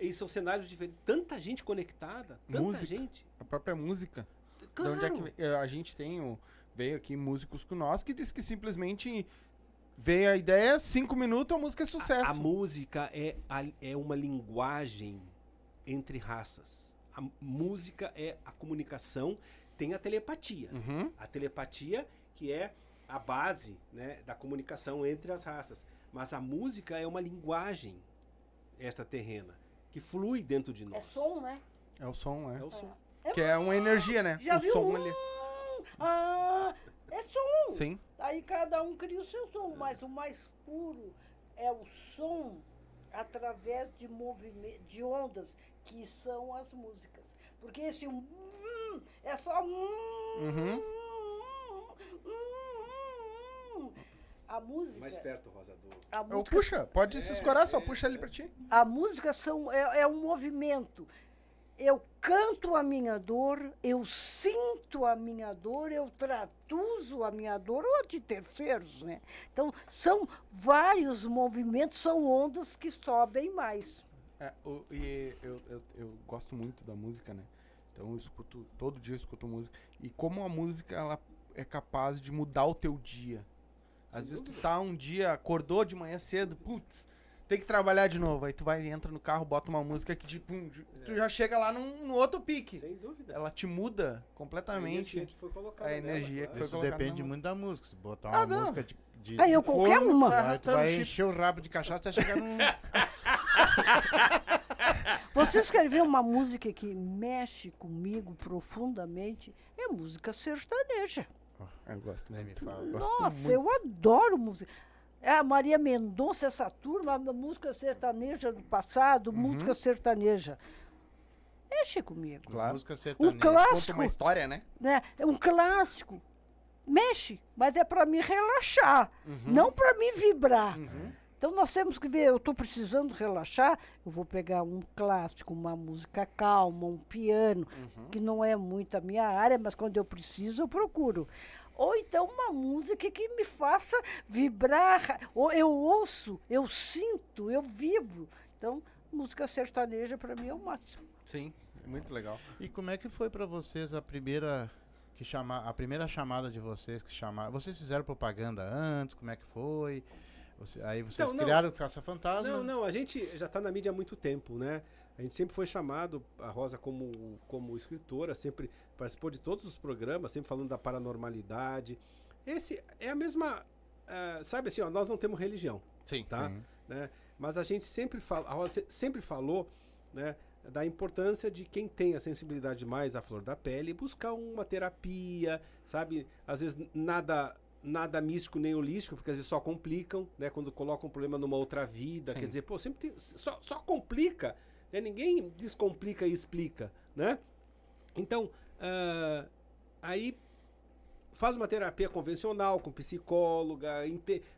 é, são cenários diferentes. Tanta gente conectada, tanta Música. gente. A própria música. Claro. De onde é que eh, a gente tem o, veio aqui músicos com nós que diz que simplesmente veio a ideia, cinco minutos, a música é sucesso. A música é, a- é uma linguagem entre raças. a música é a comunicação, tem a telepatia. Uhum. A telepatia que é a base né, da comunicação entre as raças. Mas a música é uma linguagem extraterrena que flui dentro de É nós. som, né? É o som, né? É o som. Que é uma energia, né? Já o viu? som Hum, ali. Ah, é som. Sim. Aí cada um cria o seu som, mas o mais puro é o som através de movimento, de ondas, que são as músicas. Porque esse um é só um. Uhum. A música. Mais perto, Rosa, do... A Eu música, puxa, pode se escorar, só puxa ali pra ti. a música são, é, é um movimento. Eu canto a minha dor, eu sinto a minha dor, eu traduzo a minha dor, ou a de terceiros, né? Então, são vários movimentos, são ondas que sobem mais. É, o- e eu, eu, eu gosto muito da música, né? Então eu escuto, todo dia eu escuto música. E como a música, ela é capaz de mudar o teu dia. Às vezes tu tá um dia, acordou de manhã cedo, putz, tem que trabalhar de novo. Aí tu vai, entra no carro, bota uma música que tipo, um, tu já chega lá num, no outro pique. Sem dúvida. Ela te muda A energia completamente. que foi colocada a nela, energia que claro. foi Isso depende muito da música. Se botar Ah, uma não. música de. de Aí eu qualquer corno, uma. tu vai- Tu vai chip. encher o rabo de cachaça até chegar num. Vocês querem ver uma música que mexe comigo profundamente? É música sertaneja. Eu gosto Nem me fala. Gosto Nossa, muito. eu adoro música. É a Maria Mendonça, essa turma, a música sertaneja do passado, música sertaneja. Mexe comigo. Claro. Música Um sertaneja. Conta clássico, uma história, né? né? É um clássico. Mexe, mas é para me relaxar, não para me vibrar. Uhum. Então nós temos que ver, eu estou precisando relaxar, eu vou pegar um clássico, uma música calma, um piano, Uhum. que não é muito a minha área, mas quando eu preciso eu procuro. Ou então uma música que me faça vibrar, ou eu ouço, eu sinto, eu vibro. Então, música sertaneja para mim é o máximo. Sim, é muito legal. E como é que foi pra vocês a primeira que chama, a primeira chamada de vocês que chamaram? Vocês fizeram propaganda antes? Como é que foi? Você- aí vocês Então, não. criaram o Caça Fantasma? Não, não, a gente já está na mídia há muito tempo, né? A gente sempre foi chamado, a Rosa como, como escritora, sempre participou de todos os programas, sempre falando da paranormalidade. Esse é a mesma, ah, sabe assim, ó, nós não temos religião, Sim. tá? Sim. né? Mas a gente sempre fala, a Rosa se- sempre falou, né, da importância de quem tem a sensibilidade mais à flor da pele buscar uma terapia, sabe? Às vezes nada nada místico nem holístico, porque às vezes só complicam, né, quando colocam um problema numa outra vida, Sim. quer dizer, pô, sempre tem, só, só complica, né? Ninguém descomplica e explica, né? Então, ah, aí faz uma terapia convencional com psicóloga,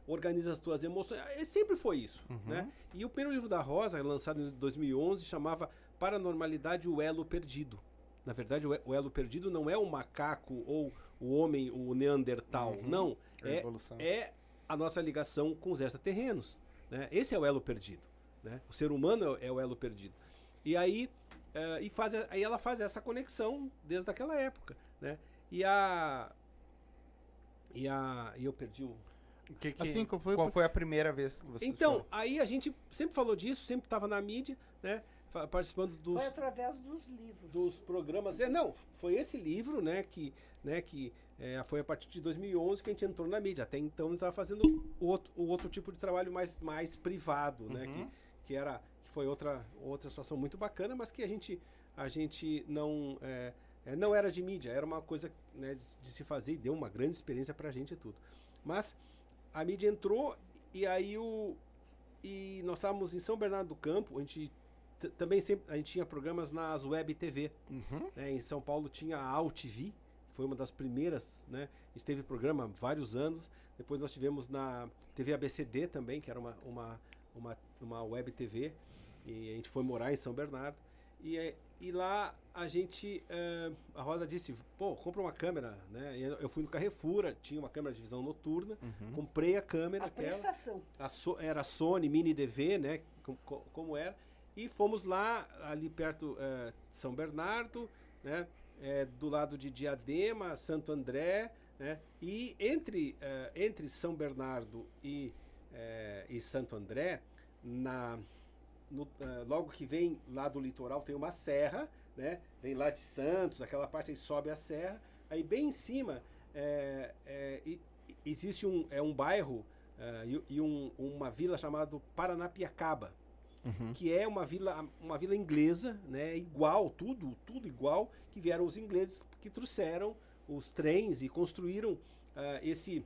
organiza as tuas emoções. É, sempre foi isso, né? E o primeiro livro da Rosa, lançado em 2011, chamava Paranormalidade, o Elo Perdido. Na verdade, o e- elo perdido não é o macaco ou o homem, o neandertal, não. A É, é a nossa ligação com os extraterrenos. Né? Esse é o elo perdido. Né? O ser humano é, é o elo perdido. E aí, eh, e faz, a- aí ela faz essa conexão desde aquela época. Né? E a. E a. E eu perdi o. Que, que, Assim, qual foi qual foi a primeira vez que vocês Então, foram? aí a gente sempre falou disso, sempre estava na mídia, né? Participando dos, Foi através dos livros. dos programas. É, não, foi esse livro, né, que, né, que é, foi a partir de 2011 que a gente entrou na mídia. Até então a gente estava fazendo o outro, o outro tipo de trabalho mais, mais privado, né, Uhum. que, que era foi outra outra situação muito bacana, mas que a gente a gente não é, é, não era de mídia, era uma coisa né, de, de se fazer e deu uma grande experiência pra gente e tudo. Mas a mídia entrou e aí o e nós estávamos em São Bernardo do Campo, a gente também sempre a gente tinha programas nas web TV, Uhum. né? Em São Paulo tinha a AltV, que foi uma das primeiras, né? A gente teve programa há vários anos. Depois nós tivemos na TV ABCD também, que era uma, uma, uma, uma web TV. E a gente foi morar em São Bernardo. E, eh, e lá a gente, eh, a Rosa disse, pô, compra uma câmera, né? E eu fui no Carrefour, tinha uma câmera de visão noturna, Uhum. comprei a câmera, A aquela, prestação. a So- era Sony Mini DV, né? com- co- Como, era. E fomos lá, ali perto eh, de São Bernardo, né? eh, do lado de Diadema, Santo André, né? E entre, eh, entre São Bernardo e, e Santo André, na, no, eh, logo que vem lá do litoral tem uma serra, né? Vem lá de Santos, aquela parte aí sobe a serra. Aí bem em cima é, é, existe um, é um bairro eh, e, e um- uma vila chamada Paranapiacaba, que é uma vila, uma vila inglesa, né? Igual, tudo, tudo igual, que vieram os ingleses que trouxeram os trens e construíram ah, esse.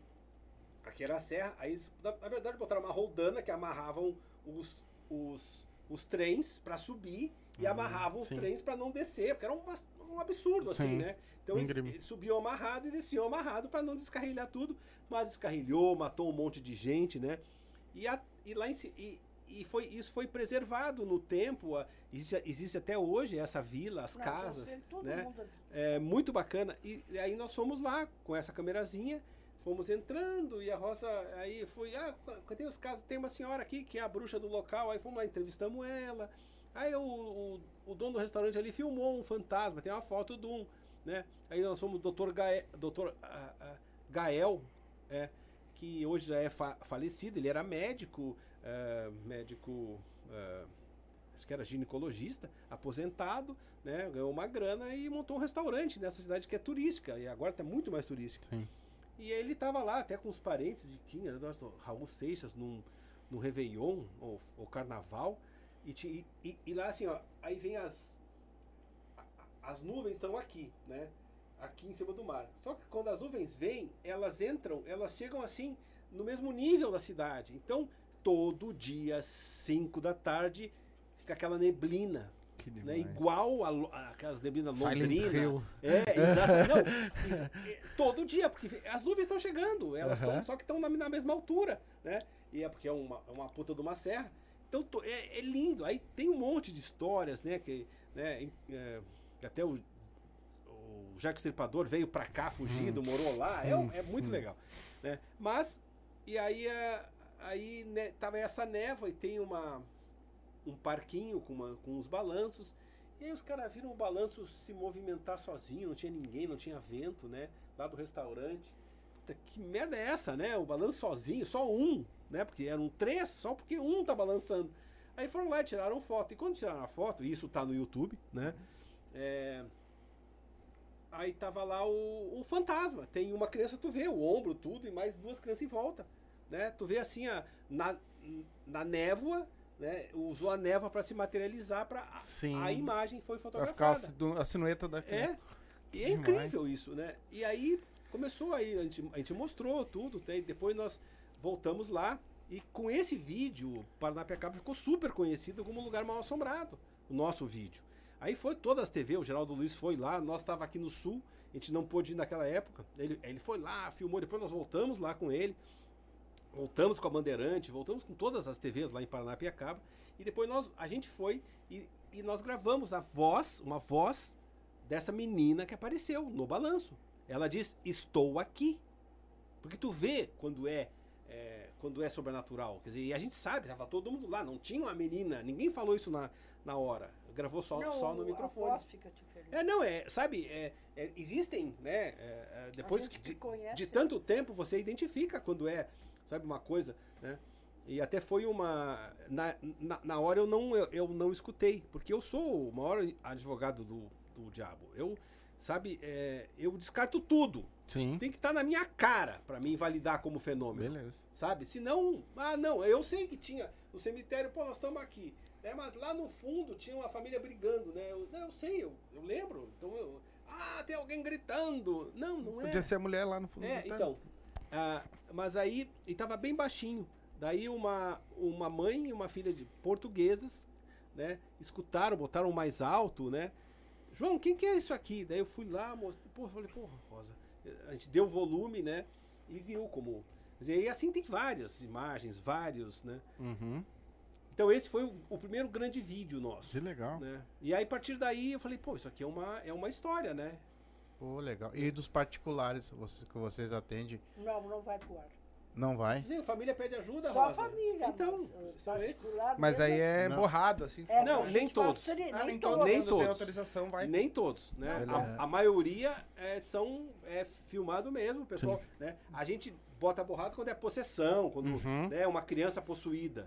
Aqui era a serra, aí eles, na, na verdade botaram uma roldana que amarravam os, os, os trens para subir e amarravam os sim. trens para não descer, porque era um, mas- um absurdo assim, Sim. né? Então eles, Íngreme. eles subiam amarrado e desciam amarrado para não descarrilhar tudo, mas descarrilhou, matou um monte de gente, né? E, a- e lá em e, e foi, isso foi preservado no tempo, a- existe, existe até hoje essa vila, as Não, casas, né? mundo- É muito bacana. E aí nós fomos lá com essa câmerazinha, fomos entrando e a Rosa aí foi, ah, tem os casos, tem uma senhora aqui que é a bruxa do local, aí fomos lá, entrevistamos ela. Aí o, o, o dono do restaurante ali filmou um fantasma, tem uma foto de um, né? Aí nós fomos Dr. Gael, Dr. ah, ah, Gael é, que hoje já é fa- falecido, ele era médico, eh, médico, eh, acho que era ginecologista, aposentado, né, ganhou uma grana e montou um restaurante nessa cidade que é turística, e agora está muito mais turística. Sim. E ele estava lá até com os parentes de quem, do Raul Seixas, num, num Réveillon, ou, ou Carnaval, e, e, e- e lá assim, ó, aí vem as, as nuvens estão aqui, né? Aqui em cima do mar. Só que quando as nuvens vêm, elas entram, elas chegam assim no mesmo nível da cidade. Então, todo dia, 5 da tarde, fica aquela neblina, né? Igual a, a- aquelas neblinas londrinas. É, exato. Não, é, todo dia, porque as nuvens estão chegando, elas estão, só que estão na, na mesma altura, né? E é porque é uma, é uma puta de uma serra. Então to- é, é lindo. Aí tem um monte de histórias, né? Que, né, é, até o, o Jack Stripador veio pra cá fugido, morou lá. É, um- é muito legal. Né? Mas, e aí, é, aí né, tava essa névoa e tem uma, um parquinho com, uma, com uns balanços. E aí os caras viram o balanço se movimentar sozinho, não tinha ninguém, não tinha vento, né? Lá do restaurante. Puta, que merda é essa, né? O balanço sozinho, só um, né? Porque eram três, só porque um tá balançando. Aí foram lá e tiraram foto. E quando tiraram a foto, e isso tá no YouTube, né? É, Aí tava lá o, o fantasma. Tem uma criança, tu vê o ombro, tudo, e mais duas crianças em volta. Né? Tu vê assim, a, na, na névoa, né? Usou a névoa para se materializar para a imagem foi Vai ficar a, fotografada. silu- a sinueta da É. E é demais. incrível isso, né? E aí começou aí, a gente, a gente mostrou tudo, tem- depois nós voltamos lá e com esse vídeo, Paranapiacaba ficou super conhecido como um lugar mal assombrado, o nosso vídeo. Aí foi todas as TV, o Geraldo Luiz foi lá, nós estava aqui no sul, a gente não pôde ir naquela época. Ele, ele foi lá, filmou, depois nós voltamos lá com ele. Voltamos com a Bandeirante, voltamos com todas as TVs lá em Paranapiacaba. E depois nós, a gente foi e, e nós gravamos a voz, uma voz dessa menina que apareceu no balanço. Ela diz: Estou aqui. Porque tu vê quando é, é, quando é sobrenatural. Quer dizer, e a gente sabe, tava todo mundo lá, não tinha uma menina, ninguém falou isso na, na hora. Gravou só, Não, só no A microfone. voz fica diferente. É, não, é, sabe, é, é, existem, né, é, é, depois de, conhece, de né? tanto tempo você identifica quando é, sabe, uma coisa, né, e até foi uma, na, na, na hora eu não, eu, eu não escutei, porque eu sou o maior advogado do, do diabo, eu, sabe, é, eu descarto tudo, Sim. tem que estar na minha cara para me invalidar como fenômeno Beleza. sabe? Se não, ah, não, eu sei que tinha no cemitério, pô, nós estamos aqui, né? Mas lá no fundo tinha uma família brigando, né? Eu, não, eu sei, eu, eu lembro. Então eu, ah, tem alguém gritando. Não, não é. Podia ser a mulher lá no fundo. É, então. Ah, mas aí, e tava bem baixinho. Daí uma, uma mãe e uma filha de portuguesas, né? Escutaram, botaram mais alto, né? João, quem que é isso aqui? Daí eu fui lá, mostrei, pô, falei, porra, Rosa. A gente deu volume, né? E viu como. Dizer, e assim tem várias imagens, vários, né? Uhum. Então esse foi o, o primeiro grande vídeo nosso. Que legal. Né? E aí, a partir daí, eu falei, pô, isso aqui é uma, é uma história, né? Pô, legal. E dos particulares vocês, que vocês atendem, Não, não vai pro ar. não vai? Sim, a família pede ajuda, Só a Rosa. família. Então, mas, são esses. Mas aí é Não. borrado, assim. é, Não, a nem todos. tri- Ah, nem todos. Nem todos. tem autorização, vai. Nem todos, né? A, a maioria é, são é filmado mesmo, pessoal. Né? A gente bota borrado quando é possessão, quando Uhum. né, uma criança possuída.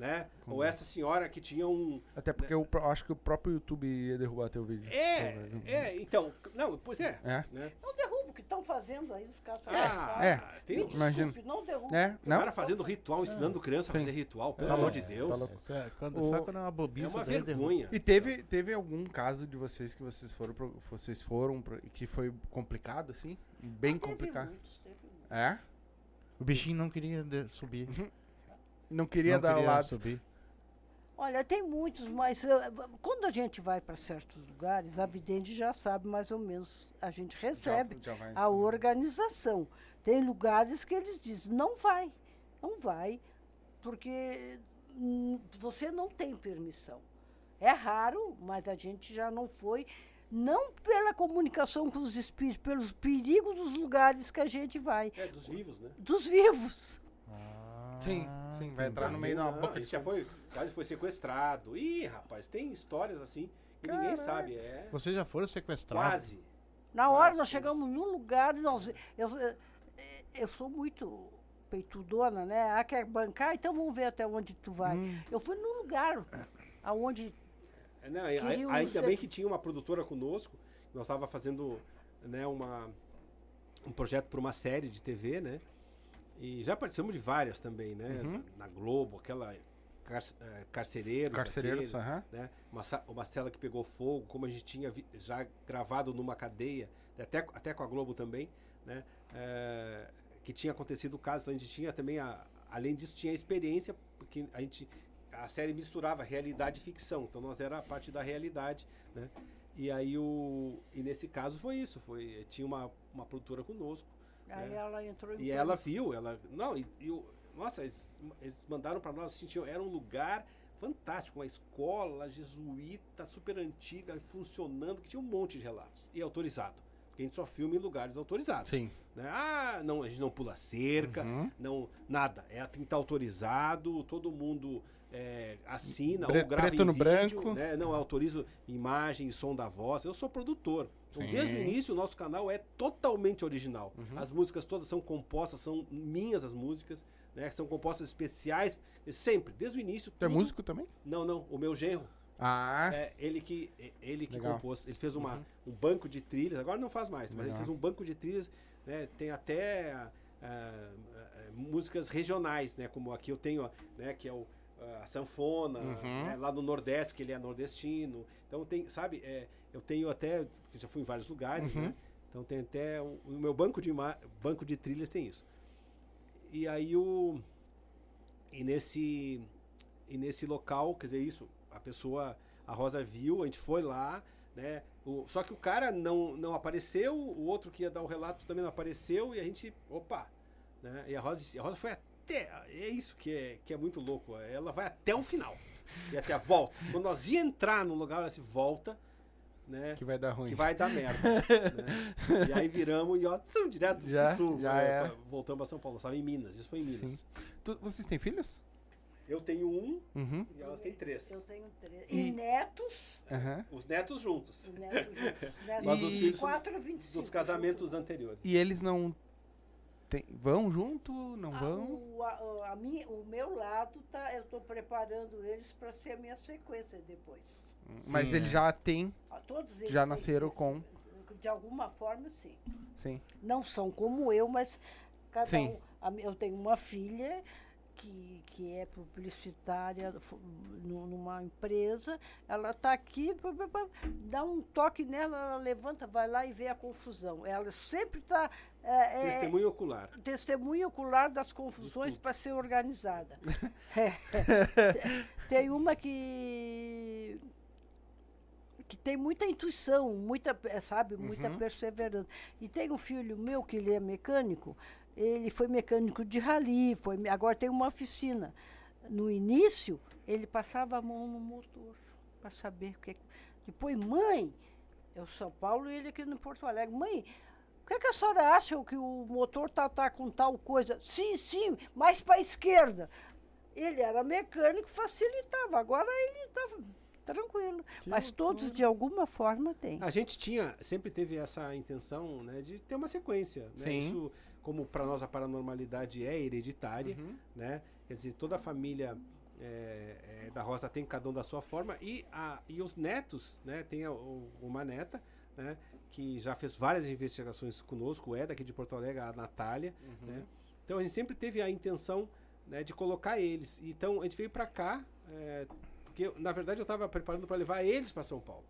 Né? Ou essa senhora que tinha um... Até porque eu pro- acho que o próprio YouTube ia derrubar teu vídeo. É, é, então, não, pois é. É. Né? Não derruba o que estão fazendo aí, os caras. Ah, É. tem Me os imagino. desculpe, não derruba. É, os caras fazendo ritual, ensinando criança a fazer ritual, pelo Tá amor de tá Deus. Isso é quando, O- Só quando é uma É bobice. uma daí derruba. vergonha. E teve, teve algum caso de vocês que vocês foram, pro- vocês foram pro- que foi complicado, assim? Bem Teve complicado. muitos, teve muitos. É? O bichinho não queria subir. Não queria não dar o queria lado. subir. Olha, tem muitos, mas eh, quando a gente vai para certos lugares, a vidente já sabe mais ou menos, a gente recebe Já- já a organização. Tem lugares que eles dizem, não vai, não vai, porque você não tem permissão. É raro, mas a gente já não foi, não pela comunicação com os espíritos, pelos perigos dos lugares que a gente vai, É, dos vivos, né? dos vivos. Sim, sim, vai entrar no meio de uma a gente de já foi, quase foi sequestrado. Ih, rapaz, tem histórias assim que ninguém Caraca. sabe. É Vocês já foram sequestrados? quase. Na hora Quase nós que chegamos num lugar, nós, eu, eu, eu sou muito peitudona, né? Ah, quer bancar? Então vamos ver até onde tu vai. Hum. Eu fui num lugar aonde É, Não, e- Queriam ainda ser- bem que tinha uma produtora conosco. Nós estava fazendo né, uma, um projeto para uma série de TV, né? E já participamos de várias também, né? Uhum. Na, na Globo, aquela car, eh, Carcereiros. Carcereiros, aquele, aham. né? Uma, uma cela que pegou fogo, como a gente tinha vi- já gravado numa cadeia, até, até com a Globo também, né? É, que tinha acontecido o caso. Então a gente tinha também, a, além disso, tinha a experiência, porque a gente a série misturava realidade e ficção. Então nós era a parte da realidade, né? E aí o e nesse caso foi isso, foi tinha uma, uma produtora conosco aí É. ela entrou em e ela viu, ela. Não, e, e nossa, eles, eles mandaram para nós, sentiam, era um lugar fantástico, uma escola jesuíta super antiga, funcionando, que tinha um monte de relatos. E autorizado. Porque a gente só filma em lugares autorizados. Sim. Né? Ah, não, a gente não pula cerca, Uhum. não, nada. É, tem que estar autorizado, todo mundo é, assina Bre- ou grava preto no vídeo, branco. Né? Não, eu autorizo imagem e som da voz. Eu sou produtor. Então, desde o início, o nosso canal é totalmente original. Uhum. As músicas todas são compostas, são minhas as músicas, né? São compostas especiais, sempre, desde o início. Tu é músico também? Não, não, o meu genro. Ah, É ele que, é ele que Legal. compôs. Ele fez uma, Uhum. um banco de trilhas, agora não faz mais, mas ele fez um banco de trilhas, né? Tem até ah, ah, músicas regionais, né? Como aqui eu tenho, né? Que é o, a sanfona, Uhum. né, lá no Nordeste, que ele é nordestino. Então tem, sabe, é, eu tenho até, já fui em vários lugares, Uhum. né? Então tem até, um- o meu banco de, banco de trilhas tem isso. E aí o, e nesse, e nesse local, quer dizer, isso, a pessoa, a Rosa viu, a gente foi lá, né? O, só que o cara não, não apareceu, o outro que ia dar o relato também não apareceu, e a gente, opa, né? E a Rosa, a Rosa foi até, é isso que é, que é muito louco, ela vai até o final. E ela disse, "Ah, volta. Quando nós ia entrar no lugar, ela disse, volta, né? que vai dar ruim. Que vai dar merda. né? E aí viramos e ó, tsum, direto Já- pro sul. já né, pra- Voltamos pra São Paulo. Estávamos em Minas, isso foi em Minas. Tu- vocês têm filhos? Eu tenho um Uhum. e elas têm três. Eu tenho três. E- E, netos. Aham. Os netos juntos. netos, netos Mas os de filhos 4 a 25. Dos casamentos anteriores. E eles não tem- vão junto? Não Ah, vão? o, a, a minha, o meu lado, tá, eu estou preparando eles para ser a minha sequência depois. Mas Sim, eles é. já têm, Ah, Todos eles Já nasceram com- De alguma forma, sim. sim. Não são como eu, mas cada Sim. um. a eu tenho uma filha que, que é publicitária numa empresa. Ela está aqui, dá um toque nela, ela levanta, vai lá e vê a confusão. Ela sempre está. É, é, Testemunho ocular. testemunha ocular das confusões para ser organizada. É. Tem uma que que tem muita intuição, muita, sabe, muita Uhum. perseverança. E tem um filho meu que ele é mecânico, ele foi mecânico de rali, foi, agora tem uma oficina. No início, ele passava a mão no motor para saber o que. Depois, mãe, eu São Paulo e ele aqui no Porto Alegre, mãe, o que, é que a senhora acha que o motor tá, tá com tal coisa? Sim, sim, mais para a esquerda. Ele era mecânico, facilitava. Agora ele estava tranquilo. Mas todos, de alguma forma, têm. A gente tinha, sempre teve essa intenção né, de ter uma sequência. Né? Sim. Isso, como para nós a paranormalidade é hereditária, Uhum. né? Quer dizer, toda a família é, é, da Rosa tem cada um da sua forma. E, a, e os netos, né? Tem a, o, uma neta, né? Que já fez várias investigações conosco, é daqui de Porto Alegre, a Natália, né? Então a gente sempre teve a intenção né, de colocar eles. Então a gente veio para cá, é, porque na verdade eu estava preparando para levar eles para São Paulo.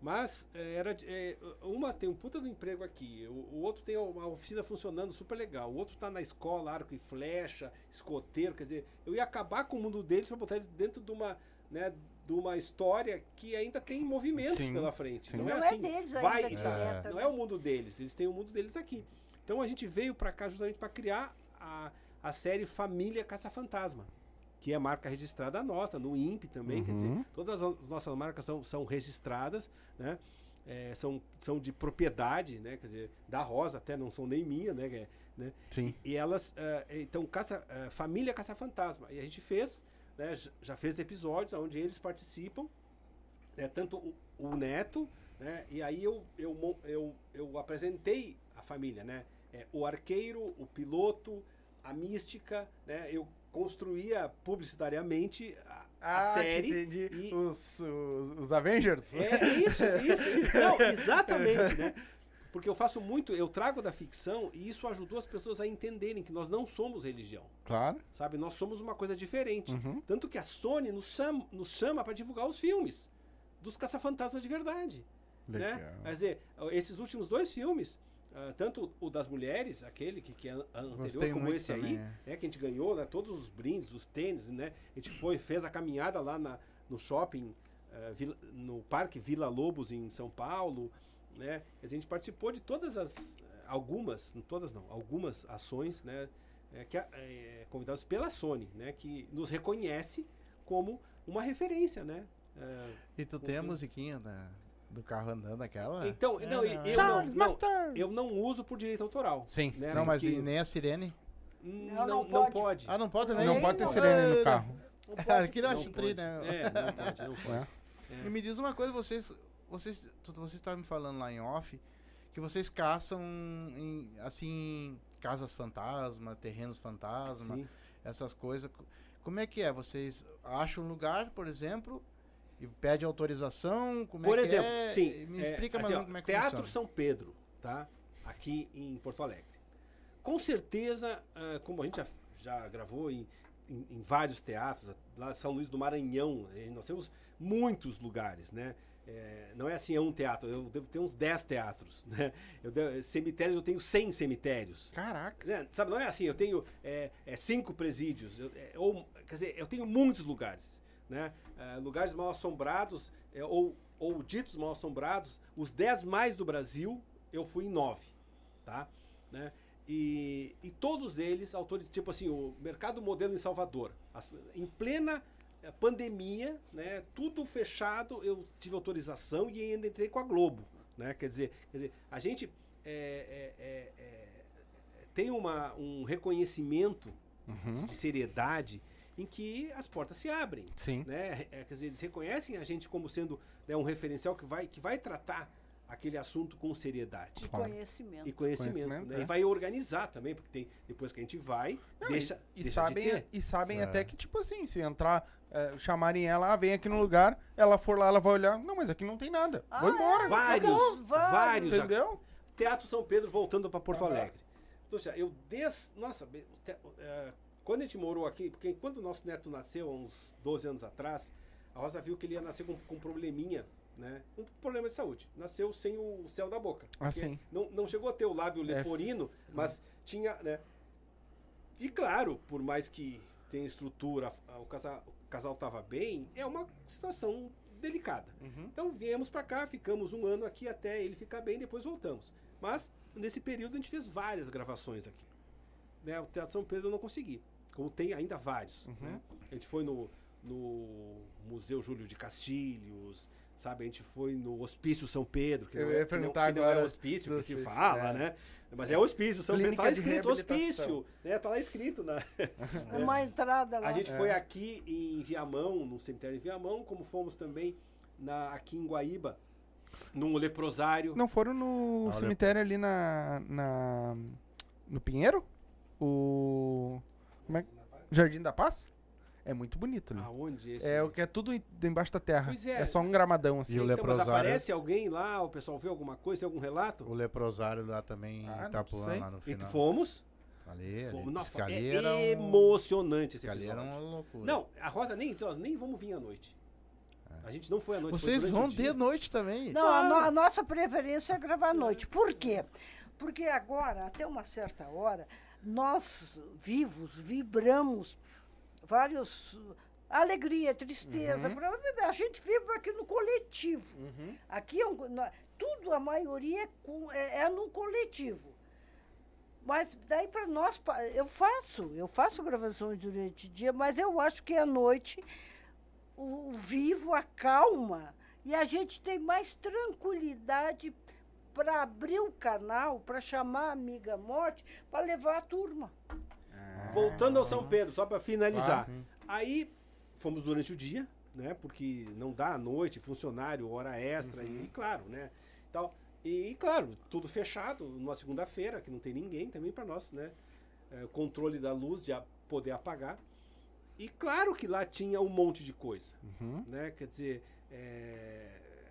Né? Mas é, era é, uma tem um puta do emprego aqui, o, o, outro tem uma oficina funcionando super legal, o outro está na escola, arco e flecha, escoteiro, quer dizer, eu ia acabar com o mundo deles para botar eles dentro de uma, né, de uma história que ainda tem movimentos sim, pela frente. Sim. Não, é não é assim, deles vai e tá. Não é o mundo deles, eles têm o mundo deles aqui. Então a gente veio para cá justamente para criar a, a série Família Caça-Fantasma, que é marca registrada nossa, no INPE também, uhum. quer dizer, uhum. todas as nossas marcas são, são registradas, né? É, são, são de propriedade, né? Quer dizer, da Rosa até não são nem minha, né? É, né? Sim. E, e elas, uh, então, caça, uh, família caça fantasma. E a gente fez, né? Já fez episódios onde eles participam, né? tanto o, o neto, né? E aí eu, eu, eu, eu apresentei a família, né? é, o arqueiro, o piloto, a mística, né? Eu construía publicitariamente a, ah, a série. Entendi. E... Os, os, os, Avengers? É, isso, isso, isso. Não, exatamente, né? Porque eu faço muito, eu trago da ficção e isso ajudou as pessoas a entenderem que nós não somos religião. Claro. Sabe? Nós somos uma coisa diferente. Uhum. Tanto que a Sony nos chama, nos chama para divulgar os filmes dos caça-fantasmas de verdade. Né? Legal. Né? Quer dizer, esses últimos dois filmes, Uh, tanto o das mulheres, aquele que, que é anterior, Gostei como esse também, aí, é. que a gente ganhou, né? Todos os brindes, os tênis, né? A gente foi, fez a caminhada lá na, no shopping, uh, Vila, no Parque Vila Lobos em São Paulo, né? A gente participou de todas as, algumas, não todas não, algumas ações, né? É, que, é, convidados pela Sony, né? Que nos reconhece como uma referência, né? E tu tem a musiquinha da, do carro andando aquela? Então, é, não, eu, eu, não, não, eu não uso por direito autoral. Sim. Né? Não, mas nem a sirene? Não, não, não, pode. Ah, não pode também? Não pode ter sirene no carro. Aqui não acho tri, né? É, não pode, não pode. É. E me diz uma coisa, vocês, vocês, você estava me falando lá em off, que vocês caçam em, assim, casas fantasma, terrenos fantasma, Sim. essas coisas. Como é que é? Vocês acham um lugar, por exemplo, e pede autorização? Como Por é exemplo, é? sim. Me explica é, mais assim, como é que Teatro funciona. São Pedro, tá? Aqui em Porto Alegre. Com certeza, uh, como a gente já, já gravou em, em, em, vários teatros, lá São Luís do Maranhão, nós temos muitos lugares, né? É, não é assim, é um teatro, eu devo ter uns 10 teatros, né? Eu devo, cemitérios, eu tenho 100 cemitérios. Caraca! Né? Sabe, não é assim, eu tenho é, é cinco presídios, eu, é, ou, quer dizer, eu tenho muitos lugares né? Uh, lugares mal assombrados é, ou, ou ditos mal assombrados, os 10 mais do Brasil, eu fui em 9, tá? Né? E, e todos eles, autores, tipo assim, o Mercado Modelo em Salvador, as, em plena eh, pandemia, né, tudo fechado, eu tive autorização e ainda entrei com a Globo, né? Quer dizer, quer dizer a gente é, é, é, tem uma, um reconhecimento uhum. de seriedade em que as portas se abrem. Sim. Né? É, quer dizer, eles reconhecem a gente como sendo né, um referencial que vai, que vai tratar aquele assunto com seriedade. E conhecimento. E conhecimento. conhecimento né? é. E vai organizar também, porque tem, depois que a gente vai, Não, deixa. E, deixa sabem, de e sabem é. até que, tipo assim, se entrar, é, chamarem ela, ah, vem aqui no lugar, ela for lá, ela vai olhar. Não, mas aqui não tem nada. Ah, Vou embora. É? Vários, vários. Entendeu? Teatro São Pedro voltando para Porto Alegre. Então, eu des. Nossa, uh, quando a gente morou aqui, porque quando o nosso neto nasceu, há uns 12 anos atrás, a Rosa viu que ele ia nascer com, com um probleminha, né? Um problema de saúde. Nasceu sem o céu da boca. Ah, sim. Não, não chegou a ter o lábio é leporino, é mas tinha, né? E claro, por mais que tenha estrutura, o casal, o casal tava bem, é uma situação delicada. Uhum. Então viemos para cá, ficamos um ano aqui até ele ficar bem, depois voltamos. Mas nesse período a gente fez várias gravações aqui. Né? O Teatro São Pedro eu não consegui como tem ainda vários. Uhum. Né? A gente foi no, no Museu Júlio de Castilhos, sabe? A gente foi no Hospício São Pedro, que, não é, que, não, que não é hospício que se fala, é. né? Mas é hospício, São Clínica Pedro. Tá lá escrito hospício, né? Tá lá escrito na... Uma entrada lá. A gente é. foi aqui em Viamão, no cemitério de Viamão, como fomos também na, aqui em Guaíba, num leprosário. Não foram no Não, cemitério ali na, na... no Pinheiro? O... Como é? Jardim da Paz? É muito bonito ali. Aonde esse? É o que é tudo em- embaixo da terra. Pois é. é. só um gramadão assim. E o Então, mas leprosário- aparece alguém lá, o pessoal vê alguma coisa, tem algum relato? O leprosário lá também Ah, Itapuã, sei. lá no E final. fomos. Ali, ali. fomos Diz nossa, que ali é era um- emocionante esse que ali era episódio. uma loucura. Não, a Rosa nem disse, ó, nem vamos vir à noite. A gente não foi à noite. foi Vocês durante vão o dia. de noite também. Não, a, no- a nossa preferência é gravar à noite. Por quê? Porque agora, até uma certa hora, nós vivos vibramos vários. Alegria, tristeza. pra- a gente vibra aqui no coletivo. Aqui é um, tudo, a maioria é, é, é no coletivo. Mas daí para nós, eu faço, eu faço gravações durante o dia, mas eu acho que à noite o, o vivo acalma e a gente tem mais tranquilidade para abrir o canal, para chamar a amiga morte, para levar a turma. Voltando ao São Pedro, só para finalizar. Claro. Aí fomos durante o dia, né? Porque não dá à noite, funcionário, hora extra, e claro, né? Tal. E claro, tudo fechado numa segunda-feira, que não tem ninguém também para nós, né? É, controle da luz, de a- poder apagar. E claro que lá tinha um monte de coisa, né? Quer dizer, é,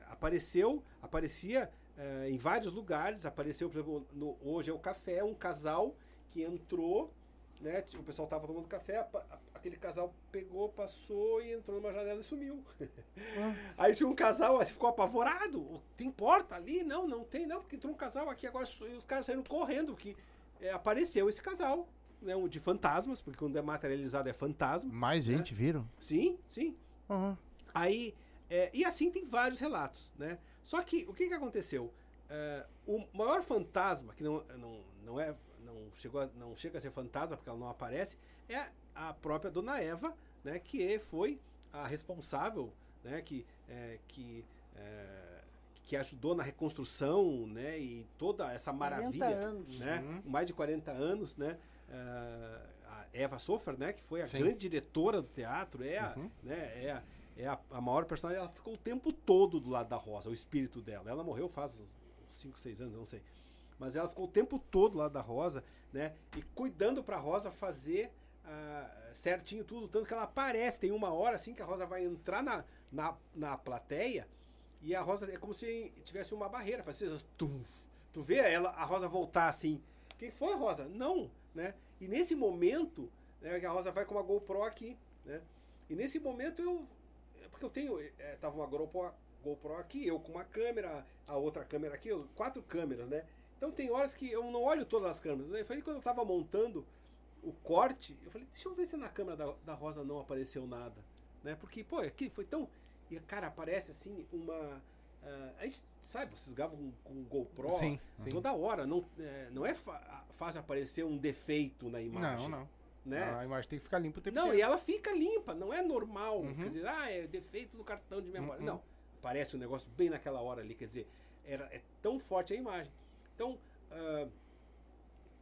apareceu, aparecia é, em vários lugares, apareceu, por exemplo, no- hoje é o café, um casal que entrou, né? O pessoal tava tomando café, aquele casal pegou, passou e entrou numa janela e sumiu. Aí tinha um casal, assim, ficou apavorado. Tem porta ali? Não, não tem, não, porque entrou um casal aqui agora e os caras saíram correndo, que é, apareceu esse casal, né? Um de fantasmas, porque quando é materializado é fantasma. Mais gente viram? Sim, sim. Aham. Aí, é, e assim tem vários relatos, né? Só que o que, que aconteceu? É, o maior fantasma, que não, não, não, é, não, chegou a, não chega a ser fantasma porque ela não aparece, é a própria Dona Eva, né? Que foi a responsável, né? Que, é, que, é, que ajudou na reconstrução, né? E toda essa 40 maravilha anos. né? Mais de 40 anos, né? Ah, a Eva Sofer, né? Que foi a Sim. grande diretora do teatro, é, a, né? é, a, é a, a maior personagem. Ela ficou o tempo todo do lado da Rosa, o espírito dela. Ela morreu faz 5, 6 anos, não sei. Mas ela ficou o tempo todo do lado da Rosa, né? E cuidando pra Rosa fazer ah, certinho tudo. Tanto que ela aparece, tem uma hora assim que a Rosa vai entrar na, na, na plateia e a Rosa é como se tivesse uma barreira. Faz assim, tum, tu vê ela, a Rosa voltar assim. Quem foi, Rosa? Não, né? E nesse momento, né, que a Rosa vai com uma GoPro aqui, né? E nesse momento eu. Porque eu tenho. É, tava uma GoPro, GoPro aqui, eu com uma câmera, a outra câmera aqui, eu- quatro câmeras, né? Então tem horas que eu não olho todas as câmeras. né? Foi quando eu tava montando o corte, eu falei, deixa eu ver se na câmera da, da Rosa não apareceu nada. Né? Porque, pô, aqui foi tão. E, cara, aparece assim uma. ah, a gente sabe, vocês gravam com, com GoPro Sim, sim. toda hora. Não é, não é fácil aparecer um defeito na imagem. Não, não. Né? A imagem tem que ficar limpa o tempo Não, e inteiro. ela fica limpa, não é normal. Uhum. Quer dizer, ah, é defeitos do cartão de memória. Uhum. Não, aparece um negócio bem naquela hora ali, quer dizer, era, é tão forte a imagem. Então, ah,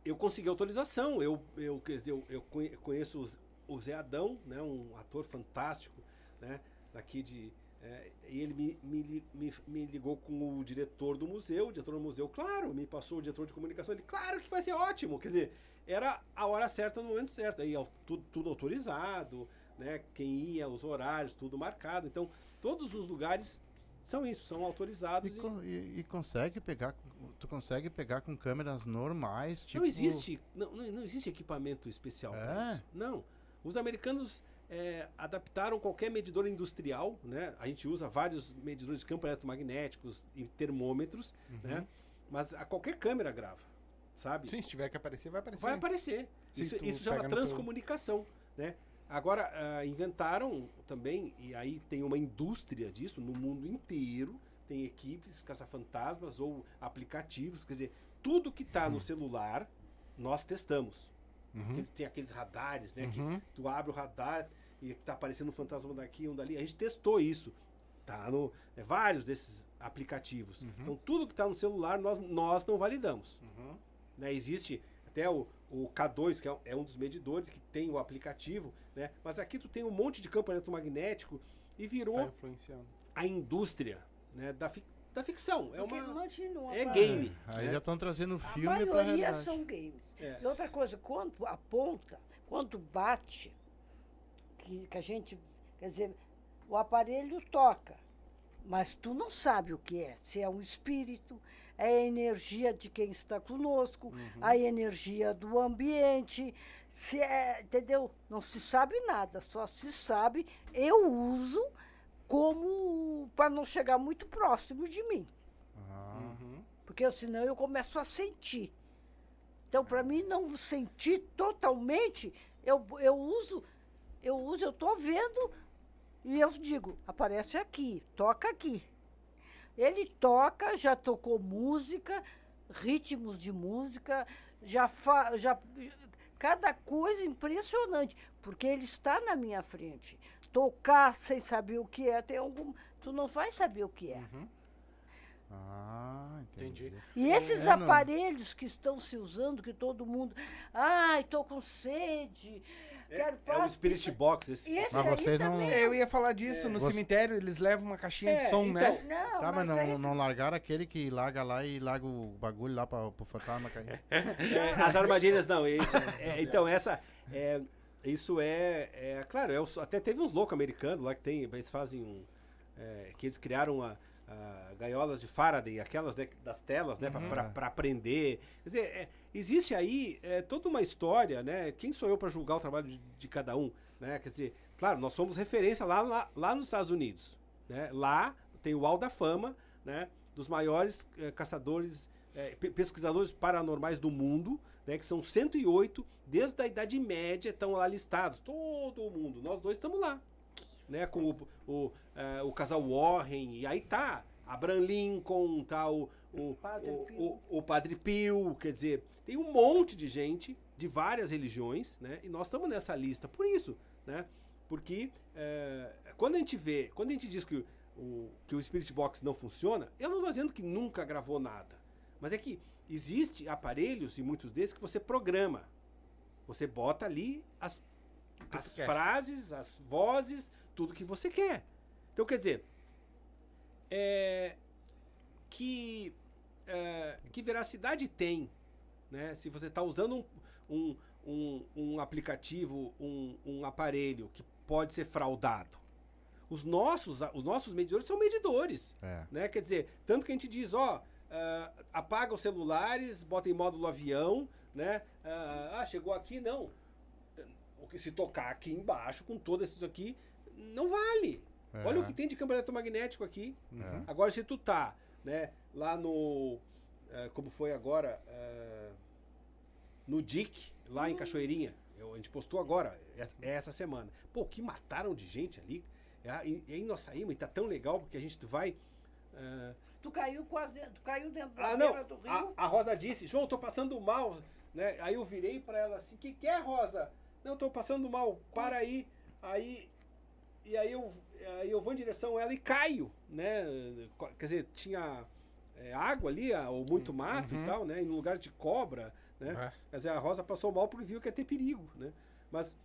eu consegui autorização, eu, eu, quer dizer, eu, eu conhe- conheço os- o Zé Adão, né, um ator fantástico, né, daqui de... é, e ele me, me, me, me ligou com o diretor do museu, o diretor do museu, claro, me passou o diretor de comunicação, ele, claro que vai ser ótimo, quer dizer, era a hora certa no momento certo, aí tudo, tudo autorizado, né, quem ia, os horários, tudo marcado, então todos os lugares são isso, são autorizados. E, e- e- e consegue pegar, tu consegue pegar com câmeras normais, tipo... Não existe, não, não, existe equipamento especial para É? isso. Não. Os americanos é, adaptaram qualquer medidor industrial, né? A gente usa vários medidores de campo eletromagnéticos e termômetros, né? Mas a qualquer câmera grava, sabe? Sim, se tiver que aparecer, vai aparecer. Vai aparecer. Se Isso, isso chama pega no teu- transcomunicação, né? Agora, ah, inventaram também, e aí tem uma indústria disso no mundo inteiro, tem equipes caça-fantasmas ou aplicativos, quer dizer, tudo que está no celular, nós testamos. Aqueles- tem aqueles radares, né? Uhum. Que tu abre o radar e tá aparecendo um fantasma daqui, um dali. A gente testou isso. Tá no é, vários desses aplicativos. Então tudo que está no celular nós, nós não validamos. Né? Existe até o, o K2, que é um, é um dos medidores que tem o aplicativo, né? Mas aqui tu tem um monte de campo eletromagnético e virou Tá influenciando. a indústria, né? Da, fic- da ficção. É Porque uma é game. Aí né? já estão trazendo A filme pra maioria realidade. são games. É. E outra coisa, quando aponta, quando bate, que, que a gente. Quer dizer, o aparelho toca, mas tu não sabe o que é. Se é um espírito, é a energia de quem está conosco, a energia do ambiente. Se é, entendeu? Não se sabe nada, só se sabe. Eu uso como para não chegar muito próximo de mim, Ah, Uhum. porque senão eu começo a sentir. Então, para mim não sentir totalmente, eu, eu uso, eu uso, eu estou vendo e eu digo, aparece aqui, toca aqui. Ele toca, já tocou música, ritmos de música, já, fa, já cada coisa impressionante, porque ele está na minha frente. Tocar sem saber o que é, tem algum, tu não vai saber o que é. ah entendi. Entendi. E esses É, não. aparelhos que estão se usando, que todo mundo. Ai, estou com sede. Quero É o paz", Spirit isso- Box. Esse, esse Mas aí vocês não- também- Eu ia falar disso, no Você- cemitério eles levam uma caixinha É, de som, né? então, Não, Tá, mas mas não, esse- não largaram aquele que larga lá e larga o bagulho lá pra, pro fantasma cair. É, as armadilhas não. Isso, é, então, essa. é, isso é, é, Claro, é até teve uns loucos americanos lá que tem. Eles fazem um. é, que eles criaram a, a gaiolas de Faraday, aquelas das telas, né? pra, pra aprender. Quer dizer, é, existe aí é, toda uma história, né? Quem sou eu para julgar o trabalho de, de cada um? Né? Quer dizer, claro, nós somos referência lá, lá, lá nos Estados Unidos. Né? Lá tem o Hall da Fama, né? Dos maiores eh, caçadores, pe- pesquisadores paranormais do mundo, né? Que são 108, desde a Idade Média estão lá listados. Todo mundo. Nós dois estamos lá. Né? Com o, o, eh, o casal Warren, e aí tá. Abraham Lincoln, tá o, o, Padre o, Pio. o, o Padre Pio, quer dizer, tem um monte de gente de várias religiões, né? E nós estamos nessa lista por isso, né? Porque eh, quando a gente vê, quando a gente diz que o, que o Spirit Box não funciona, eu não estou dizendo que nunca gravou nada, mas é que existe aparelhos e muitos desses que você programa, você bota ali as, as frases, as vozes, tudo que você quer. Então quer dizer, é, que é, que veracidade tem, né? Se você está usando um, um, um, um aplicativo, um, um aparelho que pode ser fraudado. Os nossos, os nossos medidores são medidores, É. né? Quer dizer, tanto que a gente diz, ó, ah, apaga os celulares, bota em módulo avião, né? Ah, ah, chegou aqui, não. O que se tocar aqui embaixo, com todos esses aqui, não vale. É. Olha o que tem de campo eletromagnético aqui. Uhum. Agora, se tu tá, né, lá no. eh, como foi agora? eh, no DIC, lá em Cachoeirinha. Eu- a gente postou agora, essa, é essa semana. Pô, que mataram de gente ali. É, E, e aí nós saímos, e tá tão legal, porque a gente vai. eh, Tu caiu quase dentro, tu caiu dentro da ah, não. beira do rio. A, a Rosa disse, João, tô passando mal. Né? Aí eu virei pra ela assim, que que é, Rosa? Não, tô passando mal, para aí. Aí. E aí eu, aí eu vou em direção a ela e caio, né? Quer dizer, tinha é, água ali, ah, ou muito mato e tal, né? E no lugar de cobra, né? É. Quer dizer, a Rosa passou mal porque viu que ia ter perigo, né? Mas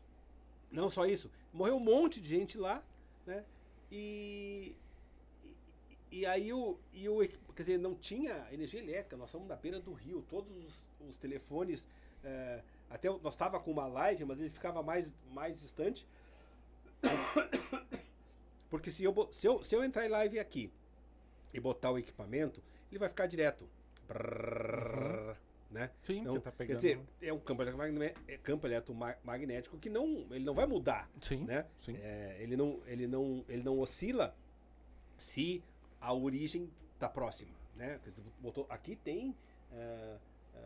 não só isso, morreu um monte de gente lá, né? E, e, aí o, e o quer dizer, não tinha energia elétrica, nós estamos na beira do rio, todos os, os telefones, eh, até nós estava com uma live, mas ele ficava mais, mais distante. Porque se eu, se, eu, se eu entrar em live aqui e botar o equipamento, ele vai ficar direto. Brrr, né? Sim, Então, tá quer pegando. dizer, é um campo é campo eletromagnético que não, ele não vai mudar, sim, né? sim. É, ele, não, ele, não, ele não oscila se a origem tá próxima, né? Quer botou, aqui tem... é,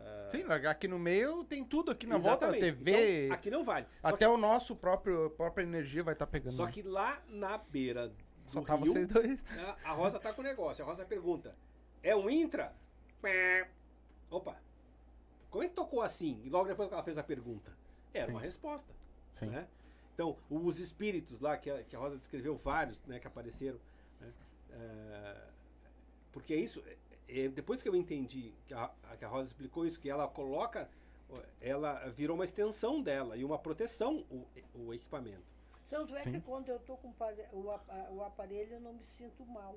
é, Sim, largar aqui no meio tem tudo aqui na volta, exatamente. TV, Então, aqui não vale. Só até o nosso próprio própria energia vai estar pegando. Só né? que lá na beira do só tá rio, vocês dois. a, a Rosa tá com o negócio. A Rosa pergunta: é um intra? Opa. Como é que tocou assim? E logo depois que ela fez a pergunta. Era Sim. uma resposta. Sim. Né? Então, os espíritos lá, que a, que a Rosa descreveu vários né, que apareceram. né? É, porque é isso. É- depois que eu entendi que a, que a Rosa explicou isso, que ela coloca. Ela virou uma extensão dela e uma proteção o, o equipamento. Tanto é Sim. que quando eu estou com o pare- o, apa- o aparelho, eu não me sinto mal.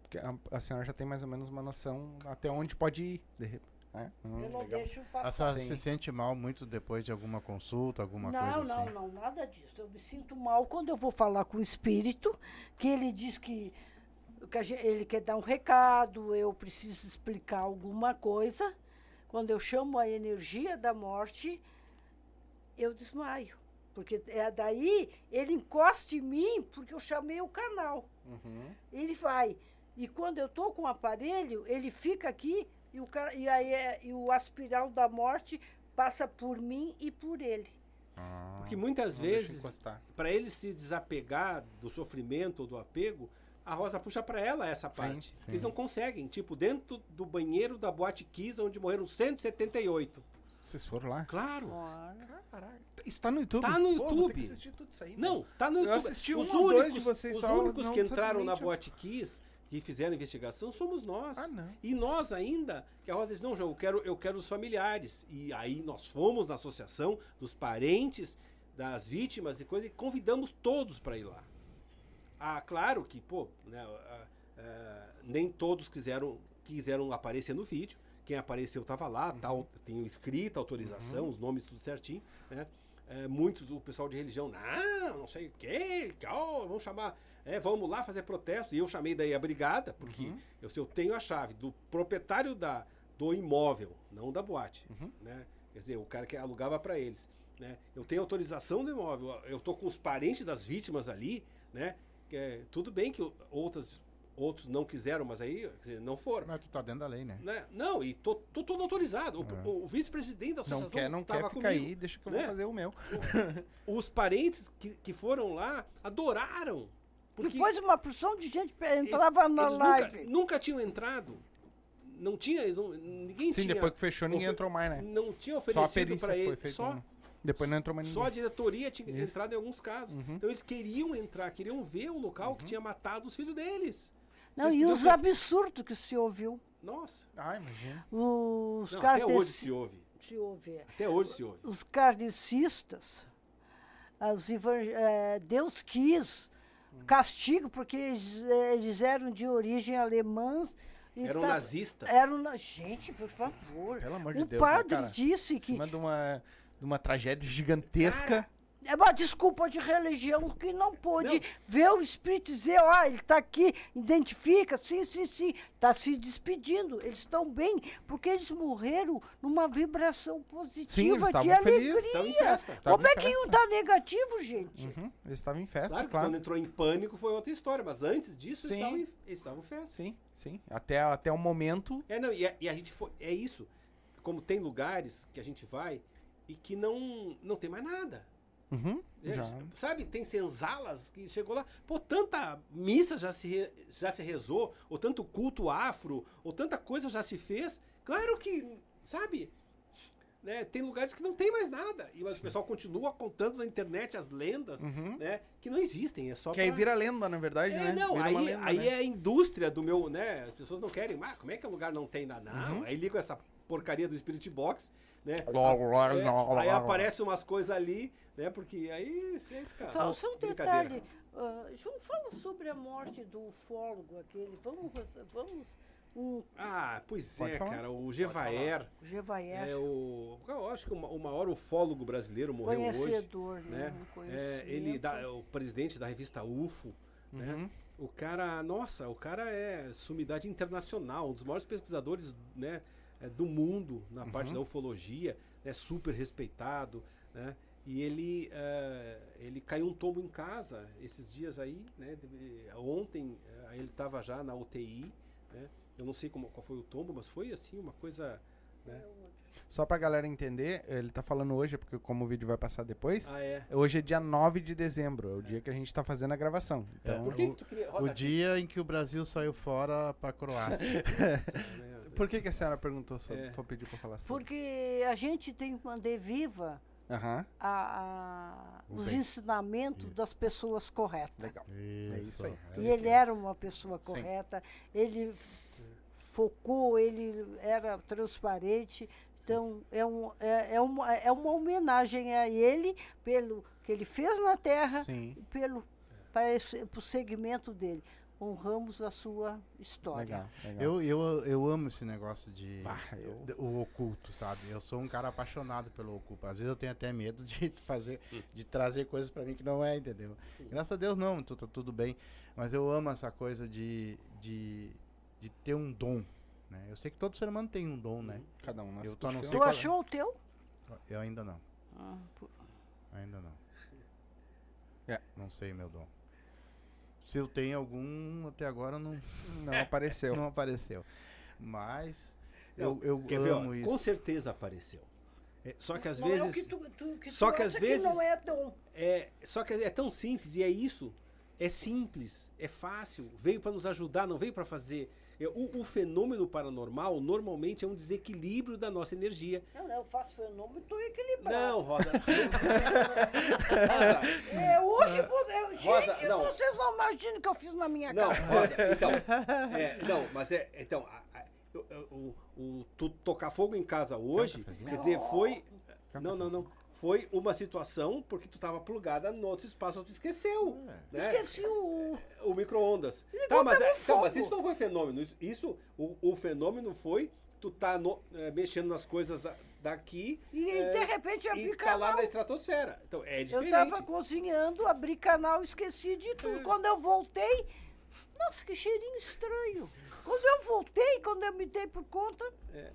Porque a, a senhora já tem mais ou menos uma noção até onde pode ir. de re- É? Eu Hum, não legal. deixo A passar. senhora Sim. se sente mal muito depois de alguma consulta, alguma não, coisa não, assim? não, nada disso. Eu me sinto mal quando eu vou falar com o espírito, que ele diz que, que a gen- ele quer dar um recado, eu preciso explicar alguma coisa. Quando eu chamo a energia da morte, eu desmaio. Porque é daí ele encosta em mim, porque eu chamei o canal. Uhum. Ele vai. E quando eu estou com o aparelho, ele fica aqui e o, e aí é- e o aspiral da morte passa por mim e por ele. Ah, Porque muitas Não vezes, para ele se desapegar do sofrimento ou do apego, a Rosa puxa para ela essa parte. sim. Eles não conseguem. Tipo, dentro do banheiro da Boate Kiss, onde morreram 178. Vocês foram lá? Claro. Caraca. Isso tá no YouTube? Tá no Pô, vou ter YouTube. que assistir tudo isso aí, Não, tá no Eu YouTube. assisti os um únicos, de vocês os só, únicos não que entraram na Boate Kiss, que fizeram a investigação, somos nós. Ah, não. E nós ainda, que a Rosa disse, não, João, eu quero, eu quero os familiares. E aí nós fomos na associação dos parentes das vítimas e coisa e convidamos todos para ir lá. Ah, claro que, pô, né, ah, ah, nem todos quiseram, quiseram aparecer no vídeo. Quem apareceu estava lá, Uhum. tal, tenho escrita autorização, os nomes tudo certinho, né? É, muitos, o pessoal de religião, não, não sei o quê, que, ó, vamos chamar, é, vamos lá fazer protesto. E eu chamei daí a brigada, porque Uhum. eu, se eu tenho a chave do proprietário da, do imóvel, não da boate, Uhum. né? Quer dizer, o cara que alugava para eles, né? Eu tenho autorização do imóvel, eu tô com os parentes das vítimas ali, né? Que é, tudo bem que outras, outros não quiseram, mas aí quer dizer, não foram. Mas tu tá dentro da lei, né? Né? Não, e tô, tô todo autorizado. O, o- o vice-presidente da associação Não quer, não tava quer ficar comigo. aí, deixa que eu né? vou fazer o meu. Os parentes que, que foram lá adoraram. Porque Depois uma porção de gente pe- eles- entrava na eles live. Nunca, nunca tinham entrado. Não tinha, não- ninguém Sim, tinha. depois que fechou, ninguém entrou mais, né? Não tinha Só a oferecido perícia para foi ele. feita. Só? Depois não entrou mais só a ninguém. diretoria tinha Isso. entrado em alguns casos. Uhum. Então eles queriam entrar, queriam ver o local que tinha matado os filhos deles. Não, Vocês e os ter- absurdos que se ouviu. Nossa. Ah, imagina. Os Não, até hoje se ouve. se ouve. Até hoje se ouve. Os kardecistas, as evan- eh, Deus quis Hum. castigo porque eles, eh, eles eram de origem alemã. Eram tá- nazistas. Eram na... Gente, por favor. Pelo amor de o Deus, né, padre cara? disse que de uma, de uma tragédia gigantesca. é uma desculpa de religião que não pôde Não. ver o espírito e dizer, ó, ele está aqui, identifica, sim, sim, sim, está se despedindo. Eles estão bem, porque eles morreram numa vibração positiva Sim, eles de estavam alegria. felizes. Em festa. Como em é que um tá negativo, gente? Uhum, Eles estavam em festa, Claro claro. que quando entrou em pânico foi outra história, mas antes disso eles Sim. estavam, em, eles estavam em festa. Sim, sim. Até, até o momento. É, não, e a, e a gente foi. É isso. Como tem lugares que a gente vai e que não, não tem mais nada. Uhum, É. Sabe, tem senzalas que chegou lá. Pô, tanta missa já se, re- já se rezou, ou tanto culto afro, ou tanta coisa já se fez. Claro que, sabe, né, tem lugares que não tem mais nada. E mas o pessoal continua contando na internet as lendas, Uhum. né, que não existem. É só Que aí pra- vira lenda, na verdade, é, né? não, Vira aí, lenda, aí né? é a indústria do meu, né? As pessoas não querem, ah, como é que o lugar não tem nada? Não, Uhum. aí ligam essa porcaria do Spirit Box, né? Logo, logo, É, logo, aí logo. aparecem umas coisas ali, né? Porque aí aí fica. Só, só um detalhe. ah, João, fala sobre a morte do ufólogo aquele. Vamos. vamos um Ah, pois Pode é, falar. cara. O Gevaer Gevaer, é o. Eu acho que o ma- o maior ufólogo brasileiro morreu hoje. conhecedor, Né? né? É, ele dá, é o presidente da revista UFO, né? Uhum. O cara, nossa, o cara é sumidade internacional, um dos maiores pesquisadores né, é, do mundo na parte da ufologia, é super respeitado, né? E ele, é, ele caiu um tombo em casa esses dias aí, né? Ontem é, ele estava já na UTI, né? Eu não sei como, qual foi o tombo, mas foi assim uma coisa, né? Só pra galera entender, ele tá falando hoje, porque como o vídeo vai passar depois, Ah, é. hoje é dia 9 de dezembro, é o dia que a gente tá fazendo a gravação. Então, Por que, o- que tu queria... O Rosa, dia em que o Brasil saiu fora pra Croácia. né? Por que, que a senhora perguntou sobre? É. Foi pedir pra falar sobre? Porque a gente tem que manter viva Aham, a- a- O os bem. ensinamentos Isso. das pessoas corretas. legal. Isso, isso aí. é E isso ele era uma pessoa Sim. correta, ele focou, ele era transparente. Então, é, um, é, é uma, é uma homenagem a ele pelo que ele fez na Terra Sim. e pelo para esse- pro segmento dele. Honramos a sua história. Legal, legal. Eu, eu, eu amo esse negócio de, Bah, eu- de- o oculto, sabe? Eu sou um cara apaixonado pelo oculto. Às vezes eu tenho até medo de fazer, de trazer coisas pra mim que não é, entendeu? Graças a Deus não, tu- tá tudo bem. Mas eu amo essa coisa de, de, de ter um dom, né? Eu sei que todo ser humano tem um dom, né? Cada um na Eu tô função. sei Tu qual é. achou o teu? Eu ainda não, Ah, pu- ainda não. É. Não sei meu dom. Se eu tenho algum, até agora não, Não apareceu. não apareceu. Mas Não, eu, eu Quer ver? ó? amo isso. Com certeza apareceu. É, só que às não é o vezes. que tu, tu- que só que às vezes- não é. É, só que é tão simples e é isso. É simples, é fácil. Veio para nos ajudar, não veio para fazer. É, O, o fenômeno paranormal normalmente é um desequilíbrio da nossa energia. Não, não, eu faço fenômeno, estou equilibrado. Não, Rosa. Rosa, É, hoje, eu- Rosa, gente, não. vocês não imaginam o que eu fiz na minha Não, casa. Rosa, então. é, não, mas é. Então, a- a- o, o- o- tu tocar fogo em casa hoje, quer dizer, foi. Não, não, não. Foi uma situação porque tu tava plugada no outro espaço, tu esqueceu. Né? Esqueci o... o micro-ondas. Tá, mas, é- tá, mas isso não foi fenômeno. Isso, isso- o, o fenômeno foi tu tá no- é, mexendo nas coisas da- daqui E é, de repente e abri tá lá canal. na estratosfera. Então é Eu diferente. estava cozinhando, abri canal, esqueci de É. tudo. Quando eu voltei, nossa, que cheirinho estranho. Quando eu voltei, quando eu me dei por conta,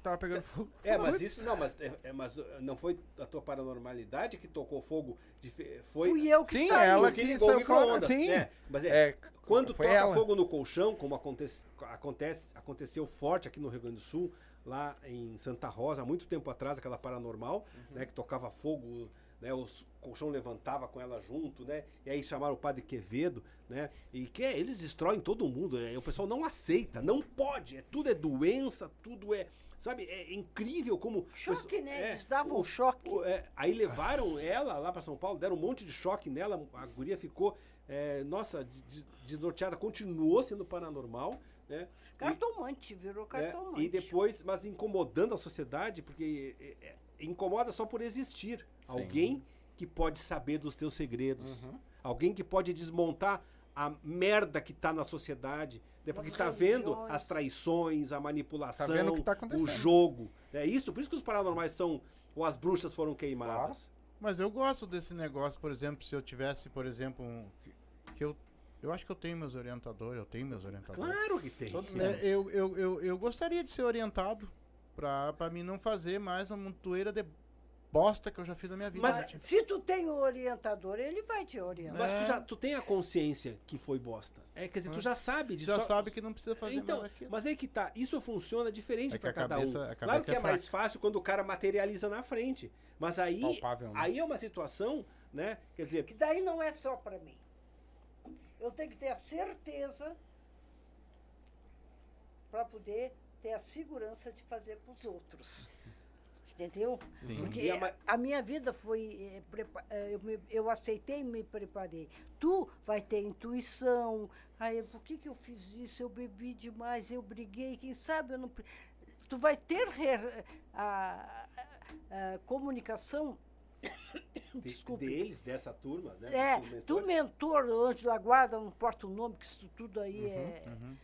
Tava pegando fogo. É, mas isso não, mas, é, é, mas uh, não foi a tua paranormalidade que tocou fogo. de fe- foi fui eu que Sim, saí. ela que que saiu fora, sim. É, mas é, É, quando toca ela. fogo no colchão, como acontece, acontece, aconteceu forte aqui no Rio Grande do Sul, lá em Santa Rosa, há muito tempo atrás, aquela paranormal, Uhum. né, que tocava fogo, né, os colchão levantava com ela junto, né, e aí chamaram o padre Quevedo, né, e que é, eles destroem todo mundo, né, e o pessoal não aceita, não pode, é, tudo é doença, tudo é, sabe, é incrível como... Choque, né? É, Eles davam um choque. o- é, aí levaram ela lá para São Paulo, deram um monte de choque nela, a guria ficou, é, nossa, des- desnorteada, continuou sendo paranormal, né? Cartomante, virou é, cartomante. e depois, mas incomodando a sociedade, porque é, é, incomoda só por existir. Sim. Alguém que pode saber dos teus segredos. Alguém que pode desmontar a merda que tá na sociedade. Né? Porque As tá vendo as traições, a manipulação, Tá vendo o que tá o jogo. É isso, por isso que os paranormais são. Ou as bruxas foram queimadas. Mas eu gosto desse negócio, por exemplo, se eu tivesse, por exemplo, um, que, que eu eu acho que eu tenho meus orientadores, eu tenho meus orientadores. Claro que tem. É, eu, eu, eu, eu gostaria de ser orientado pra, pra mim não fazer mais uma montoeira de bosta que eu já fiz na minha vida. Mas- se tu tem o orientador, ele vai te orientar. Mas tu, É. já, tu tem a consciência que foi bosta. É, quer dizer, tu já sabe disso. já só- sabe que não precisa fazer então, mais aquilo. mas aí que tá, isso funciona diferente É que pra a cada cabeça- um. Claro que é, é mais fácil quando o cara materializa na frente. Mas aí, Palpável, né? aí é uma situação, né? Quer dizer, Que daí não é só para mim. Eu tenho que ter a certeza para poder ter a segurança de fazer para os outros. Entendeu? Sim. Porque E a minha vida foi. eh, eh, Eu, me- eu aceitei e me preparei. Tu vai ter intuição. Aí, por que, que eu fiz isso? Eu bebi demais, eu briguei, quem sabe eu não. Tu vai ter re- a, a- a comunicação. de- Desculpe. deles, dessa turma, né? É, mentores, mentor, anjo da guarda, não importa o nome, que isso tudo aí é Uhum.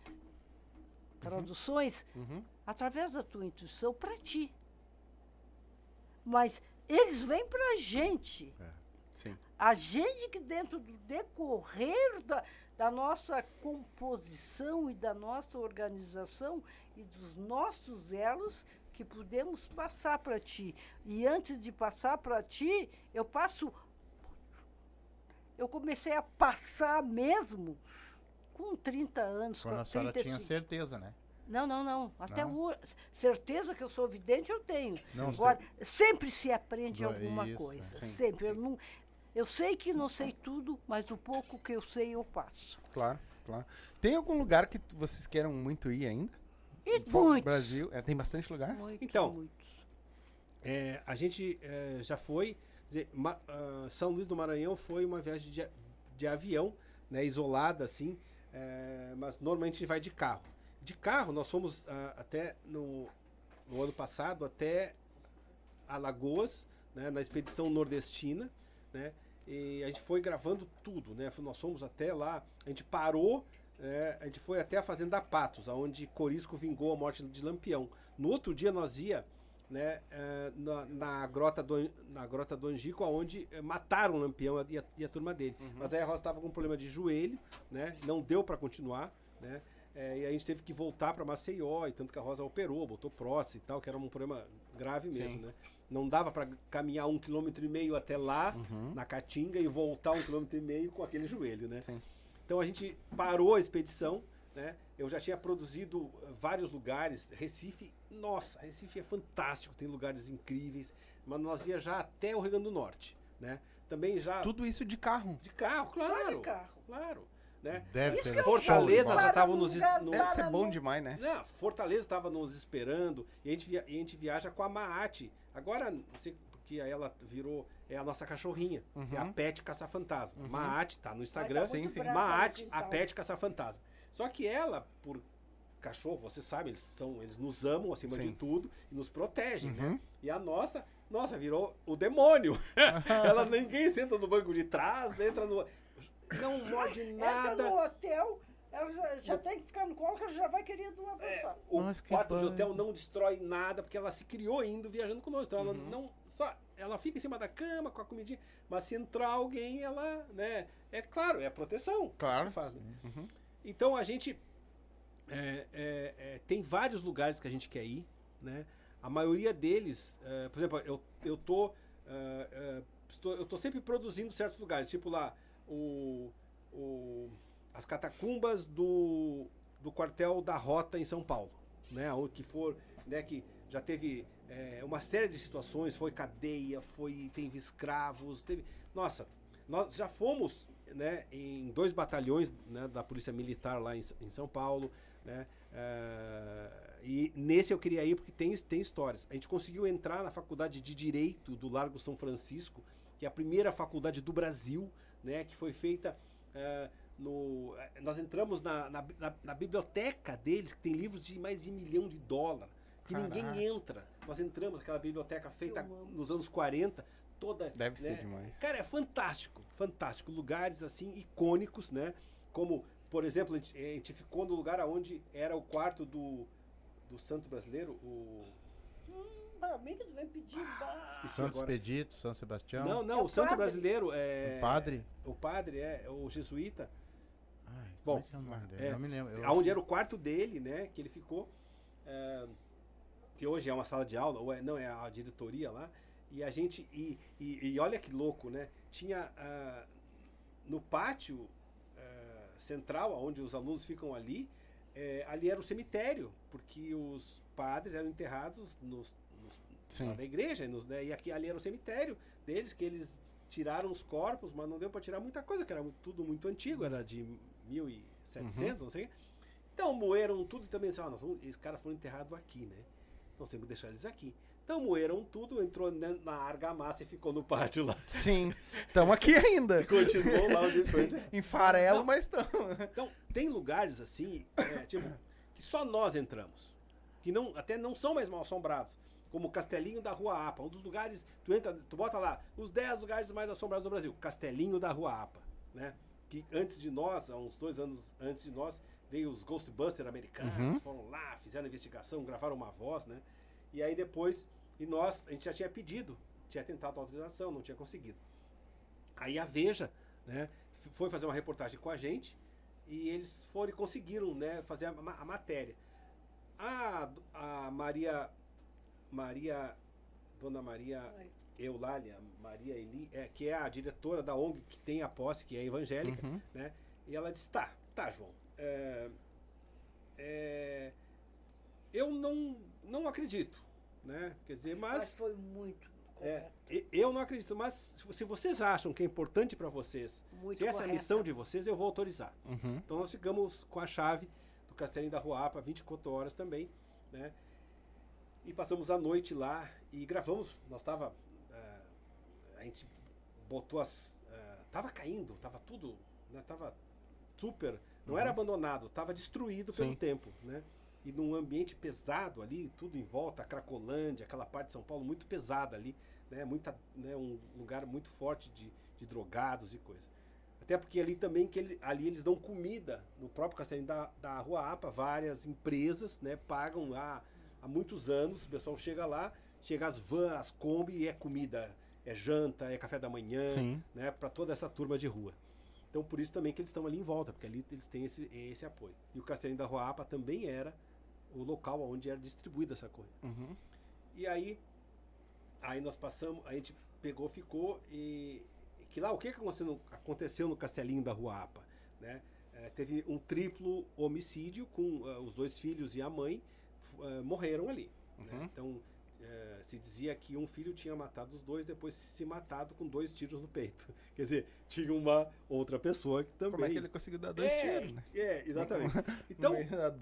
Traduções, Uhum. através da tua intuição para ti. Mas eles vêm para a gente. Sim. A gente que dentro do decorrer da, da nossa composição e da nossa organização e dos nossos elos que podemos passar para ti. E antes de passar para ti, eu passo. Eu comecei a passar mesmo com 30 anos. Quando com a senhora 35. tinha certeza, né? Não, não, não. Até Não? hoje. Certeza que eu sou vidente, eu tenho. Não, Agora, sempre se aprende Boa, alguma isso, coisa. sim, sempre. Eu, não, eu sei que não sei tudo, mas o pouco que eu sei, eu passo. Claro, claro. Tem algum lugar que vocês queiram muito ir ainda? E do muitos. Brasil? É, tem bastante lugar? Muitos, Então, muitos. É, a gente é, já foi. dizer, Ma- ah, São Luís do Maranhão foi uma viagem de, de avião, né, isolada assim, é, mas normalmente a gente vai de carro. De carro, nós fomos ah, até no, no ano passado até Alagoas, né, na expedição nordestina, né, e a gente foi gravando tudo, né? Nós fomos até lá, a gente parou é, a gente foi até a Fazenda Patos, onde Corisco vingou a morte de Lampião. No outro dia nós ia né, é, na, na, grota do, na grota do Angico, onde é, mataram o Lampião e a, e a turma dele. Uhum. Mas aí a Rosa estava com um problema de joelho, né, não deu para continuar, né, é, e a gente teve que voltar para Maceió, e tanto que a Rosa operou, botou prótese e tal, que era um problema grave mesmo, Sim. né. Não dava para caminhar um quilômetro e meio até lá, uhum. na Caatinga, e voltar um quilômetro e meio com aquele joelho, né. Sim. Então a gente parou a expedição, né? Eu já tinha produzido vários lugares, Recife, nossa, Recife é fantástico, tem lugares incríveis, mas nós ia já até o Rio Grande do Norte, né? Também já Tudo isso de carro. De carro, claro. de carro. Claro. Né? Deve Isso ser. eu Fortaleza já estava nos. no- Deve ser bom demais, né? Não, Fortaleza estava nos esperando e a gente, via- e a gente viaja com a Maate. Agora, não sei porque ela virou. É a nossa cachorrinha. É a Pet Caça-Fantasma. Maate tá no Instagram. Ai, tá Sim, sim. brava Maate, no a. Pet Caça-Fantasma. Só que ela, por cachorro, você sabe, eles são, eles nos amam acima Sim. de tudo e nos protegem, Uhum. né? E a nossa, nossa, virou o demônio. ela ninguém senta no banco de trás, entra no não morde Entra nada. no hotel, ela já, já tem que ficar no colo, que ela já vai querer de uma vez só. O Nossa, que quarto de hotel não destrói nada, porque ela se criou indo viajando conosco. Então ela Uhum. não. Só. Ela fica em cima da cama com a comidinha. Mas se entrar alguém, ela. né? É claro, é a proteção. Claro. Faz, né? Uhum. Então a gente. é, é, é, tem vários lugares que a gente quer ir, né? A maioria deles, é, por exemplo, eu, eu tô. é, é, estou, eu tô sempre produzindo certos lugares, tipo lá, o, o, as catacumbas do, do quartel da Rota em São Paulo, né? Onde que for, né? Que já teve uma série de situações, foi cadeia, foi teve escravos, teve, nossa, nós já fomos, né? Em dois batalhões né, da polícia militar lá em, em São Paulo, né? é, e nesse eu queria ir porque tem, tem histórias. A gente conseguiu entrar na faculdade de Direito do Largo São Francisco, que é a primeira faculdade do Brasil, né? Que foi feita é, no. é, Nós entramos na, na, na- na biblioteca deles, que tem livros de mais de um milhão de dólar, que Caraca. ninguém entra. Nós entramos naquela biblioteca feita nos anos 40, toda. Deve né, ser demais. Cara, é fantástico, fantástico. Lugares assim icônicos, né? Como, por exemplo, a gente, a gente ficou no lugar onde era o quarto do, do santo brasileiro, o. Mim que tu vem pedir. Esqueci Santos. Expedito, São Sebastião. Não, não, É o, o santo padre. brasileiro é. O padre. O padre, é, é o jesuíta. Ai, Bom, é que é é, Não me lembro. Eu Onde era o quarto dele, né? Que ele ficou. é, que hoje é uma sala de aula, ou é, não, é a diretoria lá. E a gente. E, e, e olha que louco, né? Tinha ah, no pátio ah, central, onde os alunos ficam ali, eh, ali era o cemitério, porque os padres eram enterrados nos, nos- da igreja, nos, né? e aqui ali era o cemitério deles, que eles tiraram os corpos, mas não deu para tirar muita coisa, que era tudo muito antigo, era de 1700, não sei. Então moeram tudo e também disseram, ah, nós vamos, esses caras foram enterrados aqui, né? Então que deixar eles aqui. Então moeram tudo, entrou na na argamassa e ficou no pátio lá. Sim. Estamos aqui ainda. Continuou lá onde foi. Em farelo, Não. mas estamos. Então, tem lugares assim, é, tipo, que só nós entramos. Que não, até não são mais mal assombrados. Como o Castelinho da Rua Apa. Um dos lugares, tu entra, tu bota lá, os 10 lugares mais assombrados do Brasil. Castelinho da Rua Apa, né? Que antes de nós, há uns dois anos antes de nós, veio os Ghostbusters americanos, Uhum. foram lá, fizeram investigação, gravaram uma voz, né? E aí depois, e nós, a gente já tinha pedido, tinha tentado autorização, não tinha conseguido. Aí a Veja, né, foi fazer uma reportagem com a gente e eles foram e conseguiram, né, fazer a, a matéria. A, a Maria, Maria, Dona Maria Ai. Eulália, Maria Eli, é, que é a diretora da ONG que tem a posse, que é evangélica, Uhum. né? E ela disse, tá, tá, João. é, é, eu não, não acredito, né? Quer dizer, Mas mas foi muito é, eu não acredito, mas se vocês acham que é importante para vocês, Muito se essa é a missão de vocês, eu vou autorizar. Uhum. Então nós ficamos com a chave do Castelinho da Rua Apa 24 horas também, né? E passamos a noite lá e gravamos. Nós tava eh, a gente botou as eh, tava caindo, tava tudo, né? Tava super, não era abandonado, tava destruído pelo Sim. tempo, né? E num ambiente pesado ali, tudo em volta, a Cracolândia, aquela parte de São Paulo muito pesada ali, né? Muita, né? Um lugar muito forte de, de drogados e coisa. Até porque ali também que ele, ali eles dão comida no próprio Castelinho da, da Rua APA, várias empresas, né, pagam lá há muitos anos, o pessoal chega lá, chega as vans, as Kombi e é comida, é janta, é café da manhã, Sim. né, para toda essa turma de rua. Então por isso também que eles estão ali em volta, porque ali eles têm esse, esse apoio. E o Castelinho da Rua APA também era o local onde era distribuída essa coisa. Uhum. E aí, aí nós passamos, a gente pegou, ficou e que lá o que aconteceu no, aconteceu no Castelinho da Rua APA, né? Eh, teve um triplo homicídio com eh, os dois filhos e a mãe eh, morreram ali. né? Uhum. Então eh, se dizia que um filho tinha matado os dois, depois se matado com dois tiros no peito. Quer dizer, tinha uma outra pessoa que também. Como é que ele conseguiu dar dois é, tiros, né? É, exatamente. Então,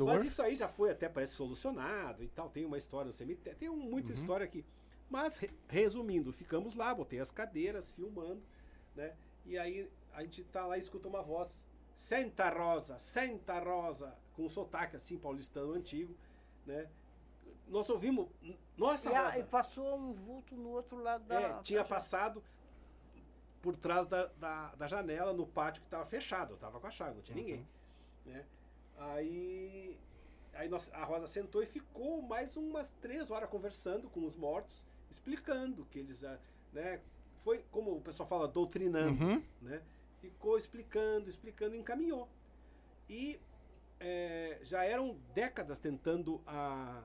mas isso aí já foi até parece solucionado e tal. Tem uma história no cemitério, tem um- muita Uhum. história aqui. Mas re- resumindo, ficamos lá, botei as cadeiras, filmando, né? E aí a gente tá lá e escuta uma voz: Santa Rosa, Santa Rosa, com um sotaque assim paulistano antigo, né? Nós ouvimos, nossa E, a- Rosa. e passou um vulto no outro lado da. É, tinha da- passado por trás da, da, da janela no pátio que estava fechado. Eu estava com a chave, não tinha ninguém. Né? Aí, aí nós- a Rosa sentou e ficou mais umas três horas conversando com os mortos, explicando que eles. ah, Né, foi, como o pessoal fala, doutrinando. Uhum. Né? Ficou explicando, explicando e encaminhou. E é, já eram décadas tentando a,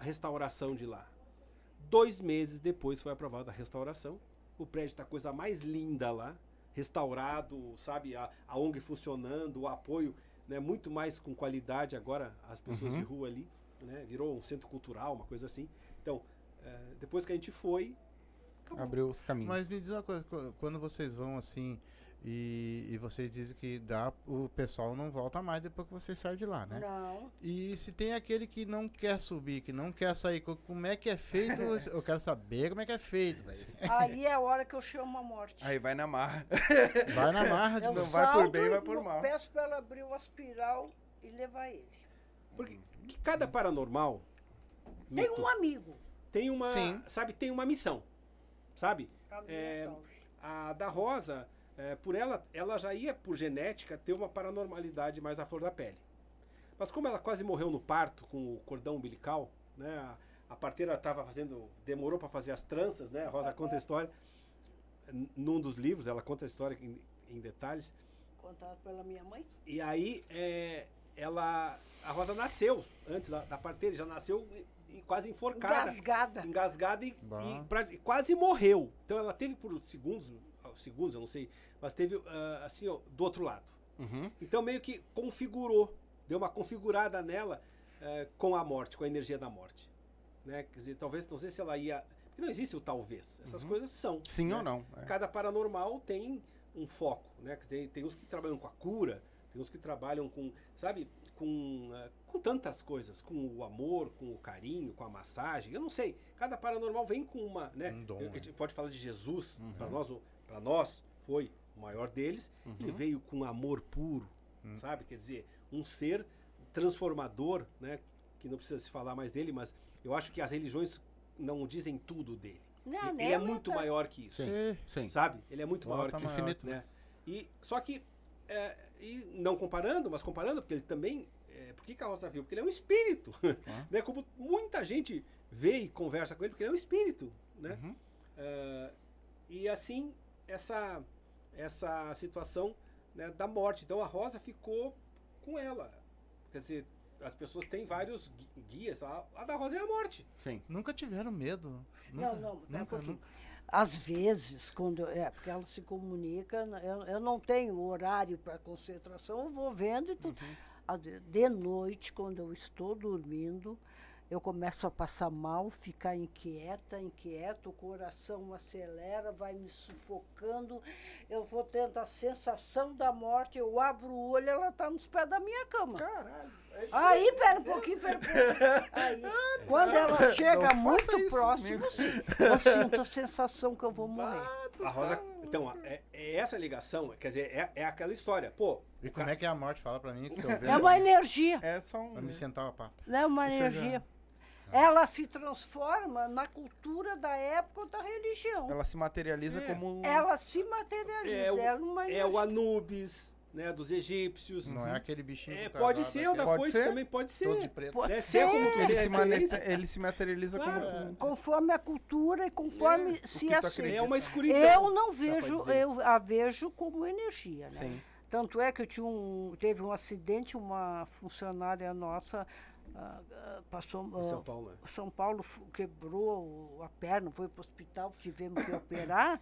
a restauração de lá. Dois meses depois foi aprovada a restauração. O prédio está a coisa mais linda lá, restaurado, sabe, a, a ONG funcionando, o apoio, né, muito mais com qualidade agora as pessoas Uhum. de rua ali, né, virou um centro cultural, uma coisa assim. Então, é, depois que a gente foi, acabou. Abriu os caminhos. Mas me diz uma coisa, qu- quando vocês vão assim e, e vocês dizem que dá, o pessoal não volta mais depois que você sai de lá, né? Não. E se tem aquele que não quer subir, que não quer sair, co- como é que é feito? Eu quero saber como é que é feito. daí. Aí é a hora que eu chamo a morte. Aí vai na marra. Vai na marra de Eu não vai por bem, vai por mal. Peço pra ela abrir o aspiral e levar ele. Porque que cada paranormal Tem mito, um amigo. tem uma, Sim. sabe, tem uma missão, sabe? minha É, salve. A da Rosa, é, por ela, ela já ia por genética ter uma paranormalidade mais à flor da pele. Mas como ela quase morreu no parto com o cordão umbilical, né? A, a parteira estava fazendo, demorou para fazer as tranças, né? A Rosa conta a história num dos livros, ela conta a história em, em detalhes. Contado pela minha mãe. E aí, é, ela, a Rosa nasceu antes da, da parteira, já nasceu e- e quase enforcada Engasgada. engasgada e, e pra- e quase morreu. Então ela teve por segundos, segundos eu não sei, mas teve ah, assim, ó, do outro lado. Uhum. Então meio que configurou, deu uma configurada nela eh, com a morte, com a energia da morte. Né? Quer dizer, talvez, não sei se ela ia. Porque não existe o talvez. Essas coisas são. Sim né? ou não? é. Cada paranormal tem um foco, né? Quer dizer, tem uns que trabalham com a cura, tem uns que trabalham com, sabe, com, eh, com tantas coisas, com o amor, com o carinho, com a massagem. Eu não sei. Cada paranormal vem com uma, né? Um dom, a gente pode falar de Jesus, Uhum. para nós, para nós foi o maior deles. Ele veio com amor puro, Hum. sabe? Quer dizer, um ser transformador, né? Que não precisa se falar mais dele, mas eu acho que as religiões não dizem tudo dele. Não, ele nem ele é ela muito tá- maior que isso. Sim. Sim. Sabe? Ele é muito maior que maior. Infinito, né? E, só que, é, e não comparando, mas comparando, porque ele também. É, por que Rosa viu? Porque ele é um espírito. né? Como muita gente vê e conversa com ele, porque ele é um espírito. Né? Uhum. É, e assim, essa, essa situação né, da morte. Então a Rosa ficou com ela. Quer dizer, as pessoas têm vários gui- guias. A, a da Rosa é a morte. Sim. Nunca tiveram medo. Não, Nunca, não, um nunca, pouquinho. nunca. Às vezes, quando. É, porque ela se comunica, né, eu, eu não tenho horário para concentração, eu vou vendo e tudo. Vezes, de noite, quando eu estou dormindo, eu começo a passar mal, ficar inquieta, inquieta, o coração acelera, vai me sufocando, eu vou tendo a sensação da morte, eu abro o olho, ela está nos pés da minha cama. Caralho. Aí, pera um pouquinho, pera um pouquinho. Aí, quando ela chega muito próximo, comigo. eu sinto a sensação que eu vou morrer. A Rosa. Então, é, é essa ligação, quer dizer, é, é aquela história. Pô, E como é que é a morte? Fala pra mim que se eu ver. É uma energia, É só um. Vai me sentar uma pata. né? Uma energia. Ela se transforma na cultura da época ou da religião. Ela se materializa É. como. Ela se materializa. É o, ela uma é o. Anubis, né, dos egípcios. Não é aquele bichinho É, do pode casado, ser, o da Pode foice ser? também pode ser. todo de preto. Pode Né, ser. se é como tu ele, tem se mane- ele se materializa Claro. como tu. Conforme a cultura e conforme É, se aceita. é uma escuridão. Eu não vejo, eu a vejo como energia, né? Sim. Tanto é que eu tinha um, teve um acidente, uma funcionária nossa ah, ah, passou São ah, Paulo, né? São Paulo fu- quebrou a perna, foi para o hospital, tivemos que operar.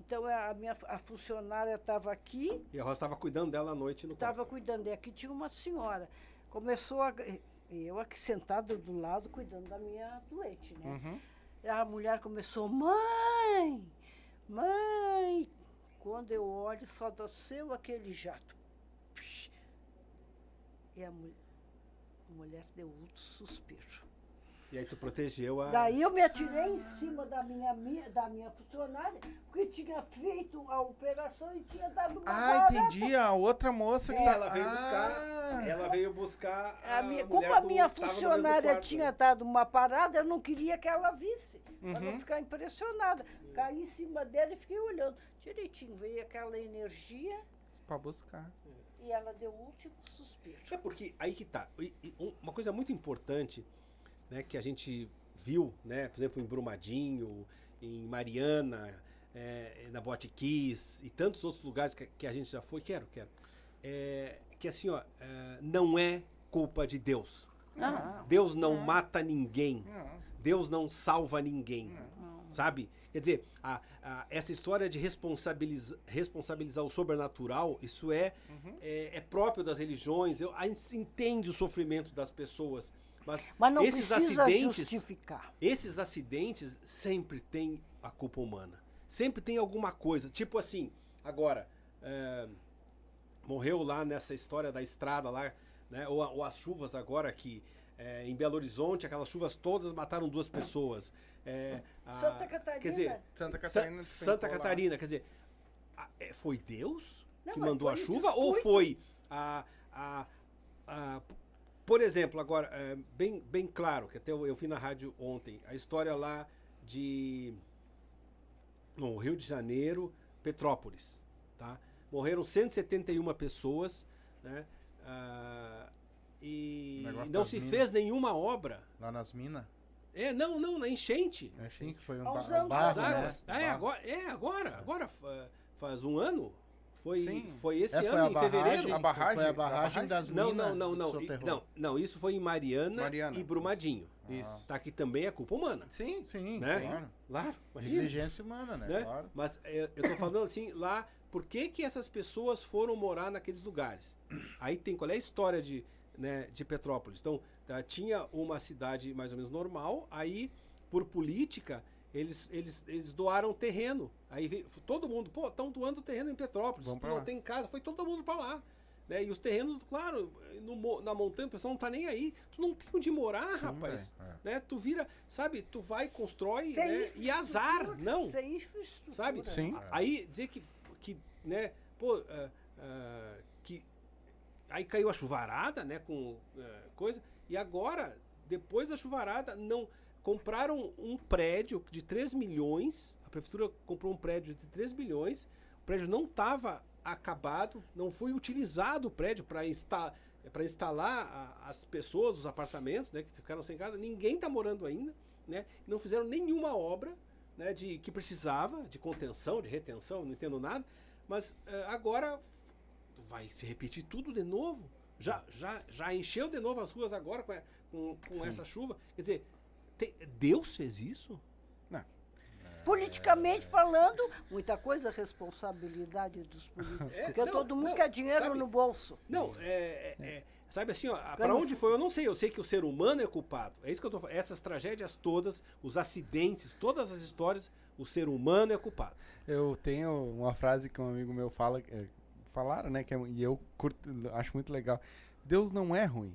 Então a minha a funcionária estava aqui, E a Rosa estava cuidando dela à noite no estava quarto. cuidando. E aqui tinha uma senhora. Começou a. Eu aqui sentada do lado cuidando da minha doente, né? Uhum. A mulher começou, mãe, mãe. Quando eu olho, só desceu aquele jato. E a, mu- a mulher deu outro suspiro. E aí tu protegeu a... Daí eu me atirei em cima da minha, mi- da minha funcionária, porque tinha feito a operação e tinha dado uma Ah, barata. entendi. A outra moça que Sim, tá. ela veio Ah. buscar... Ela veio buscar A a minha- como a minha funcionária tinha né? dado uma parada, eu não queria que ela visse, para Uhum. não ficar impressionada. Caí em cima dela e fiquei olhando. Direitinho, veio aquela energia Pra buscar. E ela deu o último suspiro. É porque aí que tá. Uma coisa muito importante, né, que a gente viu, né, por exemplo, em Brumadinho, em Mariana, é, na Boate Kiss e tantos outros lugares que, que a gente já foi, quero, quero. É, que assim, ó, é, não é culpa de Deus. Ah, Deus não mata ninguém. Não. Deus não salva ninguém. Sabe? Quer dizer, a- a- essa história de responsabiliza- responsabilizar o sobrenatural, isso é, é, é próprio das religiões. Eu, a gente entende o sofrimento das pessoas. Mas, Mas não esses acidentes. justificar. Esses acidentes sempre tem a culpa humana. Sempre tem alguma coisa. Tipo assim, agora, é, morreu lá nessa história da estrada lá, né? Ou, ou as chuvas agora que é, em Belo Horizonte, aquelas chuvas todas mataram duas pessoas. É, a- Santa Catarina. Quer dizer, Santa Sa- Catarina. Santa despencou lá. Catarina, quer dizer, a- é, foi Deus Não, que mandou a chuva ou foi a, a, a- por exemplo, agora é, bem, bem claro que até eu, eu vi na rádio ontem a história lá de no Rio de Janeiro, Petrópolis, tá? Morreram 171 pessoas, né? Ah, e não se minas. fez nenhuma obra. Lá nas minas. É, não, não, na enchente. É assim que foi um, ba um barro, As né? águas. Um É, agora, é, agora, agora fa- faz um ano. Foi, Sim. foi esse É, foi ano, a em barragem, fevereiro. A barragem? Foi a barragem das Não, minas. não, não, não. I- soterrou. Não, não, isso foi em Mariana, Mariana, e Brumadinho. Isso. Tá, que também é culpa humana. Sim. Sim, Né? claro. Claro, imagina. Negligência humana, né? né? Claro. Mas é, eu tô falando assim, lá, por que que essas pessoas foram morar naqueles lugares? Aí tem, qual é a história de, né, de Petrópolis? Então, tá, tinha uma cidade mais ou menos normal, aí, por política, eles, eles, eles doaram terreno. Aí veio, todo mundo, pô, estão doando terreno em Petrópolis, Vamos não tem casa, foi todo mundo para lá. Né? E os terrenos, claro, no na montanha o pessoal não tá nem aí. Tu não tem onde morar, Sim, rapaz. velho, Né? Tu vira, sabe, tu vai, constrói, Sem né? E azar, não. Sem infraestrutura. Sabe? Sim. Aí dizer que, que né, pô, ah, que aí caiu a chuvarada, né, com ah, coisa, e agora, depois da chuvarada, não compraram um prédio de 3 milhões, a prefeitura comprou um prédio de 3 milhões, o prédio não estava acabado, não foi utilizado o prédio para para instalar a- as pessoas, os apartamentos, né, que ficaram sem casa, ninguém está morando ainda, né, não fizeram nenhuma obra, né, de que precisava de contenção, de retenção, não entendo nada, mas eh, agora vai se repetir tudo de novo. Já, já, já encheu de novo as ruas agora com, a- com, com essa chuva. Quer dizer, tem- Deus fez isso? Politicamente falando, muita coisa é responsabilidade dos políticos. É, porque não, todo mundo não, quer dinheiro sabe? no bolso. Não, é, é- é- sabe assim, para não onde foi eu não sei. Eu sei que o ser humano é culpado. É isso que eu tô falando. Essas tragédias todas, os acidentes, todas as histórias, o ser humano é culpado. Eu tenho uma frase que um amigo meu fala, é, falaram, né? Que é- e eu curto, acho muito legal. Deus não é ruim.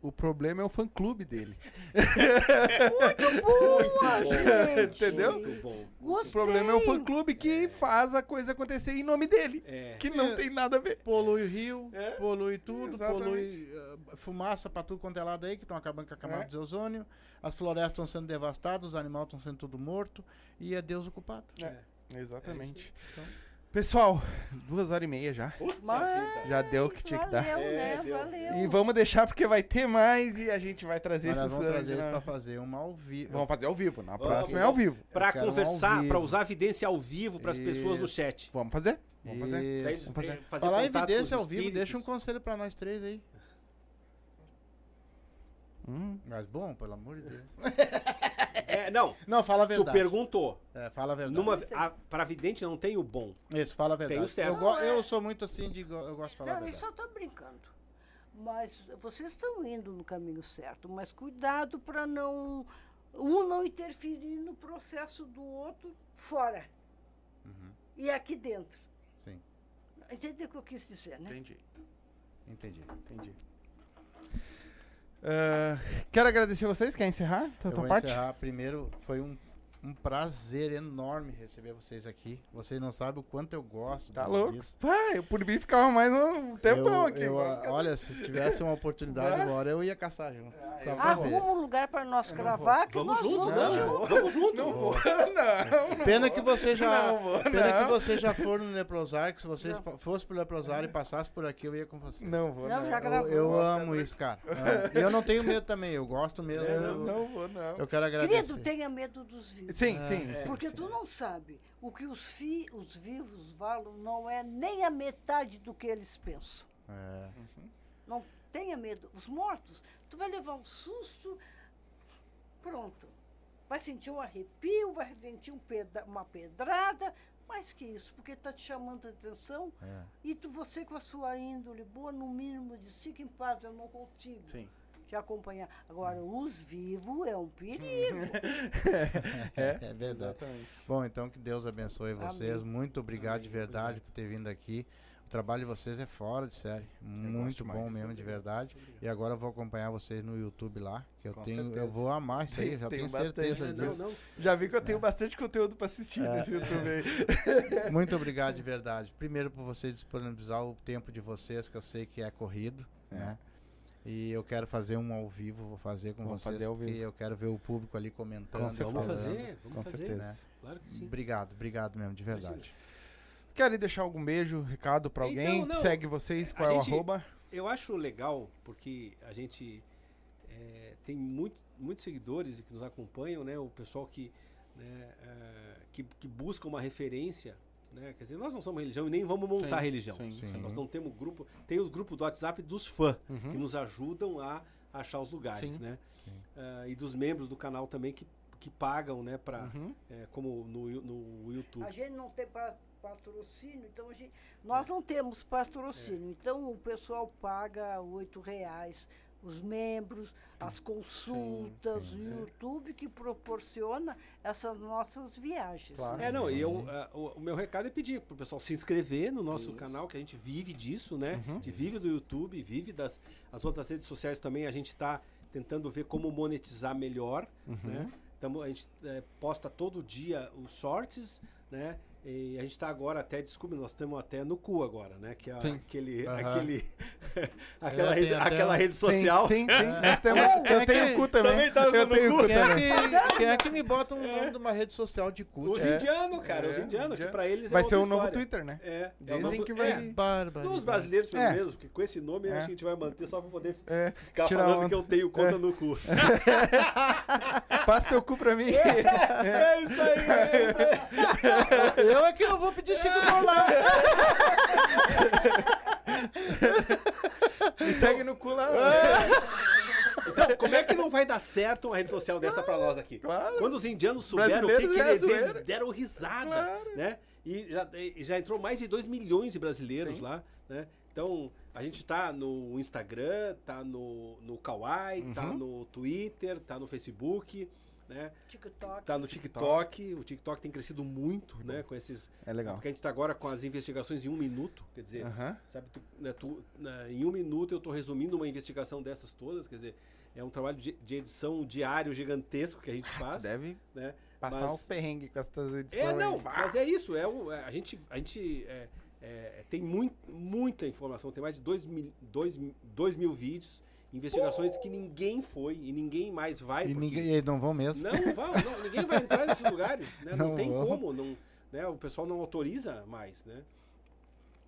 O problema é o fã-clube dele. Muito boa, gente. Entendeu? Muito bom. Gostei. O problema é o fã-clube que faz a coisa acontecer em nome dele. É. Que não tem nada a ver. Polui o rio, É. polui tudo, Exatamente. polui ah, fumaça pra tudo quanto é lado aí, que estão acabando com a camada É. de ozônio. As florestas estão sendo devastadas, os animais estão sendo tudo mortos. E é Deus o culpado. É. Exatamente. Então, Pessoal, duas horas e meia já. Putz, Mas-. Já deu o que tinha que dar. Valeu, É, né? deu. Valeu. E vamos deixar porque vai ter mais e a gente vai trazer Mas nós esses vamos trazer isso pra fazer uma ao vivo. Vamos fazer ao vivo. Na Vamos, próxima é ao vivo. Pra um conversar, vivo. pra usar a evidência ao vivo pras pessoas no chat. Vamos fazer? Vamos fazer. Vamos fazer. Falar evidência ao vivo, deixa um conselho pra nós três aí. Hum. Mas bom, pelo amor de Deus. É, não, Não, fala a tu verdade. perguntou. É, fala a verdade. Numa, a, pra vidente não tem o bom. Isso, fala a verdade. Tem o certo. Eu, go- eu sou muito assim de. Eu gosto de falar a Não, isso verdade. eu estou brincando. Mas vocês estão indo no caminho certo, mas cuidado para não um não interferir no processo do outro fora Uhum, e aqui dentro. sim, Entendeu o que eu quis dizer, né? Entendi. entendi. Entendi. Ah, quero agradecer vocês. Quer encerrar? Tá Eu vou parte? encerrar. Primeiro, foi um, um prazer enorme receber vocês aqui. Vocês não sabem o quanto eu gosto Tá louco? disso. Vai, por mim ficava mais um tempão eu, aqui. eu, ah, olha, se tivesse uma oportunidade agora, eu ia caçar junto. Ver. Arruma um lugar para nós gravar que Vamos junto, vamos né? junto. Vamos junto. Não vou, não. não Pena vou. que você já, Não vou, pena que não. você já for no Leprosar, que se fa- fosse pro Leprosar e passasse por aqui, eu ia com você. Não vou, Não, não. já Eu, gravou. eu amo isso, cara. Amo. E eu não tenho medo também, eu gosto mesmo. Não, eu, não vou, não. eu quero agradecer. Querido, tenha medo dos vivos. Sim, É, sim, é. sim. Porque sim. tu não sabe. O que os, fi, os vivos falam não é nem a metade do que eles pensam. É, Não tenha medo. Os mortos, tu vai levar um susto, pronto. Vai sentir um arrepio, vai sentir um peda- uma pedrada, mais que isso, porque está te chamando a atenção. é. E tu, você com a sua índole boa, no mínimo, diz, fica em paz, eu não consigo Sim. Te acompanhar. Agora, os vivos é um perigo. É, é verdade. Exatamente. Bom, então que Deus abençoe vocês. Amém. Muito obrigado Amém, de verdade obrigado. por ter vindo aqui. O trabalho de vocês é fora de série. Muito bom demais. mesmo, de verdade. E agora eu vou acompanhar vocês no YouTube lá. Que eu Com tenho, eu vou amar isso aí, Tem- já tenho tenho bastante, certeza né? disso. Não, não. Já vi que eu tenho bastante conteúdo pra assistir É. nesse YouTube aí. Muito obrigado de verdade. Primeiro por você disponibilizar o tempo de vocês, que eu sei que é corrido, É. né? E eu quero fazer um ao vivo, vou fazer com Vamos vocês, fazer ao porque vivo. eu quero ver o público ali comentando. Com certeza. Vamos fazer, vamos Com fazer. certeza. Claro que sim. Obrigado, obrigado mesmo, de verdade. Querem deixar algum beijo, recado pra Então, alguém? não. Segue vocês, qual A é o gente- arroba? Eu acho legal porque a gente é, tem muito, muitos seguidores que nos acompanham, né? O pessoal que, né, é, que, que busca uma referência, né? Quer dizer, nós não somos religião e nem vamos montar Sim, religião. sim, sim. Nós não temos grupo, tem os grupos do WhatsApp dos fãs Uhum. que nos ajudam a achar os lugares, Sim. né? Sim. Ah, e dos membros do canal também que, que pagam, né? Pra, Uhum. é, como no, no YouTube. A gente não tem pa- patrocínio, então a gente, nós não temos patrocínio. Então o pessoal paga oito reais. Os membros, as consultas, sim, o sim. YouTube que proporciona essas nossas viagens. Claro. É, não, e eu, ah, o, o meu recado é pedir pro pessoal se inscrever no nosso Isso. canal, que a gente vive disso, né? Uhum. A gente vive do YouTube, vive das as outras redes sociais também, a gente tá tentando ver como monetizar melhor, Uhum. né? Tamo, a gente eh, posta todo dia os shorts, né? E a gente tá agora até, desculpe, nós estamos até no cu agora, né? Que é Sim. aquele, Aham. aquele aquela, É, rede, até aquela um- rede social. Sim, sim, sim. Nós temos, Quem eu é tenho que- cu também. também tá eu tenho cu? cu Quem é, também. que, quem é que me bota um nome de uma rede social de culto? Os É. indianos, cara, os É, indianos, que pra eles Vai é ser o novo. Twitter, né? É, é Dizem que vai- é, Bárbaro. Os brasileiros, pelo É. menos, porque com esse nome É. que a gente vai manter só pra poder É, ficar Tirar falando que eu tenho conta no cu. passa teu cu pra mim. É isso aí, é isso aí. Eu é que não vou pedir seguidor lá. Me segue no cu lá. Então, como é que não vai dar certo uma rede social dessa pra nós aqui? Claro. Quando os indianos souberam o que, que é eles, eles deram risada, Claro. né? E já, e já entrou mais de 2 milhões de brasileiros Sim. lá, né? Então, a gente tá no Instagram, tá no, no Kawaii, tá Uhum. no Twitter, tá no Facebook. Né? TikTok. Tá no TikTok. O TikTok tem crescido muito, né? Com esses. É legal. Porque a gente tá agora com as investigações em um minuto. Quer dizer, Aham. sabe, tu, né, tu, né, em um minuto eu tô resumindo uma investigação dessas todas. Quer dizer, é um trabalho de, de edição diário gigantesco que a gente Tu faz. deve né? passar Mas- uns perrengues com essas edições. É, não, aí. mas é isso. É um, é, a gente, a gente é, é, tem muito, muita informação, tem mais de 2 mil, dois, mil- dois mil vídeos, investigações que ninguém foi e ninguém mais vai. E ninguém, e não vão mesmo. Não, vão, não, ninguém vai entrar nesses lugares, né? Não, Não tem vão. como, não, né? o pessoal não autoriza mais, né?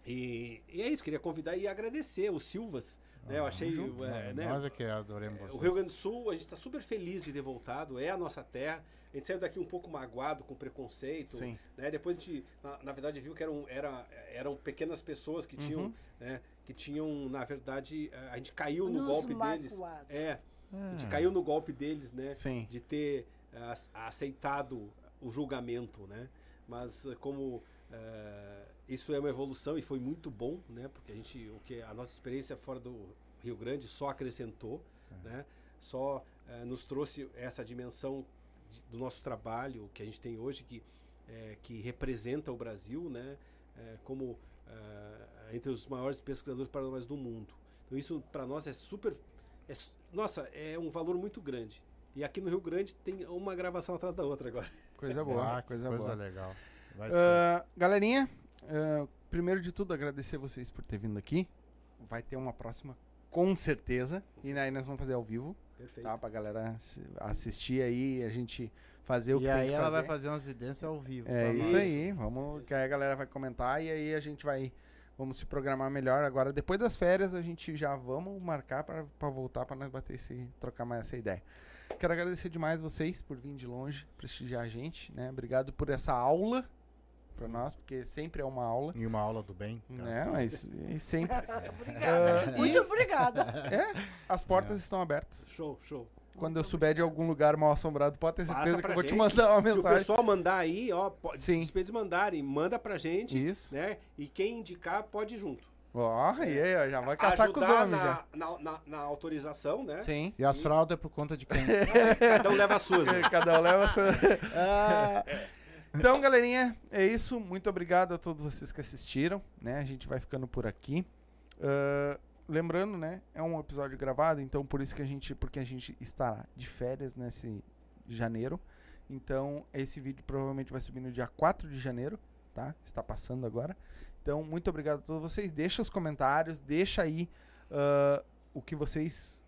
E, e é isso, queria convidar e agradecer os Silvas, né? Eu achei, é, né? Nós é que adoramos É, vocês. O Rio Grande do Sul, a gente está super feliz de ter voltado, é a nossa terra. A gente saiu daqui um pouco magoado, com preconceito. Sim. Né? Depois a gente, na, na verdade, viu que eram, era, eram pequenas pessoas que tinham, Uhum. né? Que tinham, na verdade, eh, a gente caiu no Nos golpe deles. É, a gente Ah. caiu no golpe deles, né? Sim. De ter ac- aceitado o julgamento, né? Mas eh, como eh, isso é uma evolução e foi muito bom, né? Porque a gente, o que a nossa experiência fora do Rio Grande só acrescentou, né? Só eh, nos trouxe essa dimensão de- do nosso trabalho que a gente tem hoje que eh, que representa o Brasil, né? eh, como entre os maiores pesquisadores paranormais do mundo. Então isso para nós é super, é nossa, é um valor muito grande. E aqui no Rio Grande tem uma gravação atrás da outra agora. Coisa boa, Ah, coisa, coisa boa. legal. Vai ser. Ah, galerinha, ah, primeiro de tudo, agradecer vocês por ter vindo aqui. Vai ter uma próxima, com certeza. E aí nós vamos fazer ao vivo, Perfeito. tá? Pra galera assistir aí, a gente fazer o que E tem aí que ela fazer. vai fazer umas evidências ao vivo. É isso nós. aí, vamos, Isso. que aí a galera vai comentar e aí a gente vai, vamos se programar melhor. Agora, depois das férias, a gente já vamos marcar pra voltar pra nós bater esse, trocar mais essa ideia. Quero agradecer demais vocês por vir de longe, prestigiar a gente, né? Obrigado por essa aula pra nós, porque sempre é uma aula, E uma aula do bem. né? Mas e sempre. Obrigada. Ah, Muito e obrigada. é, as portas estão abertas. Show, show. Quando eu souber de algum lugar mal assombrado, pode ter certeza que eu vou te gente. mandar uma Se o mensagem. pessoal mandar aí, ó, pode, Sim. se eles mandarem, manda pra gente, Isso. né? E quem indicar pode ir junto. Ó, e aí, ó, já vai caçar com os homens na, na, na, na autorização, né? Sim. E as fraldas é por conta de quem? Cada um leva as suas. né? Cada um leva a sua. Ah. Então, galerinha, é isso. Muito obrigado a todos vocês que assistiram. Né? A gente vai ficando por aqui. Ah, lembrando, né? É um episódio gravado, então por isso que a gente. Porque a gente estará de férias nesse janeiro. Então, esse vídeo provavelmente vai subir no dia 4 de janeiro, tá? Está passando agora. Então, muito obrigado a todos vocês. Deixa os comentários, deixa aí ah, o que vocês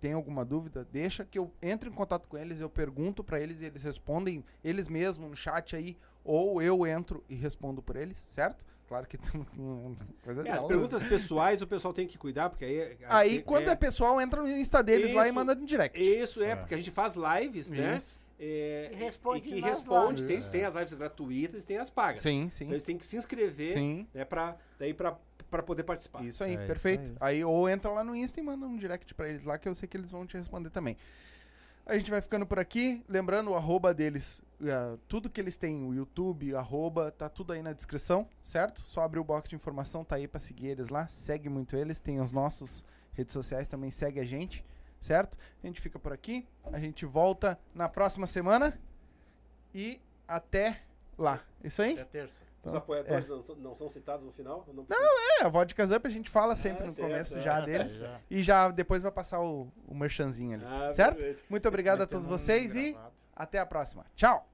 têm alguma dúvida, deixa que eu entre em contato com eles, eu pergunto pra eles e eles respondem eles mesmos no chat aí, ou eu entro e respondo por eles, certo? Claro que coisa É, as dela. perguntas pessoais o pessoal tem que cuidar, porque aí. Aí é, quando é pessoal, entra no Insta deles lá e Isso. manda no direct. Isso é, É. porque a gente faz lives, né? Isso. É, E responde e que responde, tem, tem as lives gratuitas e tem as pagas. Sim, sim. Então eles têm que se inscrever, Sim. né, pra, daí pra, pra poder participar. Isso aí, É isso perfeito. aí. aí. ou entra lá no Insta e manda um direct pra eles lá que eu sei que eles vão te responder também. A gente vai ficando por aqui, lembrando o arroba deles, eh, tudo que eles têm, o YouTube, arroba, tá tudo aí na descrição, certo? Só abrir o box de informação, tá aí pra seguir eles lá, segue muito eles, tem os nossos redes sociais também, segue a gente, certo? A gente fica por aqui, a gente volta na próxima semana e até lá. Isso aí? É terça. Os Então, apoiadores não, são- não são citados no final? Eu Não, É, a Vodka Up a gente fala sempre Ah, no certo, começo é. já deles. já. E já depois vai passar o, o merchanzinho ali. Ah, certo? perfeito. Muito obrigado a todos vocês e até a próxima. Tchau!